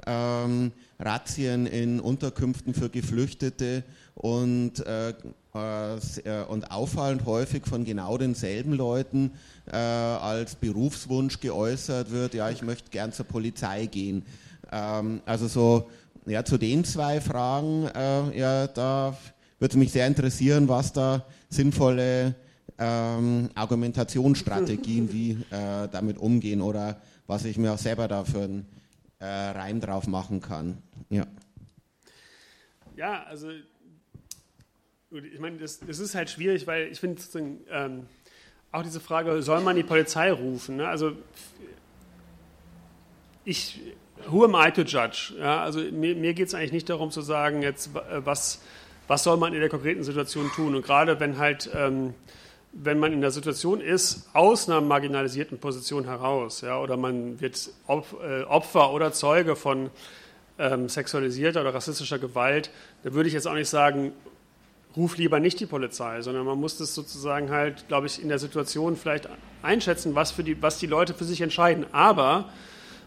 ähm, Razzien in Unterkünften für Geflüchtete und, äh, äh, und auffallend häufig von genau denselben Leuten äh, als Berufswunsch geäußert wird, ja, ich möchte gern zur Polizei gehen. Ähm, also so, ja, zu den zwei Fragen, äh, ja, da würde mich sehr interessieren, was da sinnvolle ähm, Argumentationsstrategien, wie äh, damit umgehen oder was ich mir auch selber da für einen äh, Reim drauf machen kann. Ja, ja also ich meine, das, das ist halt schwierig, weil ich finde ähm, auch diese Frage, soll man die Polizei rufen? Ne? Also ich, who am I to judge? Ja, also mir, mir geht es eigentlich nicht darum zu sagen, jetzt was, was soll man in der konkreten Situation tun? Und gerade wenn halt ähm, wenn man in der Situation ist, aus einer marginalisierten Position heraus, ja, oder man wird äh, Opfer oder Zeuge von ähm, sexualisierter oder rassistischer Gewalt, da würde ich jetzt auch nicht sagen, ruf lieber nicht die Polizei, sondern man muss das sozusagen halt, glaube ich, in der Situation vielleicht einschätzen, was, für die, was die Leute für sich entscheiden. Aber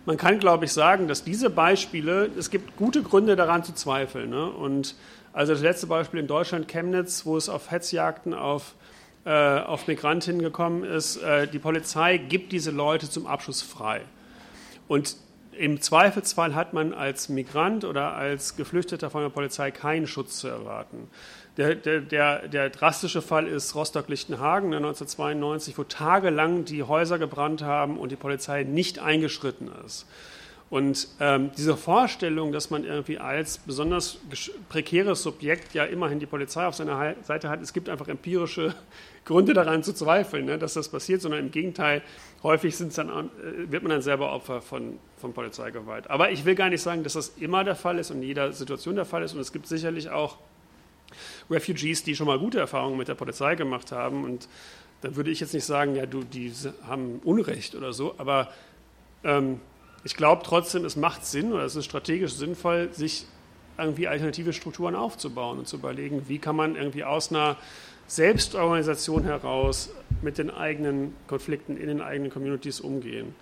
man kann, glaube ich, sagen, dass diese Beispiele, es gibt gute Gründe daran zu zweifeln. Ne? Und also das letzte Beispiel in Deutschland, Chemnitz, wo es auf Hetzjagden auf äh, auf Migrantinnen gekommen ist, äh, die Polizei gibt diese Leute zum Abschuss frei. Und im Zweifelsfall hat man als Migrant oder als Geflüchteter von der Polizei keinen Schutz zu erwarten. Der, der, der, der drastische Fall ist Rostock-Lichtenhagen 1992, ne, wo tagelang die Häuser gebrannt haben und die Polizei nicht eingeschritten ist. Und ähm, diese Vorstellung, dass man irgendwie als besonders prekäres Subjekt ja immerhin die Polizei auf seiner Seite hat, es gibt einfach empirische Gründe daran zu zweifeln, ne, dass das passiert, sondern im Gegenteil, häufig dann, äh, wird man dann selber Opfer von, von Polizeigewalt. Aber ich will gar nicht sagen, dass das immer der Fall ist und in jeder Situation der Fall ist. Und es gibt sicherlich auch Refugees, die schon mal gute Erfahrungen mit der Polizei gemacht haben. Und dann würde ich jetzt nicht sagen, ja, du, die haben Unrecht oder so, aber ähm, ich glaube trotzdem, es macht Sinn oder es ist strategisch sinnvoll, sich irgendwie alternative Strukturen aufzubauen und zu überlegen, wie kann man irgendwie aus einer Selbstorganisation heraus mit den eigenen Konflikten in den eigenen Communities umgehen.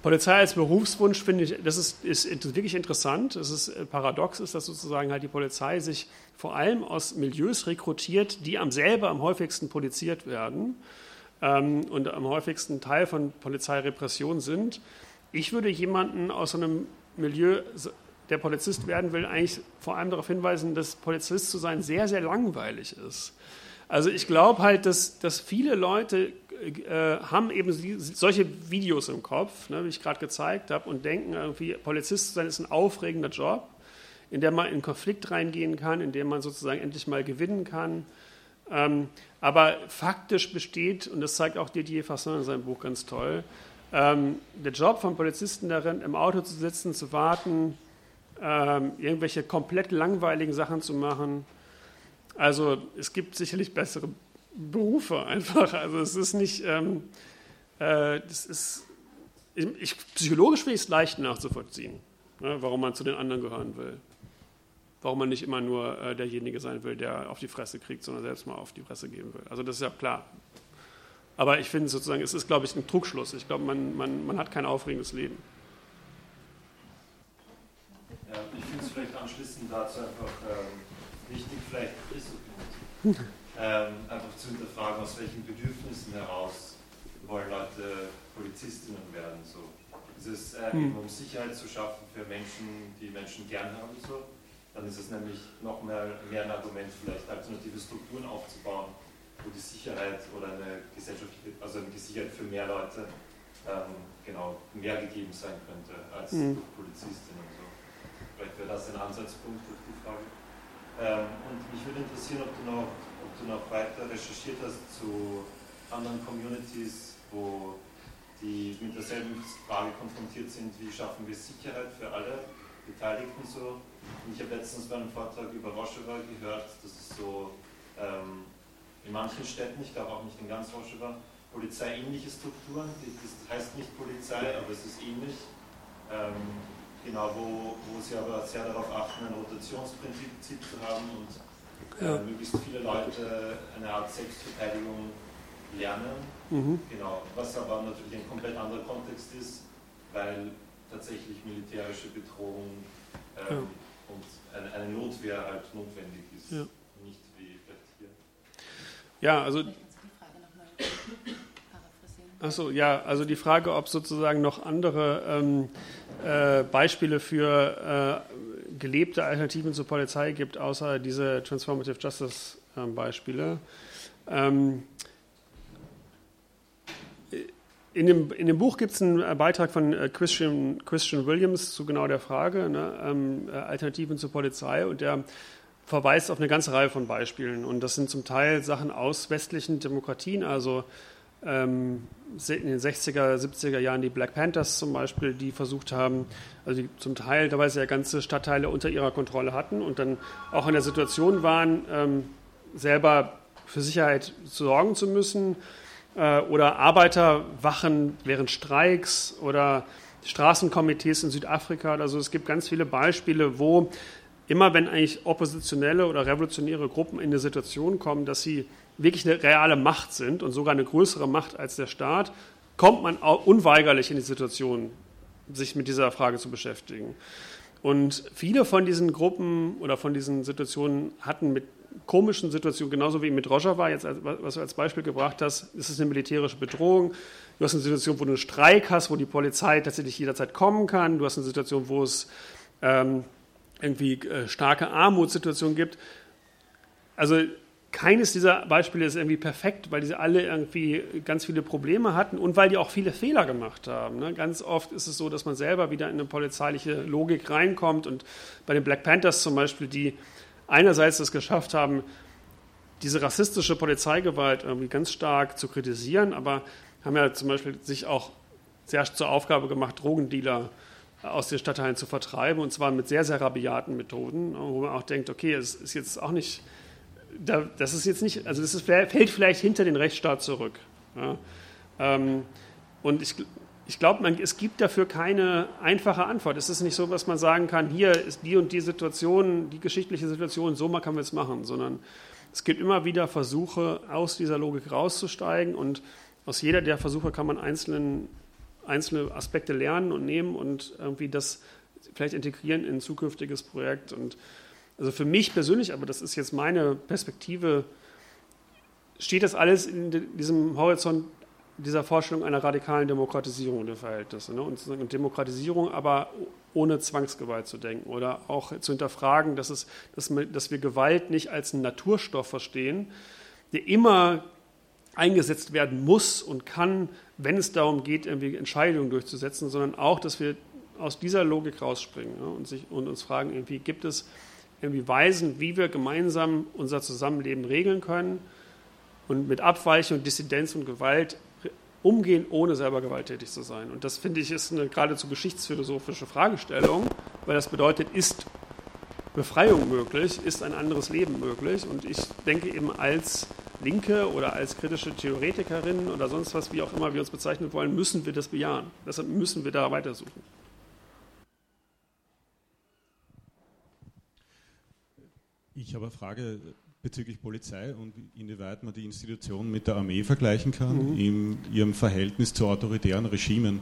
Polizei als Berufswunsch finde ich, das ist, ist, wirklich interessant. Es ist äh, paradox, ist, dass sozusagen halt die Polizei sich vor allem aus Milieus rekrutiert, die am selber am häufigsten poliziert werden ähm, und am häufigsten Teil von Polizeirepression sind. Ich würde jemanden aus einem Milieu, der Polizist werden will, eigentlich vor allem darauf hinweisen, dass Polizist zu sein sehr, sehr langweilig ist. Also ich glaube halt, dass, dass viele Leute äh, haben eben solche Videos im Kopf, ne, wie ich gerade gezeigt habe, und denken irgendwie, Polizist zu sein ist ein aufregender Job, in dem man in Konflikt reingehen kann, in dem man sozusagen endlich mal gewinnen kann. Ähm, aber faktisch besteht, und das zeigt auch Didier Fasson in seinem Buch ganz toll, ähm, der Job von Polizisten darin, im Auto zu sitzen, zu warten, ähm, irgendwelche komplett langweiligen Sachen zu machen. Also es gibt sicherlich bessere Berufe einfach. Also es ist nicht, ähm, äh, das ist, ich, psychologisch finde ich es leicht nachzuvollziehen, ne, warum man zu den anderen gehören will. Warum man nicht immer nur äh, derjenige sein will, der auf die Fresse kriegt, sondern selbst mal auf die Fresse geben will. Also das ist ja klar. Aber ich finde sozusagen, es ist, glaube ich, ein Trugschluss. Ich glaube, man, man, man hat kein aufregendes Leben. Ja, ich finde es vielleicht anschließend dazu einfach ähm, wichtig, vielleicht ist ähm, einfach zu hinterfragen, aus welchen Bedürfnissen heraus wollen Leute Polizistinnen werden. So. Ist es äh, hm. eben um Sicherheit zu schaffen für Menschen, die Menschen gern haben, so, dann ist es nämlich noch mehr, mehr ein Argument, vielleicht alternative Strukturen aufzubauen, wo die Sicherheit oder eine gesellschaftliche, also eine Sicherheit für mehr Leute ähm, genau mehr gegeben sein könnte als mhm. durch Polizistinnen. So. Vielleicht wäre das ein Ansatzpunkt durch die Frage. Ähm, und mich würde interessieren, ob du, noch, ob du noch weiter recherchiert hast zu anderen Communities, wo die mit derselben Frage konfrontiert sind, wie schaffen wir Sicherheit für alle Beteiligten so. Und ich habe letztens bei einem Vortrag über Rojava gehört, dass es so ähm, in manchen Städten, ich glaube auch nicht in ganz Rojava, polizeiähnliche Strukturen, das heißt nicht Polizei, aber es ist ähnlich, ähm, genau, wo, wo sie aber sehr darauf achten, ein Rotationsprinzip zu haben und äh, möglichst viele Leute eine Art Selbstverteidigung lernen. Mhm. Genau, was aber natürlich ein komplett anderer Kontext ist, weil tatsächlich militärische Bedrohung ähm, ja. und eine, eine, Notwehr halt notwendig ist. Ja. Nicht wie vielleicht hier. Ja, also. Achso, ja, also die Frage, ob sozusagen noch andere ähm, äh, Beispiele für äh, gelebte Alternativen zur Polizei gibt, außer diese Transformative Justice äh, Beispiele. Ähm, in dem, in dem Buch gibt es einen Beitrag von äh, Christian, Christian Williams zu genau der Frage, ne, ähm, äh, Alternativen zur Polizei, und der verweist auf eine ganze Reihe von Beispielen. Und das sind zum Teil Sachen aus westlichen Demokratien, also ähm, in den 60er, 70er Jahren die Black Panthers zum Beispiel, die versucht haben, also die zum Teil dabei ja ganze Stadtteile unter ihrer Kontrolle hatten und dann auch in der Situation waren, ähm, selber für Sicherheit sorgen zu müssen äh, oder Arbeiterwachen während Streiks oder Straßenkomitees in Südafrika. Also es gibt ganz viele Beispiele, wo immer wenn eigentlich oppositionelle oder revolutionäre Gruppen in eine Situation kommen, dass sie wirklich eine reale Macht sind und sogar eine größere Macht als der Staat, kommt man unweigerlich in die Situation, sich mit dieser Frage zu beschäftigen. Und viele von diesen Gruppen oder von diesen Situationen hatten mit komischen Situationen, genauso wie mit Rojava, jetzt als, was du als Beispiel gebracht hast, ist es eine militärische Bedrohung. Du hast eine Situation, wo du einen Streik hast, wo die Polizei tatsächlich jederzeit kommen kann. Du hast eine Situation, wo es ähm, irgendwie äh, starke Armutssituationen gibt. Also keines dieser Beispiele ist irgendwie perfekt, weil die alle irgendwie ganz viele Probleme hatten und weil die auch viele Fehler gemacht haben. Ne? Ganz oft ist es so, dass man selber wieder in eine polizeiliche Logik reinkommt und bei den Black Panthers zum Beispiel, die einerseits es geschafft haben, diese rassistische Polizeigewalt irgendwie ganz stark zu kritisieren, aber haben ja zum Beispiel sich auch sehr zur Aufgabe gemacht, Drogendealer aus den Stadtteilen zu vertreiben und zwar mit sehr, sehr rabiaten Methoden, wo man auch denkt, okay, es ist jetzt auch nicht, das ist jetzt nicht, also das ist, fällt vielleicht hinter den Rechtsstaat zurück. Ähm, und ich, ich glaube, es gibt dafür keine einfache Antwort. Es ist nicht so, dass man sagen kann, hier ist die und die Situation, die geschichtliche Situation, so mal kann man es machen, sondern es gibt immer wieder Versuche, aus dieser Logik rauszusteigen und aus jeder der Versuche kann man einzelnen, einzelne Aspekte lernen und nehmen und irgendwie das vielleicht integrieren in ein zukünftiges Projekt. Und also für mich persönlich, aber das ist jetzt meine Perspektive, steht das alles in diesem Horizont dieser Vorstellung einer radikalen Demokratisierung der Verhältnisse. Ne? Und Demokratisierung aber ohne Zwangsgewalt zu denken oder auch zu hinterfragen, dass, es, dass, wir, Gewalt nicht als einen Naturstoff verstehen, der immer eingesetzt werden muss und kann, wenn es darum geht, irgendwie Entscheidungen durchzusetzen, sondern auch, dass wir aus dieser Logik rausspringen ja, und, sich, und uns fragen, irgendwie, gibt es irgendwie Weisen, wie wir gemeinsam unser Zusammenleben regeln können und mit Abweichung, Dissidenz und Gewalt umgehen, ohne selber gewalttätig zu sein. Und das finde ich ist eine geradezu geschichtsphilosophische Fragestellung, weil das bedeutet, ist Befreiung möglich, ist ein anderes Leben möglich. Und ich denke eben als Linke oder als kritische Theoretikerin oder sonst was, wie auch immer wir uns bezeichnen wollen, müssen wir das bejahen. Deshalb müssen wir da weitersuchen. Ich habe eine Frage bezüglich Polizei und inwieweit man die Institution mit der Armee vergleichen kann mhm. in ihrem Verhältnis zu autoritären Regimen.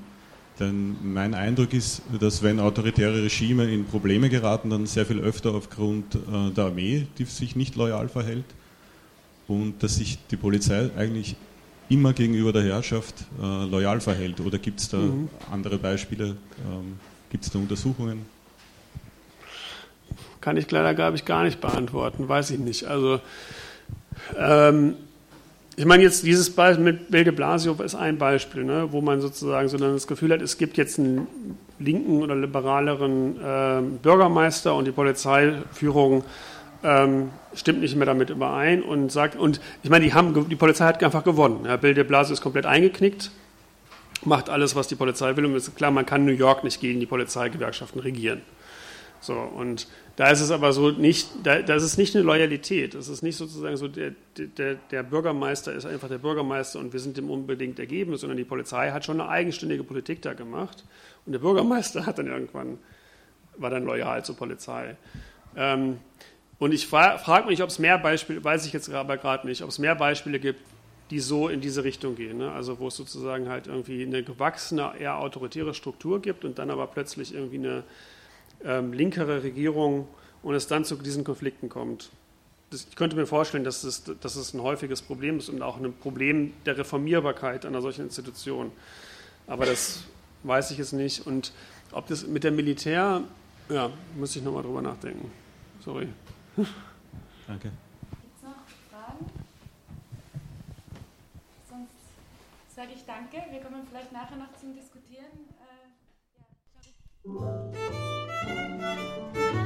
Denn mein Eindruck ist, dass wenn autoritäre Regime in Probleme geraten, dann sehr viel öfter aufgrund äh, der Armee, die sich nicht loyal verhält, und dass sich die Polizei eigentlich immer gegenüber der Herrschaft äh, loyal verhält. Oder gibt es da mhm. andere Beispiele? Ähm, gibt es da Untersuchungen? Kann ich leider, glaube ich, gar nicht beantworten, weiß ich nicht. Also, ähm, ich meine, jetzt dieses Beispiel mit Bill de Blasio ist ein Beispiel, ne, wo man sozusagen so das Gefühl hat, es gibt jetzt einen linken oder liberaleren äh, Bürgermeister und die Polizeiführung ähm, stimmt nicht mehr damit überein und sagt, und ich meine, die, haben, die Polizei hat einfach gewonnen. Ja, Bill de Blasio ist komplett eingeknickt, macht alles, was die Polizei will. Und es ist klar, man kann New York nicht gegen die Polizeigewerkschaften regieren. So, und da ist es aber so nicht, da, das ist nicht eine Loyalität. Es ist nicht sozusagen so, der, der, der Bürgermeister ist einfach der Bürgermeister und wir sind dem unbedingt ergeben, sondern die Polizei hat schon eine eigenständige Politik da gemacht. Und der Bürgermeister hat dann irgendwann, war dann loyal zur Polizei. Ähm, und ich fra frage mich, ob es mehr Beispiele, weiß ich jetzt aber gerade nicht, ob es mehr Beispiele gibt, die so in diese Richtung gehen. Ne? Also wo es sozusagen halt irgendwie eine gewachsene, eher autoritäre Struktur gibt und dann aber plötzlich irgendwie eine ähm, linkere Regierung und es dann zu diesen Konflikten kommt. Das, ich könnte mir vorstellen, dass es, dass es ein häufiges Problem ist und auch ein Problem der Reformierbarkeit einer solchen Institution. Aber das weiß ich jetzt nicht. Und ob das mit dem Militär, ja, muss ich nochmal drüber nachdenken. Sorry. Danke. Gibt es noch Fragen? Sonst sage ich danke. Wir kommen vielleicht nachher noch zum Diskutieren. Äh, ja,